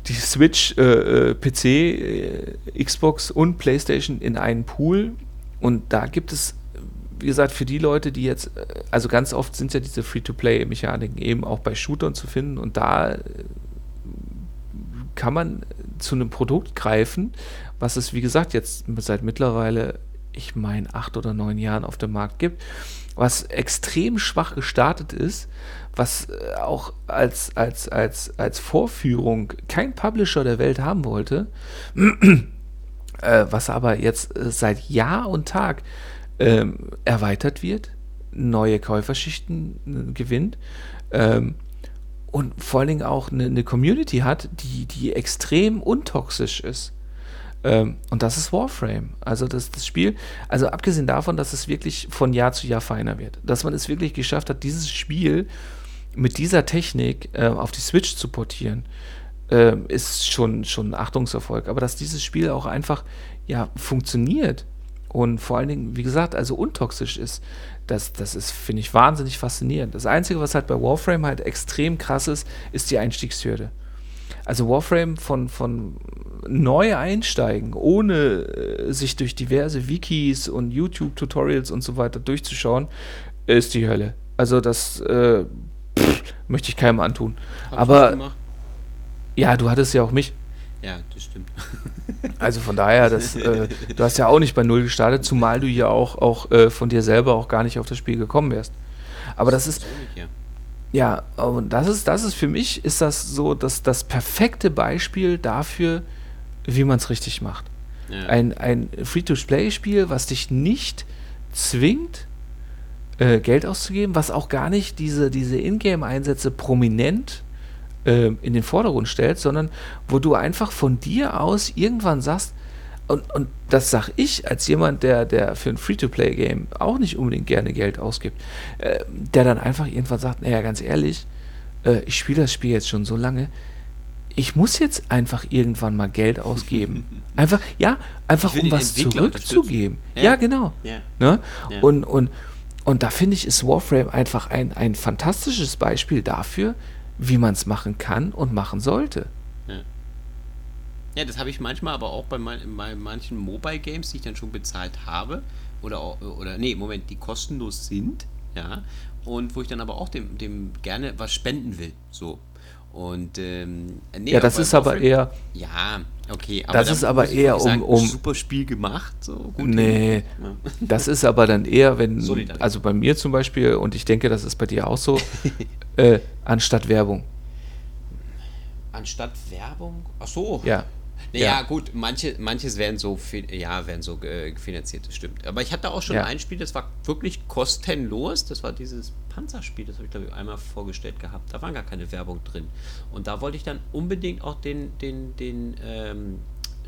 die Switch, äh, äh PC, äh, Xbox und PlayStation in einen Pool und da gibt es wie gesagt, für die Leute, die jetzt, äh, also ganz oft sind ja diese Free-to-Play-Mechaniken eben auch bei Shootern zu finden und da äh, kann man zu einem Produkt greifen, was es, wie gesagt, jetzt seit mittlerweile, ich meine, acht oder neun Jahren auf dem Markt gibt, was extrem schwach gestartet ist, was äh, auch als, als, als, als Vorführung kein Publisher der Welt haben wollte, was aber jetzt seit Jahr und Tag ähm, erweitert wird, neue Käuferschichten äh, gewinnt ähm, und vor allen Dingen auch eine, eine, Community hat, die, die extrem untoxisch ist. Ähm, und das ist Warframe. Also das, das Spiel, also abgesehen davon, dass es wirklich von Jahr zu Jahr feiner wird, dass man es wirklich geschafft hat, dieses Spiel mit dieser Technik äh, auf die Switch zu portieren, äh, ist schon, schon ein Achtungserfolg. Aber dass dieses Spiel auch einfach ja, funktioniert, und vor allen Dingen, wie gesagt, also untoxisch ist. Das, das ist, finde ich, wahnsinnig faszinierend. Das Einzige, was halt bei Warframe halt extrem krass ist, ist die Einstiegshürde. Also Warframe von, von neu einsteigen, ohne äh, sich durch diverse Wikis und YouTube-Tutorials und so weiter durchzuschauen, ist die Hölle. Also das äh, pff, möchte ich keinem antun. Hab Aber ja, du hattest ja auch mich. Ja, das stimmt. Also von daher, das, äh, du hast ja auch nicht bei Null gestartet, zumal du ja auch, auch äh, von dir selber auch gar nicht auf das Spiel gekommen wärst. Aber das, das ist. Ja, und das ist, das ist für mich, ist das so das, das perfekte Beispiel dafür, wie man es richtig macht. Ja. Ein, ein Free-to-Play-Spiel, was dich nicht zwingt, äh, Geld auszugeben, was auch gar nicht diese, diese Ingame-Einsätze prominent äh, in den Vordergrund stellt, sondern wo du einfach von dir aus irgendwann sagst, Und, und das sag ich als jemand, der, der für ein Free-to-Play-Game auch nicht unbedingt gerne Geld ausgibt, äh, der dann einfach irgendwann sagt, naja, ganz ehrlich, äh, ich spiele das Spiel jetzt schon so lange, ich muss jetzt einfach irgendwann mal Geld ausgeben. Einfach, ja, einfach um was zurückzugeben. Ja, ja genau. Ja. Ne? Ja. Und, und, und da finde ich, ist Warframe einfach ein, ein fantastisches Beispiel dafür, wie man es machen kann und machen sollte. Ja, ja das habe ich manchmal aber auch bei, mein, bei manchen Mobile-Games, die ich dann schon bezahlt habe. Oder, oder nee, Moment, die kostenlos sind. Ja. Und wo ich dann aber auch dem, dem gerne was spenden will. So. Und ähm, nee, ja, das ist aber eher. Ja, okay. das ist aber eher sagen, um, um. Super Spiel gemacht. So gut nee, ja. das ist aber dann eher, wenn. Also bei mir zum Beispiel, und ich denke, das ist bei dir auch so, äh, anstatt Werbung. Anstatt Werbung? Ach so. Ja. Naja, ja. gut, manche, manches werden so, ja, werden so äh, finanziert, das stimmt. Aber ich hatte auch schon ja. ein Spiel, das war wirklich kostenlos. Das war dieses Panzerspiel, das habe ich glaube ich einmal vorgestellt gehabt. Da war gar keine Werbung drin. Und da wollte ich dann unbedingt auch den, den, den, ähm,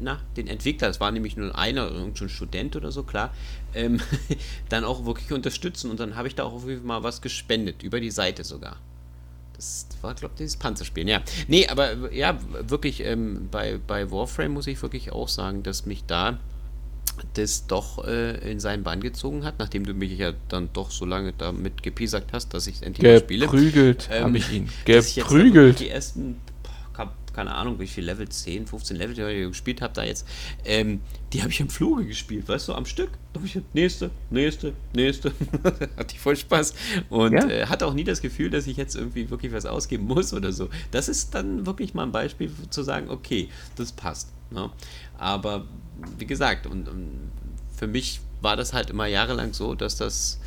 na, den Entwickler, das war nämlich nur einer, irgendein Student oder so, klar, ähm, dann auch wirklich unterstützen. Und dann habe ich da auch mal was gespendet, über die Seite sogar. Das war, glaube ich, dieses Panzerspiel. Ja. Nee, aber ja, wirklich, ähm, bei, bei Warframe muss ich wirklich auch sagen, dass mich da das doch äh, in seinen Bann gezogen hat, nachdem du mich ja dann doch so lange damit gepiesackt hast, dass ich es endlich mal spiele. Geprügelt ähm, habe ich ihn. Geprügelt. Die ersten keine Ahnung, wie viele Level, 10, 15 Level, die ich gespielt habe, da jetzt, ähm, die habe ich im Fluge gespielt, weißt du, am Stück. Da habe ich nächste, nächste, nächste. hatte ich voll Spaß. Und ja. äh, hatte auch nie das Gefühl, dass ich jetzt irgendwie wirklich was ausgeben muss oder so. Das ist dann wirklich mal ein Beispiel zu sagen, okay, das passt. Ne? Aber wie gesagt, und, und, für mich war das halt immer jahrelang so, dass das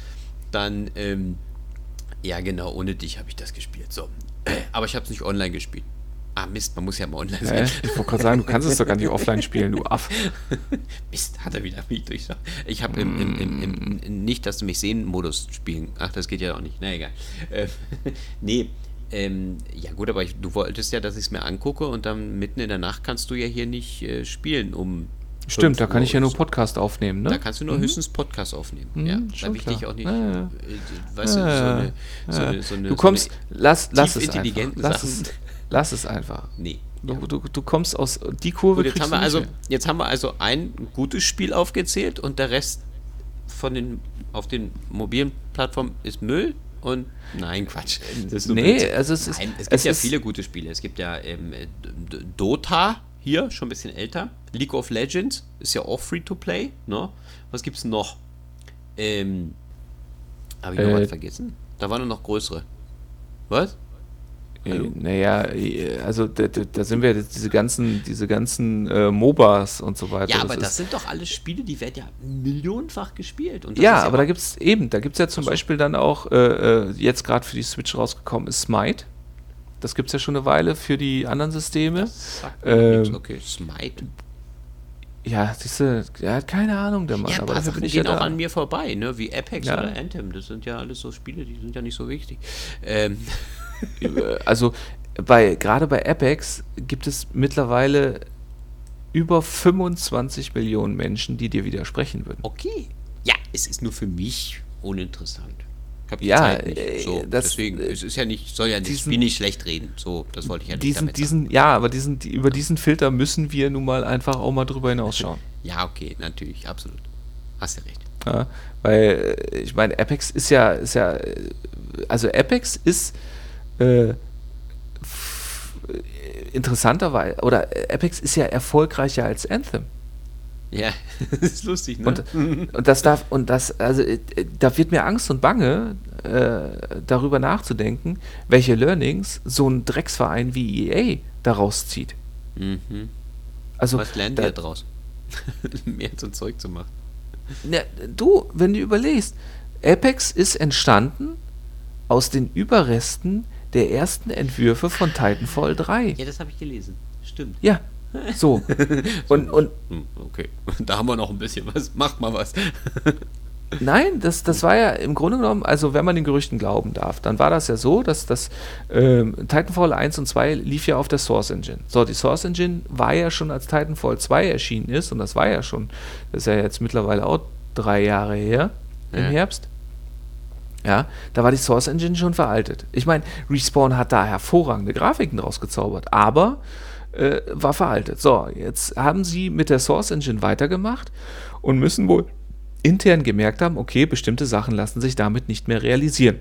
dann, ähm, ja genau, ohne dich habe ich das gespielt. So. Aber ich habe es nicht online gespielt. Ah, Mist, man muss ja mal online sein. ich wollte gerade sagen, du kannst es doch gar nicht offline spielen, du Aff. Mist, hat er wieder mich durchschaut. Ich habe im, im, im, im, nicht, dass du mich sehen Modus spielen. Ach, das geht ja auch nicht. Na egal. Äh, nee, ähm, ja gut, aber ich, du wolltest ja, dass ich es mir angucke und dann mitten in der Nacht kannst du ja hier nicht äh, spielen um Stimmt, da kann ich ja nur Podcast aufnehmen, ne? Da kannst du nur mhm. höchstens Podcast aufnehmen. Mhm, ja, da will ich dich auch nicht. Ja, ja. Äh, weißt du, so eine, so eine, so eine, Du kommst, so lass, lass es einfach. Lass es, Lass es einfach. Nee. Du, du, du kommst aus die Kurve. Gut, jetzt, haben wir also, jetzt haben wir also ein gutes Spiel aufgezählt und der Rest von den auf den mobilen Plattformen ist Müll und nein, Quatsch. nee, also es, nein, ist, es gibt es ja viele gute Spiele. Es gibt ja ähm, Dota hier, schon ein bisschen älter. League of Legends ist ja auch free to play. Ne? Was gibt's noch? Ähm, Habe ich noch äh, was vergessen? Da waren noch größere. Was? Hallo? Naja, also da, da, sind wir diese ganzen, diese ganzen äh, MOBAs und so weiter. Ja, aber das, das sind doch alles Spiele, die werden ja millionenfach gespielt. ja, ja, aber da gibt es eben, da gibt es ja zum so. Beispiel dann auch, äh, äh jetzt gerade für die Switch rausgekommen ist Smite. Das gibt es ja schon eine Weile für die anderen Systeme. Das sagt ähm, okay, Smite. Ja, siehst du, er hat keine Ahnung, der Mann. Ja, aber dafür bin ich gehen ja auch an mir vorbei, ne? Wie Apex ja. oder Anthem. Das sind ja alles so Spiele, die sind ja nicht so wichtig. Ähm. Also bei, gerade bei Apex gibt es mittlerweile über 25 Millionen Menschen, die dir widersprechen würden. Okay. Ja, es ist nur für mich uninteressant. Ich habe die ja, Zeit nicht. Äh, So, das, deswegen, es ist ja nicht, soll ja nicht, diesen, nicht schlecht reden. So, das wollte ich ja nicht diesen, diesen, Ja, aber diesen, die, über diesen Filter müssen wir nun mal einfach auch mal drüber hinausschauen. Ja, okay, natürlich, absolut. Hast du recht. Ja, weil, äh, ich meine, Apex ist ja, ist ja, äh, also Apex ist äh, interessanterweise, oder Apex ist ja erfolgreicher als Anthem. Ja, das ist lustig, ne? Und, und das darf, und das, also äh, da wird mir Angst und Bange, äh, darüber nachzudenken, welche Learnings so ein Drecksverein wie EA daraus zieht. Mhm. Also, Was die da draus? Mehr so Zeug zu machen. Na, du, wenn du überlegst, Apex ist entstanden aus den Überresten der ersten Entwürfe von Titanfall 3. Ja, das habe ich gelesen. Stimmt. Ja, so. und, und hm, okay, da haben wir noch ein bisschen was. Macht mal was. Nein, das, das war ja im Grunde genommen, also wenn man den Gerüchten glauben darf, dann war das ja so, dass das ähm, Titanfall 1 und 2 lief ja auf der Source Engine. So, die Source Engine war ja schon, als Titanfall 2 erschienen ist, und das war ja schon, das ist ja jetzt mittlerweile auch drei Jahre her im Ja. Herbst. Ja, da war die Source Engine schon veraltet. Ich meine, Respawn hat da hervorragende Grafiken draus gezaubert, aber äh, war veraltet. So, jetzt haben sie mit der Source Engine weitergemacht und müssen wohl intern gemerkt haben, okay, bestimmte Sachen lassen sich damit nicht mehr realisieren.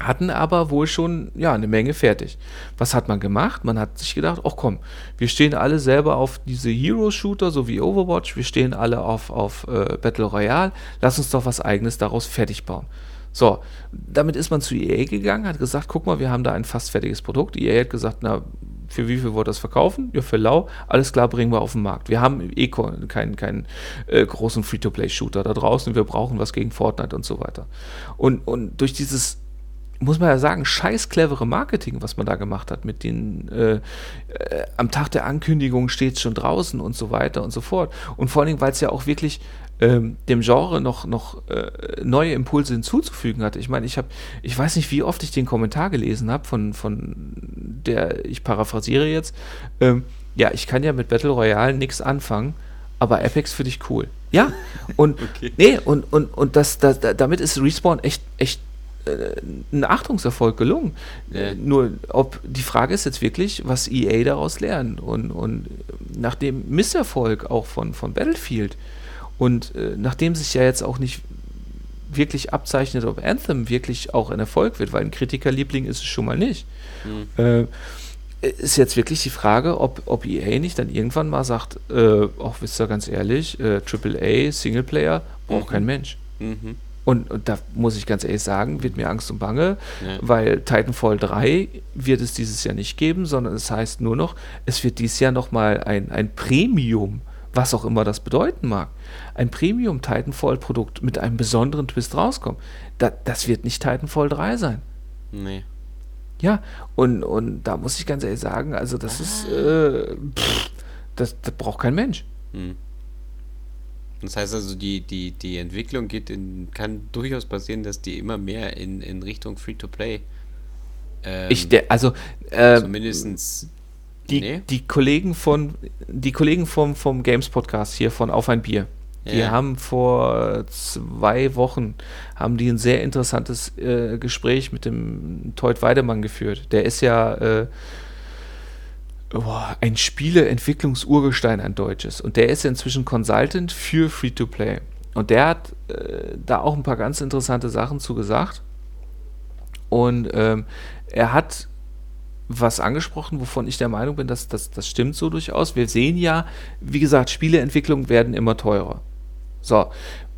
Hatten aber wohl schon ja eine Menge fertig. Was hat man gemacht? Man hat sich gedacht, ach komm, wir stehen alle selber auf diese Hero-Shooter, so wie Overwatch, wir stehen alle auf, auf äh, Battle Royale, lass uns doch was eigenes daraus fertig bauen. So, damit ist man zu EA gegangen, hat gesagt, guck mal, wir haben da ein fast fertiges Produkt. EA hat gesagt, na, für wie viel wollt ihr das verkaufen? Ja, für lau. Alles klar, bringen wir auf den Markt. Wir haben eh keinen, keinen, äh, großen Free-to-Play-Shooter da draußen. Wir brauchen was gegen Fortnite und so weiter. Und, und durch dieses muss man ja sagen, scheiß clevere Marketing, was man da gemacht hat, mit den äh, äh, am Tag der Ankündigung steht es schon draußen und so weiter und so fort. Und vor allen Dingen, weil es ja auch wirklich ähm, dem Genre noch, noch äh, neue Impulse hinzuzufügen hatte. Ich meine, ich habe, ich weiß nicht, wie oft ich den Kommentar gelesen habe von, von der, ich paraphrasiere jetzt, ähm, ja, ich kann ja mit Battle Royale nichts anfangen, aber Apex finde ich cool. Ja, und Okay. nee, und, und, und das, das, da- damit ist Respawn echt, echt ein Achtungserfolg gelungen. Ja. Äh, Nur, ob die Frage ist jetzt wirklich, was EA daraus lernt. Und, und nach dem Misserfolg auch von, von Battlefield und äh, nachdem sich ja jetzt auch nicht wirklich abzeichnet, ob Anthem wirklich auch ein Erfolg wird, weil ein Kritikerliebling ist es schon mal nicht. Äh, ist jetzt wirklich die Frage, ob, ob EA nicht dann irgendwann mal sagt, äh, auch wisst ihr ganz ehrlich, äh, AAA, Singleplayer, braucht Mhm. kein Mensch. Mhm. Und, und da muss ich ganz ehrlich sagen, wird mir Angst und Bange, Ja. weil Titanfall 3 wird es dieses Jahr nicht geben, sondern es heißt nur noch, es wird dieses Jahr nochmal ein, ein Premium, was auch immer das bedeuten mag, ein Premium Titanfall-Produkt mit einem besonderen Twist rauskommen. Da, das wird nicht Titanfall 3 sein. Nee. Ja, und, und da muss ich ganz ehrlich sagen, also das ist, äh, pff, das, das braucht kein Mensch. Hm. Das heißt also, die, die, die Entwicklung geht in, kann durchaus passieren, dass die immer mehr in, in Richtung Free-to-Play. Ähm, ich, der, also, äh, zumindestens. die, nee? die Kollegen von, die Kollegen vom, vom Games Podcast hier von Auf ein Bier, die Ja. haben vor zwei Wochen, haben die ein sehr interessantes äh, Gespräch mit dem Teut Weidemann geführt. Der ist ja, äh, boah, ein Spieleentwicklungsurgestein, ein deutsches. Und der ist ja inzwischen Consultant für Free-to-Play. Und der hat äh, da auch ein paar ganz interessante Sachen zu gesagt. Und ähm, er hat was angesprochen, wovon ich der Meinung bin, dass das, das stimmt so durchaus. Wir sehen ja, wie gesagt, Spieleentwicklungen werden immer teurer. So,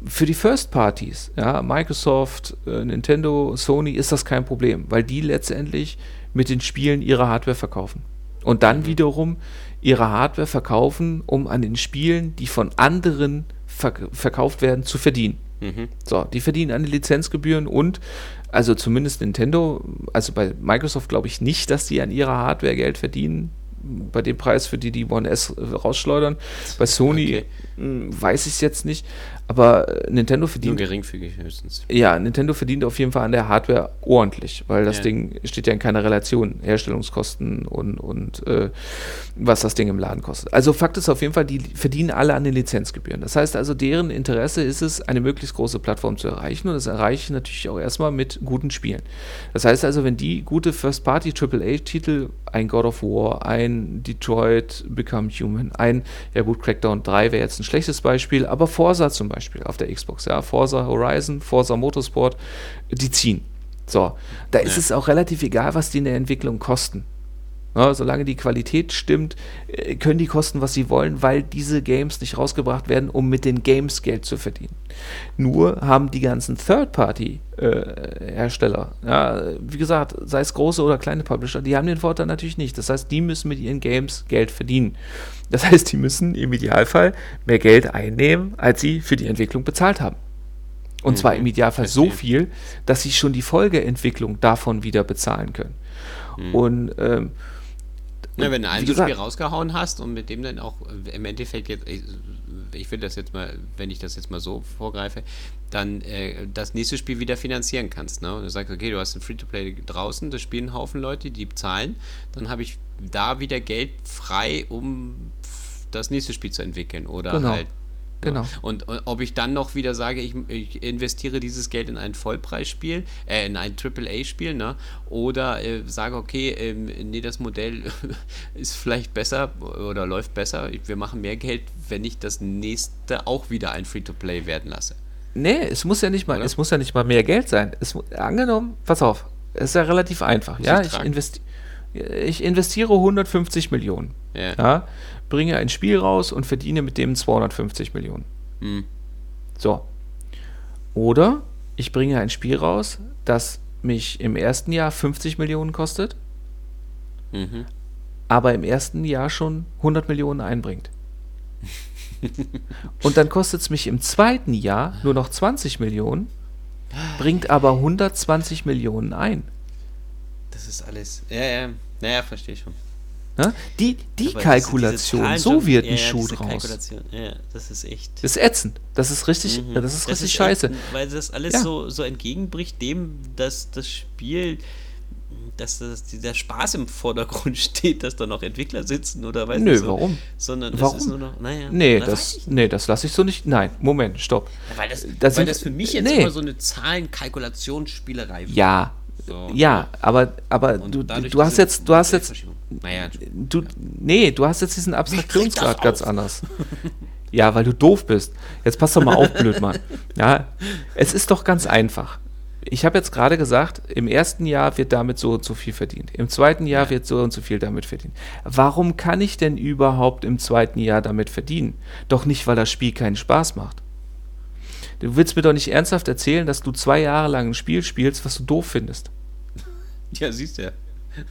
für die First Parties, ja, Microsoft, äh, Nintendo, Sony ist das kein Problem, weil die letztendlich mit den Spielen ihre Hardware verkaufen. Und dann wiederum ihre Hardware verkaufen, um an den Spielen, die von anderen verk verkauft werden, zu verdienen. Mhm. So, die verdienen an den Lizenzgebühren und, also zumindest Nintendo, also bei Microsoft glaube ich nicht, dass die an ihrer Hardware Geld verdienen, bei dem Preis, für die die One S äh, rausschleudern. Bei Sony Okay. Mh, weiß ich es jetzt nicht, aber äh, Nintendo Nur verdient geringfügig höchstens. ja, Nintendo verdient auf jeden Fall an der Hardware ordentlich, weil das Ja. Ding steht ja in keiner Relation, Herstellungskosten und, und äh, was das Ding im Laden kostet. Also Fakt ist auf jeden Fall, die verdienen alle an den Lizenzgebühren. Das heißt also, deren Interesse ist es, eine möglichst große Plattform zu erreichen und das erreiche ich natürlich auch erstmal mit guten Spielen. Das heißt also, wenn die gute First-Party AAA-Titel, ein God of War, ein Detroit Become Human, ein, ja gut, Crackdown 3 wäre jetzt ein schlechtes Beispiel, aber Forza zum Beispiel auf der Xbox, ja, Forza Horizon, Forza Motorsport, die ziehen. So, da ist es auch relativ egal, was die in der Entwicklung kosten. Ja, solange die Qualität stimmt, äh, können die kosten, was sie wollen, weil diese Games nicht rausgebracht werden, um mit den Games Geld zu verdienen. Nur haben die ganzen Third-Party-Hersteller, ja, wie gesagt, sei es große oder kleine Publisher, die haben den Vorteil natürlich nicht. Das heißt, die müssen mit ihren Games Geld verdienen. Das heißt, die müssen im Idealfall mehr Geld einnehmen, als sie für die Entwicklung bezahlt haben. Und zwar Mhm, im Idealfall so viel, dass sie schon die Folgeentwicklung davon wieder bezahlen können. Mhm. Und ähm, Ja, wenn du ein Spiel rausgehauen hast und mit dem dann auch äh, im Endeffekt jetzt, ich, ich will das jetzt mal, wenn ich das jetzt mal so vorgreife, dann äh, das nächste Spiel wieder finanzieren kannst. Ne? Und du sagst, okay, du hast ein Free-to-Play draußen, das spielen ein Haufen Leute, die zahlen, dann habe ich da wieder Geld frei, um das nächste Spiel zu entwickeln oder Genau. halt Genau. Und, und ob ich dann noch wieder sage, ich, ich investiere dieses Geld in ein Vollpreisspiel, äh, in ein AAA-Spiel, ne? Oder äh, sage, okay, ähm, nee, das Modell ist vielleicht besser oder läuft besser. Wir machen mehr Geld, wenn ich das nächste auch wieder ein Free-to-Play werden lasse. Nee, es muss ja nicht mal, Oder? es muss ja nicht mal mehr Geld sein. Es, angenommen, pass auf, es ist ja relativ einfach. Muss Ja, ich ich, investi ich investiere 150 Millionen. Ja. Ja, bringe ein Spiel raus und verdiene mit dem 250 Millionen. Hm. So. Oder ich bringe ein Spiel raus, das mich im ersten Jahr 50 Millionen kostet, Mhm. aber im ersten Jahr schon 100 Millionen einbringt. Und dann kostet es mich im zweiten Jahr nur noch 20 Millionen, bringt aber 120 Millionen ein. Das ist alles. Ja, ja. Naja, verstehe schon. Ne? Die, die Aber Kalkulation, diese so wird ja, ein ja, Schuh draus. Ja, das ist echt. Das ist ätzend. Das ist richtig, Mhm. das ist richtig echt, scheiße. weil das alles Ja. so, so entgegenbricht dem, dass das Spiel, dass das, dieser Spaß im Vordergrund steht, dass da noch Entwickler sitzen oder weiß Nö, nicht so. warum? Sondern Warum? ist nur noch, naja. Nee, das, nee, das lasse ich so nicht. Nein, Moment, stopp. Ja, weil das, Das weil sind- das für mich jetzt nee. immer so eine Zahlenkalkulationsspielerei wird. Ja, So. ja, aber, aber du, du hast jetzt, du hast jetzt. Naja, du, nee, du hast jetzt diesen Abstraktionsgrad ganz anders. Ja, weil du doof bist. Jetzt pass doch mal auf, Blödmann. Ja, es ist doch ganz einfach. Ich habe jetzt gerade gesagt, im ersten Jahr wird damit so und so viel verdient. Im zweiten Jahr Ja. wird so und so viel damit verdient. Warum kann ich denn überhaupt im zweiten Jahr damit verdienen? Doch nicht, weil das Spiel keinen Spaß macht. Du willst mir doch nicht ernsthaft erzählen, dass du zwei Jahre lang ein Spiel spielst, was du doof findest. ja, siehst du ja.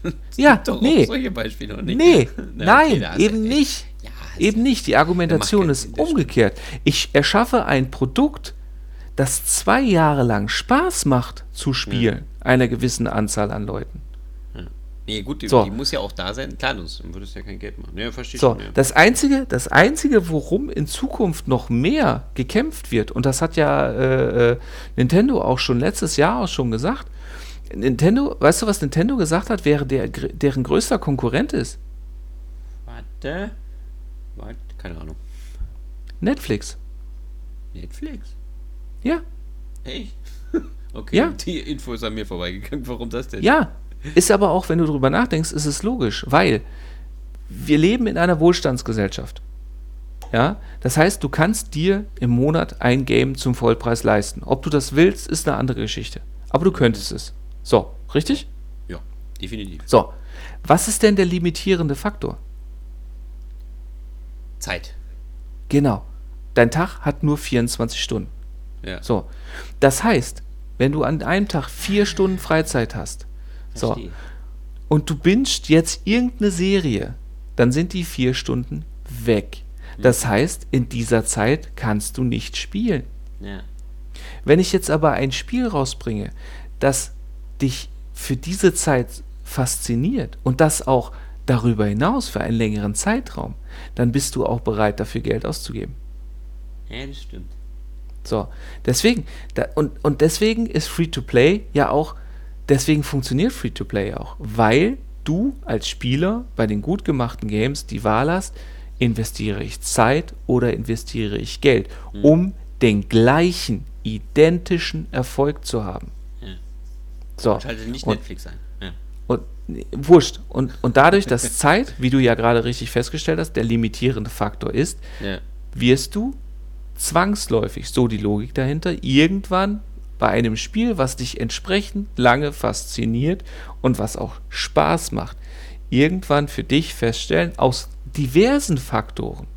Ja, Doch nee. solche Beispiele noch nicht. Nee, Na, okay, nein, du eben echt- nicht. Ja, Eben nicht. Die Argumentation ist stimmt. umgekehrt. Ich erschaffe ein Produkt, das zwei Jahre lang Spaß macht zu spielen, einer gewissen Anzahl an Leuten. Nee, gut, die, So. die muss ja auch da sein. Klar, sonst würdest du ja kein Geld machen. Ja, verstehe So, schon. Ja. das einzige, das einzige, worum in Zukunft noch mehr gekämpft wird, und das hat ja äh, äh, Nintendo auch schon letztes Jahr auch schon gesagt. Nintendo, weißt du, was Nintendo gesagt hat, wäre der, deren größter Konkurrent ist? Warte. Warte, keine Ahnung. Netflix. Netflix? Ja, Echt? Okay, Ja. die Info ist an mir vorbeigegangen. Warum das denn? Ja, ist aber auch, wenn du drüber nachdenkst, ist es logisch, weil wir leben in einer Wohlstandsgesellschaft. Ja, das heißt, du kannst dir im Monat ein Game zum Vollpreis leisten. Ob du das willst, ist eine andere Geschichte. Aber du könntest es. So, richtig? Ja, definitiv. So, was ist denn der limitierende Faktor? Zeit. Genau. Dein Tag hat nur 24 Stunden. Ja. So, das heißt, wenn du an einem Tag vier Stunden Freizeit hast, so, und du bingst jetzt irgendeine Serie, dann sind die vier Stunden weg. Das heißt, in dieser Zeit kannst du nicht spielen. Ja. Wenn ich jetzt aber ein Spiel rausbringe, das dich für diese Zeit fasziniert und das auch darüber hinaus für einen längeren Zeitraum, dann bist du auch bereit, dafür Geld auszugeben. ja, das stimmt. So, deswegen, da, und, und deswegen ist Free-to-Play ja auch, deswegen funktioniert Free-to-Play auch, weil du als Spieler bei den gut gemachten Games die Wahl hast, investiere ich Zeit oder investiere ich Geld, um den gleichen, identischen Erfolg zu haben. So, Schaltet nicht und, Netflix ein. Ja. und wurscht. Und, und dadurch, dass Zeit, wie du ja gerade richtig festgestellt hast, der limitierende Faktor ist, Ja. wirst du zwangsläufig, so die Logik dahinter, irgendwann bei einem Spiel, was dich entsprechend lange fasziniert und was auch Spaß macht, irgendwann für dich feststellen, aus diversen Faktoren,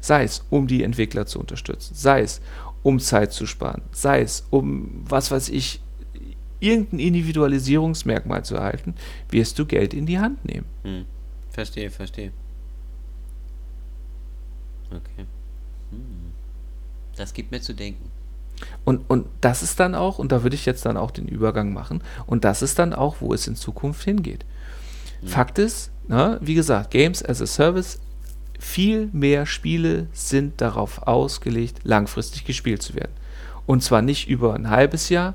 sei es um die Entwickler zu unterstützen, sei es um Zeit zu sparen, sei es um, was weiß ich, irgendein Individualisierungsmerkmal zu erhalten, wirst du Geld in die Hand nehmen. Hm. Verstehe, verstehe. Okay. Hm. Das gibt mir zu denken. Und, und das ist dann auch, und da würde ich jetzt dann auch den Übergang machen, und das ist dann auch, wo es in Zukunft hingeht. Fakt ist, na, wie gesagt, Games as a Service, viel mehr Spiele sind darauf ausgelegt, langfristig gespielt zu werden. Und zwar nicht über ein halbes Jahr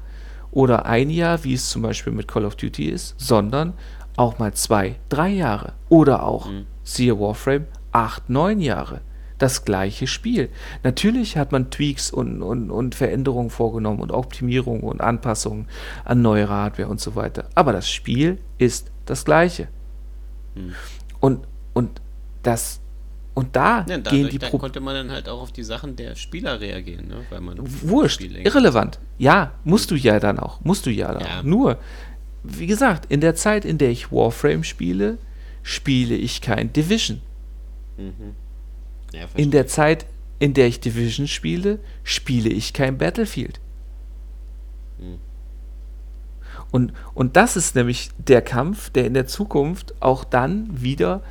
oder ein Jahr, wie es zum Beispiel mit Call of Duty ist, sondern auch mal zwei, drei Jahre. Oder auch, mhm. siehe Warframe, acht, neun Jahre. Das gleiche Spiel. Natürlich hat man Tweaks und, und, und Veränderungen vorgenommen und Optimierungen und Anpassungen an neue Hardware und so weiter. Aber das Spiel ist das gleiche. Mhm. Und, und das und da ja, dadurch, gehen die Pro konnte man dann halt auch auf die Sachen der Spieler reagieren, ne? weil man wurscht, irrelevant. Ja, musst du ja dann auch, musst du ja dann ja. auch. Nur, wie gesagt, in der Zeit, in der ich Warframe spiele, spiele ich kein Division. Mhm. Ja, in der Zeit, in der ich Division spiele, spiele ich kein Battlefield. Mhm. Und, und das ist nämlich der Kampf, der in der Zukunft auch dann wieder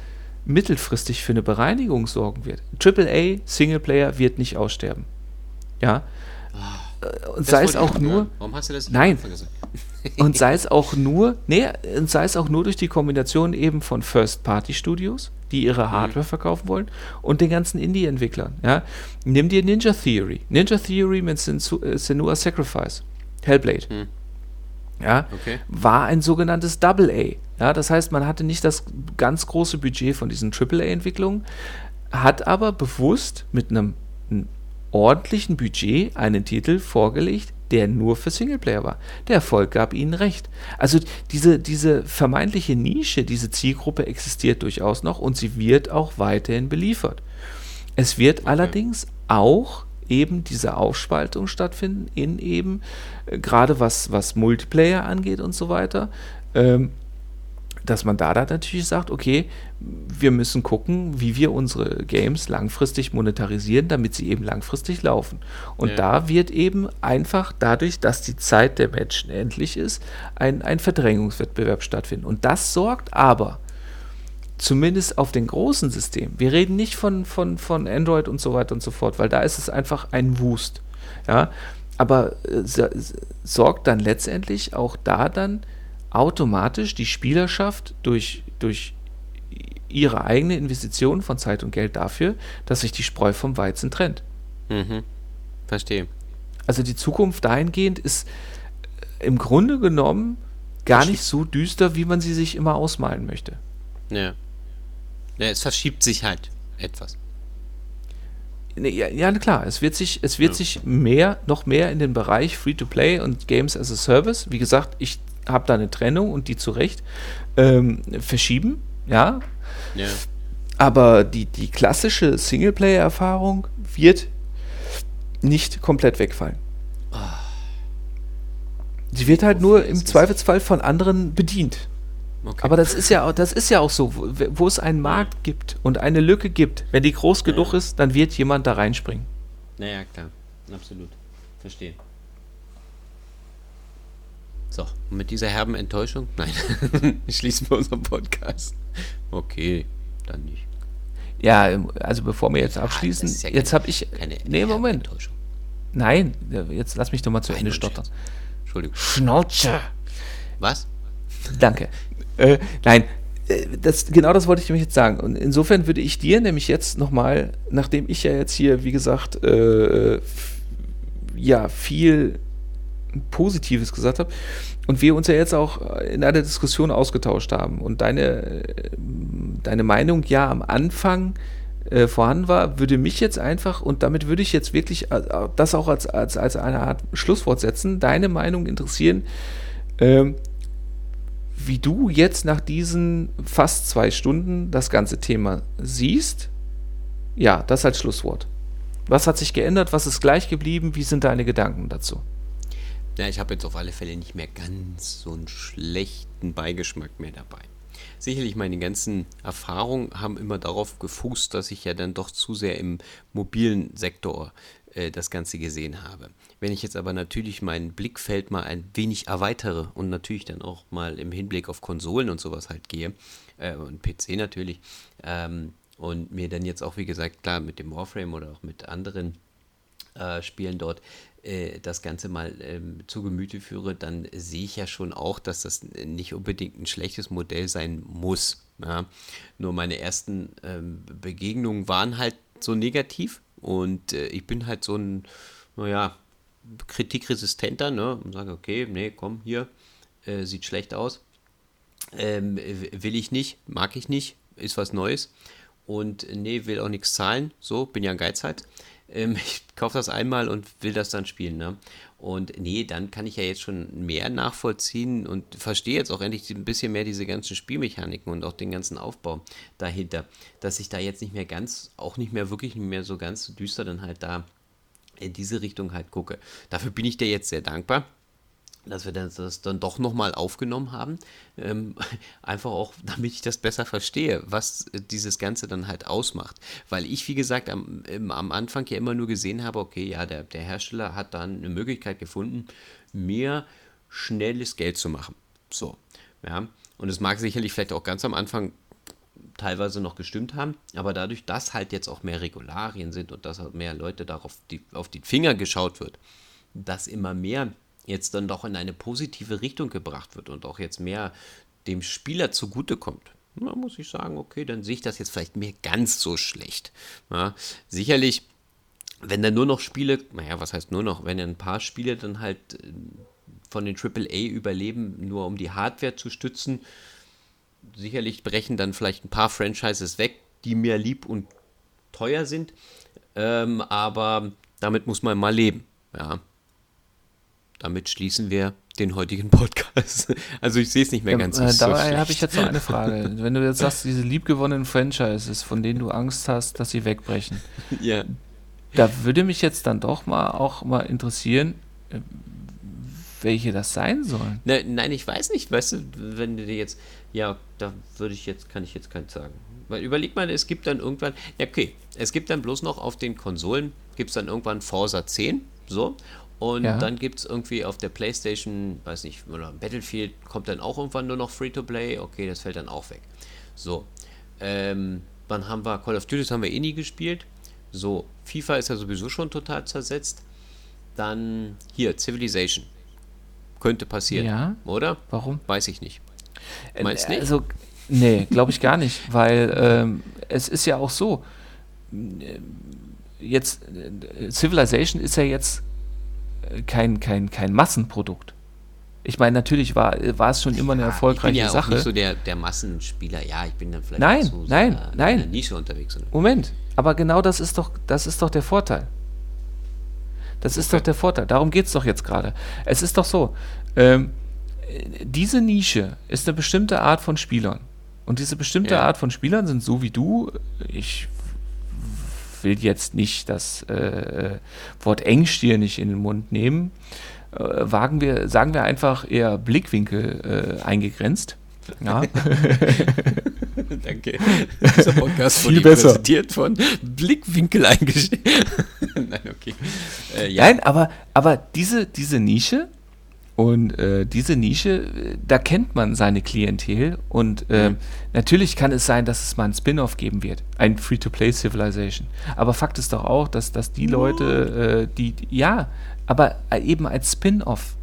mittelfristig für eine Bereinigung sorgen wird. AAA Singleplayer wird nicht aussterben. Ja. Oh, und sei es auch nur. Warum hast du das Nein. und sei es auch nur, nee, und sei es auch nur durch die Kombination eben von First-Party-Studios, die ihre mhm. Hardware mhm. verkaufen wollen, und den ganzen Indie-Entwicklern. Ja. Nimm dir Ninja Theory. Ninja Theory mit äh, Senua Sacrifice. Hellblade. Mhm ja, okay. war ein sogenanntes Double A. Ja, das heißt, man hatte nicht das ganz große Budget von diesen Triple A-Entwicklungen, hat aber bewusst mit einem, einem ordentlichen Budget einen Titel vorgelegt, der nur für Singleplayer war. Der Erfolg gab ihnen recht. Also diese, diese vermeintliche Nische, diese Zielgruppe existiert durchaus noch und sie wird auch weiterhin beliefert. Es wird okay. allerdings auch eben diese Aufspaltung stattfinden in eben, äh, gerade was, was Multiplayer angeht und so weiter, ähm, dass man da dann natürlich sagt, okay, wir müssen gucken, wie wir unsere Games langfristig monetarisieren, damit sie eben langfristig laufen. Und ja. da wird eben einfach dadurch, dass die Zeit der Menschen endlich ist, ein, ein Verdrängungswettbewerb stattfinden. Und das sorgt aber zumindest auf den großen Systemen. Wir reden nicht von, von, von Android und so weiter und so fort, weil da ist es einfach ein Wust. Ja, aber äh, sorgt dann letztendlich auch da dann automatisch die Spielerschaft durch, durch ihre eigene Investition von Zeit und Geld dafür, dass sich die Spreu vom Weizen trennt. Mhm. Verstehe. Also die Zukunft dahingehend ist äh, im Grunde genommen gar nicht so düster, wie man sie sich immer ausmalen möchte. Ja. Ja, es verschiebt sich halt etwas. Ja, ja, klar, es wird sich, es wird ja. sich mehr, noch mehr in den Bereich Free-to-Play und Games as a Service, wie gesagt, ich habe da eine Trennung und die zu Recht ähm, verschieben, ja. ja. Aber die, die klassische Singleplayer-Erfahrung wird nicht komplett wegfallen. Oh. Sie wird halt nur im Zweifelsfall von anderen bedient. Okay. Aber das ist ja, das ist ja auch so, wo es einen Markt gibt und eine Lücke gibt, wenn die groß genug ja. ist, dann wird jemand da reinspringen. Naja, klar, absolut. Verstehe. So, und mit dieser herben Enttäuschung, nein, schließen wir unseren Podcast. Okay, dann nicht. Ja, also bevor wir jetzt abschließen, ja, ja jetzt habe ich. Keine nee, Moment. Nein, jetzt lass mich doch mal zu Ende stottern. Entschuldigung. Schnauze. Was? Danke. Äh, nein, äh, das, genau das wollte ich nämlich jetzt sagen. Und insofern würde ich dir nämlich jetzt nochmal, nachdem ich ja jetzt hier, wie gesagt, äh, ja, viel Positives gesagt habe und wir uns ja jetzt auch in einer Diskussion ausgetauscht haben und deine, deine Meinung ja am Anfang äh, vorhanden war, würde mich jetzt einfach, und damit würde ich jetzt wirklich äh, das auch als, als, als eine Art Schlusswort setzen, deine Meinung interessieren, ähm, wie du jetzt nach diesen fast zwei Stunden das ganze Thema siehst. Ja, das als Schlusswort. Was hat sich geändert? Was ist gleich geblieben? Wie sind deine Gedanken dazu? Ja, ich habe jetzt auf alle Fälle nicht mehr ganz so einen schlechten Beigeschmack mehr dabei. Sicherlich, meine ganzen Erfahrungen haben immer darauf gefußt, dass ich ja dann doch zu sehr im mobilen Sektor äh, das Ganze gesehen habe. Wenn ich jetzt aber natürlich mein Blickfeld mal ein wenig erweitere und natürlich dann auch mal im Hinblick auf Konsolen und sowas halt gehe, äh, und PC natürlich, ähm, und mir dann jetzt auch, wie gesagt, klar, mit dem Warframe oder auch mit anderen äh, Spielen dort äh, das Ganze mal ähm, zu Gemüte führe, dann sehe ich ja schon auch, dass das nicht unbedingt ein schlechtes Modell sein muss. Ja. Nur meine ersten ähm, Begegnungen waren halt so negativ und äh, ich bin halt so ein, naja, kritikresistenter, ne? Und sage, okay, nee, komm, hier, äh, sieht schlecht aus. Ähm, will ich nicht, mag ich nicht, ist was Neues. Und nee, will auch nichts zahlen, so, bin ja ein Geizhals. Ähm, ich kaufe das einmal und will das dann spielen, ne? Und nee, dann kann ich ja jetzt schon mehr nachvollziehen und verstehe jetzt auch endlich ein bisschen mehr diese ganzen Spielmechaniken und auch den ganzen Aufbau dahinter, dass ich da jetzt nicht mehr ganz, auch nicht mehr wirklich nicht mehr so ganz düster dann halt da in diese Richtung halt gucke. Dafür bin ich dir jetzt sehr dankbar dass wir das dann doch nochmal aufgenommen haben. Ähm, einfach auch, damit ich das besser verstehe, was dieses Ganze dann halt ausmacht. Weil ich, wie gesagt, am, am Anfang ja immer nur gesehen habe, okay, ja, der, der Hersteller hat dann eine Möglichkeit gefunden, mehr schnelles Geld zu machen. So, ja. Und es mag sicherlich vielleicht auch ganz am Anfang teilweise noch gestimmt haben, aber dadurch, dass halt jetzt auch mehr Regularien sind und dass halt mehr Leute darauf die, auf die Finger geschaut wird, dass immer mehr jetzt dann doch in eine positive Richtung gebracht wird und auch jetzt mehr dem Spieler zugutekommt, da muss ich sagen, okay, dann sehe ich das jetzt vielleicht mehr ganz so schlecht. Ja, sicherlich, wenn da nur noch Spiele, naja, was heißt nur noch, wenn ein paar Spiele dann halt äh, von den AAA überleben, nur um die Hardware zu stützen, sicherlich brechen dann vielleicht ein paar Franchises weg, die mir lieb und teuer sind, ähm, aber damit muss man mal leben. Ja, damit schließen wir den heutigen Podcast. Also ich sehe es nicht mehr ja, ganz äh, so Dabei habe ich jetzt noch eine Frage. Wenn du jetzt sagst, diese liebgewonnenen Franchises, von denen du Angst hast, dass sie wegbrechen. Ja. Da würde mich jetzt dann doch mal auch mal interessieren, äh, welche das sein sollen. Ne, nein, ich weiß nicht. Weißt du, wenn du dir jetzt, ja, da würde ich jetzt, kann ich jetzt keins sagen. Weil überleg mal, es gibt dann irgendwann, ja okay, es gibt dann bloß noch auf den Konsolen, gibt es dann irgendwann Forza 10, so, und ja. dann gibt es irgendwie auf der Playstation, weiß nicht, oder Battlefield kommt dann auch irgendwann nur noch Free-to-Play. Okay, das fällt dann auch weg. So. Ähm, wann haben wir Call of Duty, das haben wir eh nie gespielt. So, FIFA ist ja sowieso schon total zersetzt. Dann hier, Civilization. Könnte passieren. Ja. Oder? Warum? Weiß ich nicht. Äh, Meinst du nicht? Also, nee, glaube ich gar nicht. Weil ähm, es ist ja auch so. Äh, jetzt, äh, Civilization ist ja jetzt kein, kein, kein Massenprodukt. Ich meine, natürlich war, war es schon immer eine erfolgreiche ich bin ja Sache. Auch nicht so der, der Massenspieler. Ja, ich bin dann vielleicht nein, so nein, so nein. in der Nische unterwegs. Moment, aber genau das ist doch, das ist doch der Vorteil. Das okay. ist doch der Vorteil. Darum geht es doch jetzt gerade. Es ist doch so, ähm, diese Nische ist eine bestimmte Art von Spielern. Und diese bestimmte ja. Art von Spielern sind so wie du, ich will jetzt nicht das äh, Wort engstirnig in den Mund nehmen. Äh, wagen wir, sagen wir einfach eher Blickwinkel äh, eingegrenzt. Ja. Danke. Dieser Podcast Viel besser. präsentiert von Blickwinkel eingestellt. Nein, okay. Äh, ja. Nein, aber, aber diese, diese Nische und äh, diese Nische, da kennt man seine Klientel und äh, mhm. natürlich kann es sein, dass es mal ein Spin-off geben wird, ein Free-to-Play Civilization. Aber Fakt ist doch auch, dass, dass die Leute, äh, die, ja, aber eben als Spin-off.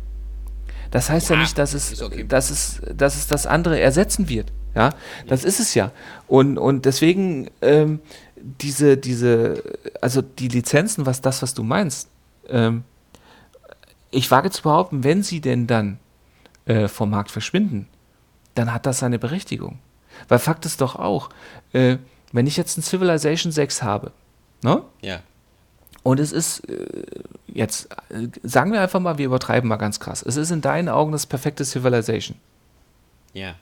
Das heißt ja, ja nicht, dass es, okay. dass, es, dass es das andere ersetzen wird. Ja, das ja. ist es ja. Und, und deswegen ähm, diese, diese, also die Lizenzen, was das, was du meinst, ähm, ich wage zu behaupten, wenn sie denn dann äh, vom Markt verschwinden, dann hat das seine Berechtigung. Weil Fakt ist doch auch, äh, wenn ich jetzt ein Civilization 6 habe, ne? Ja. Und es ist, äh, jetzt äh, sagen wir einfach mal, wir übertreiben mal ganz krass. Es ist in deinen Augen das perfekte Civilization. Ja.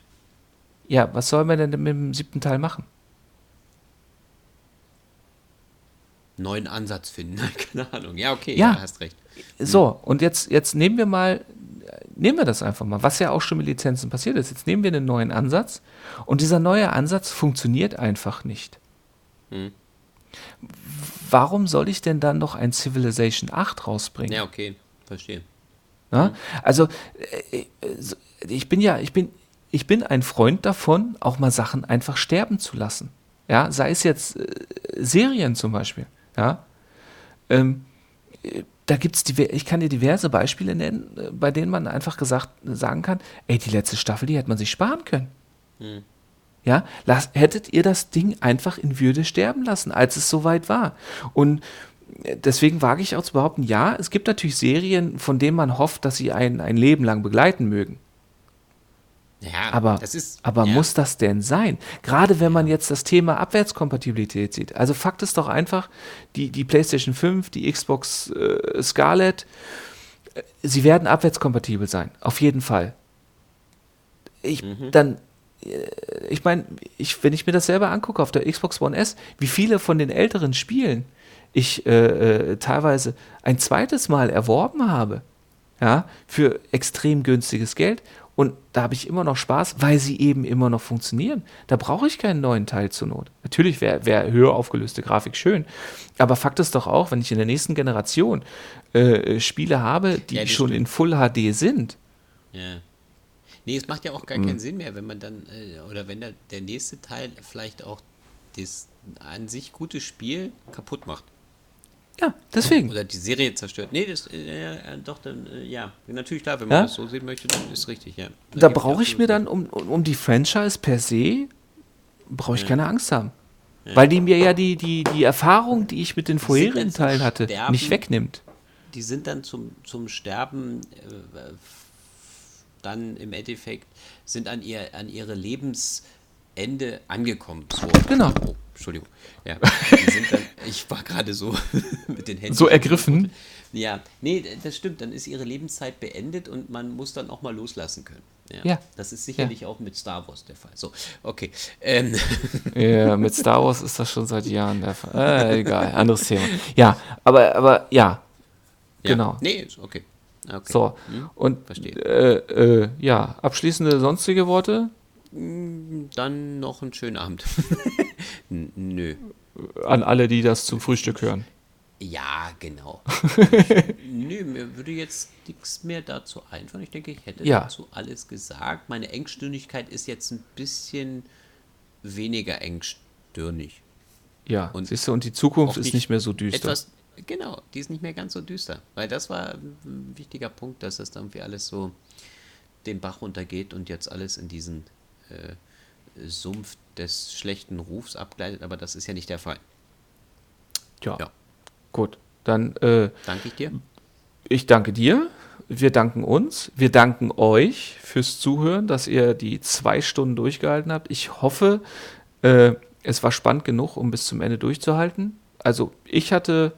Ja, was soll man denn mit dem siebten Teil machen? Neuen Ansatz finden, keine Ahnung. Ja, okay, ja, ja hast recht. So, und jetzt, jetzt nehmen wir mal, nehmen wir das einfach mal, was ja auch schon mit Lizenzen passiert ist. Jetzt nehmen wir einen neuen Ansatz und dieser neue Ansatz funktioniert einfach nicht. Hm. Warum soll ich denn dann noch ein Civilization 8 rausbringen? Ja, okay, verstehe. Hm. Also, äh, äh, ich bin ja, ich bin, ich bin ein Freund davon, auch mal Sachen einfach sterben zu lassen. Ja, sei es jetzt äh, Serien zum Beispiel. Ja, ähm, da gibt es, ich kann dir diverse Beispiele nennen, äh, bei denen man einfach gesagt sagen kann, ey, die letzte Staffel, die hätte man sich sparen können. Hm. Ja, las, hättet ihr das Ding einfach in Würde sterben lassen, als es soweit war. Und äh, deswegen wage ich auch zu behaupten, ja, es gibt natürlich Serien, von denen man hofft, dass sie ein, ein Leben lang begleiten mögen. Ja, aber, ist, aber ja. muss das denn sein? Gerade wenn man jetzt das Thema Abwärtskompatibilität sieht. Also Fakt ist doch einfach, die, die PlayStation 5, die Xbox äh, Scarlett, äh, sie werden abwärtskompatibel sein. Auf jeden Fall. Ich, mhm. dann, äh, ich meine, ich, wenn ich mir das selber angucke auf der Xbox One S, wie viele von den älteren Spielen ich äh, äh teilweise ein zweites Mal erworben habe, ja, für extrem günstiges Geld und da habe ich immer noch Spaß, weil sie eben immer noch funktionieren. Da brauche ich keinen neuen Teil zur Not. Natürlich wäre wär höher aufgelöste Grafik schön. Aber Fakt ist doch auch, wenn ich in der nächsten Generation äh, Spiele habe, die ja, schon stimmt. in Full HD sind. Ja. Nee, es macht ja auch gar mhm. keinen Sinn mehr, wenn man dann, äh, oder wenn der, der nächste Teil vielleicht auch das an sich gute Spiel kaputt macht. Ja, deswegen. Oder die Serie zerstört. Nee, das, äh, äh, doch, dann, äh, ja. Natürlich klar, wenn man ja? das so sehen möchte, dann ist richtig, ja. Da, da brauche ich mir dann, um, um die Franchise per se, brauche ich ja. keine Angst haben. Ja. Weil die mir ja die, die, die Erfahrung, die ich mit den vorherigen Teilen hatte, Sterben, nicht wegnimmt. Die sind dann zum, zum Sterben äh, dann im Endeffekt, sind an, ihr, an ihre Lebensende angekommen. So. Genau. Entschuldigung. Ja, dann, ich war gerade so mit den Händen. So ergriffen? Ja, nee, das stimmt. Dann ist ihre Lebenszeit beendet und man muss dann auch mal loslassen können. Ja. ja. Das ist sicherlich ja. auch mit Star Wars der Fall. So, okay. Ähm. Ja, mit Star Wars ist das schon seit Jahren der Fall. Äh, egal, anderes Thema. Ja, aber, aber ja. ja. Genau. Nee, okay. okay. So, hm, und äh, äh, ja, abschließende sonstige Worte? Hm, dann noch einen schönen Abend. Nö. An alle, die das zum Frühstück hören. Ja, genau. Nö, mir würde jetzt nichts mehr dazu einfallen. Ich denke, ich hätte ja. dazu alles gesagt. Meine Engstirnigkeit ist jetzt ein bisschen weniger engstirnig. Ja, und siehst du, und die Zukunft ist nicht mehr so düster. Etwas, genau, die ist nicht mehr ganz so düster. Weil das war ein wichtiger Punkt, dass das dann irgendwie alles so den Bach runtergeht und jetzt alles in diesen Sumpf des schlechten Rufs abgleitet, aber das ist ja nicht der Fall. Ja. ja. Gut, dann äh, danke ich dir. Ich danke dir. Wir danken uns. Wir danken euch fürs Zuhören, dass ihr die zwei Stunden durchgehalten habt. Ich hoffe, äh, es war spannend genug, um bis zum Ende durchzuhalten. Also ich hatte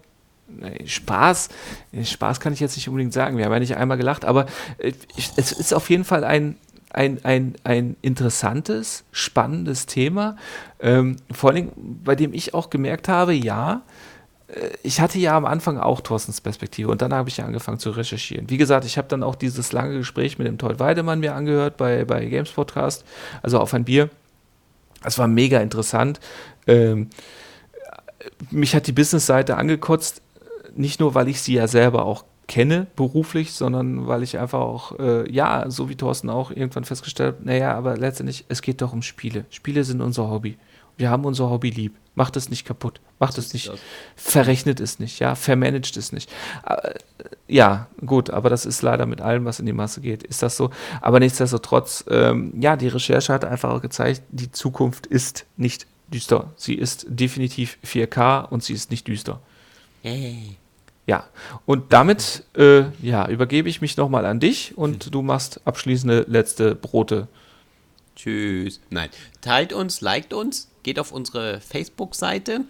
nee, Spaß. Spaß kann ich jetzt nicht unbedingt sagen. Wir haben ja nicht einmal gelacht, aber äh, es ist auf jeden Fall ein ein, ein, ein interessantes, spannendes Thema, ähm, vor allem bei dem ich auch gemerkt habe, ja, äh, ich hatte ja am Anfang auch Thorstens Perspektive und dann habe ich ja angefangen zu recherchieren. Wie gesagt, ich habe dann auch dieses lange Gespräch mit dem Toll Weidemann mir angehört bei, bei Games Podcast, also auf ein Bier. Es war mega interessant. Ähm, mich hat die Business-Seite angekotzt, nicht nur, weil ich sie ja selber auch kenne beruflich, sondern weil ich einfach auch, äh, ja, so wie Thorsten auch irgendwann festgestellt habe, naja, aber letztendlich, es geht doch um Spiele. Spiele sind unser Hobby. Wir haben unser Hobby lieb. Macht es nicht kaputt. Macht es nicht. Aus. Verrechnet es nicht, ja. Vermanagt es nicht. Äh, ja, gut, aber das ist leider mit allem, was in die Masse geht, ist das so. Aber nichtsdestotrotz, ähm, ja, die Recherche hat einfach auch gezeigt, die Zukunft ist nicht düster. Sie ist definitiv 4K und sie ist nicht düster. Hey. Ja, und damit äh, ja, übergebe ich mich nochmal an dich und du machst abschließende letzte Brote. Tschüss. Nein, teilt uns, liked uns, geht auf unsere Facebook-Seite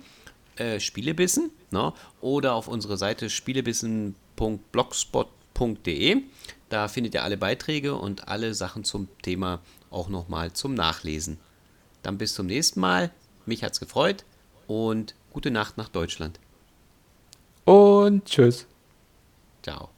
äh, Spielebissen ne, oder auf unsere Seite spielebissen.blogspot.de. Da findet ihr alle Beiträge und alle Sachen zum Thema auch nochmal zum Nachlesen. Dann bis zum nächsten Mal. Mich hat's gefreut und gute Nacht nach Deutschland. Und tschüss. Ciao.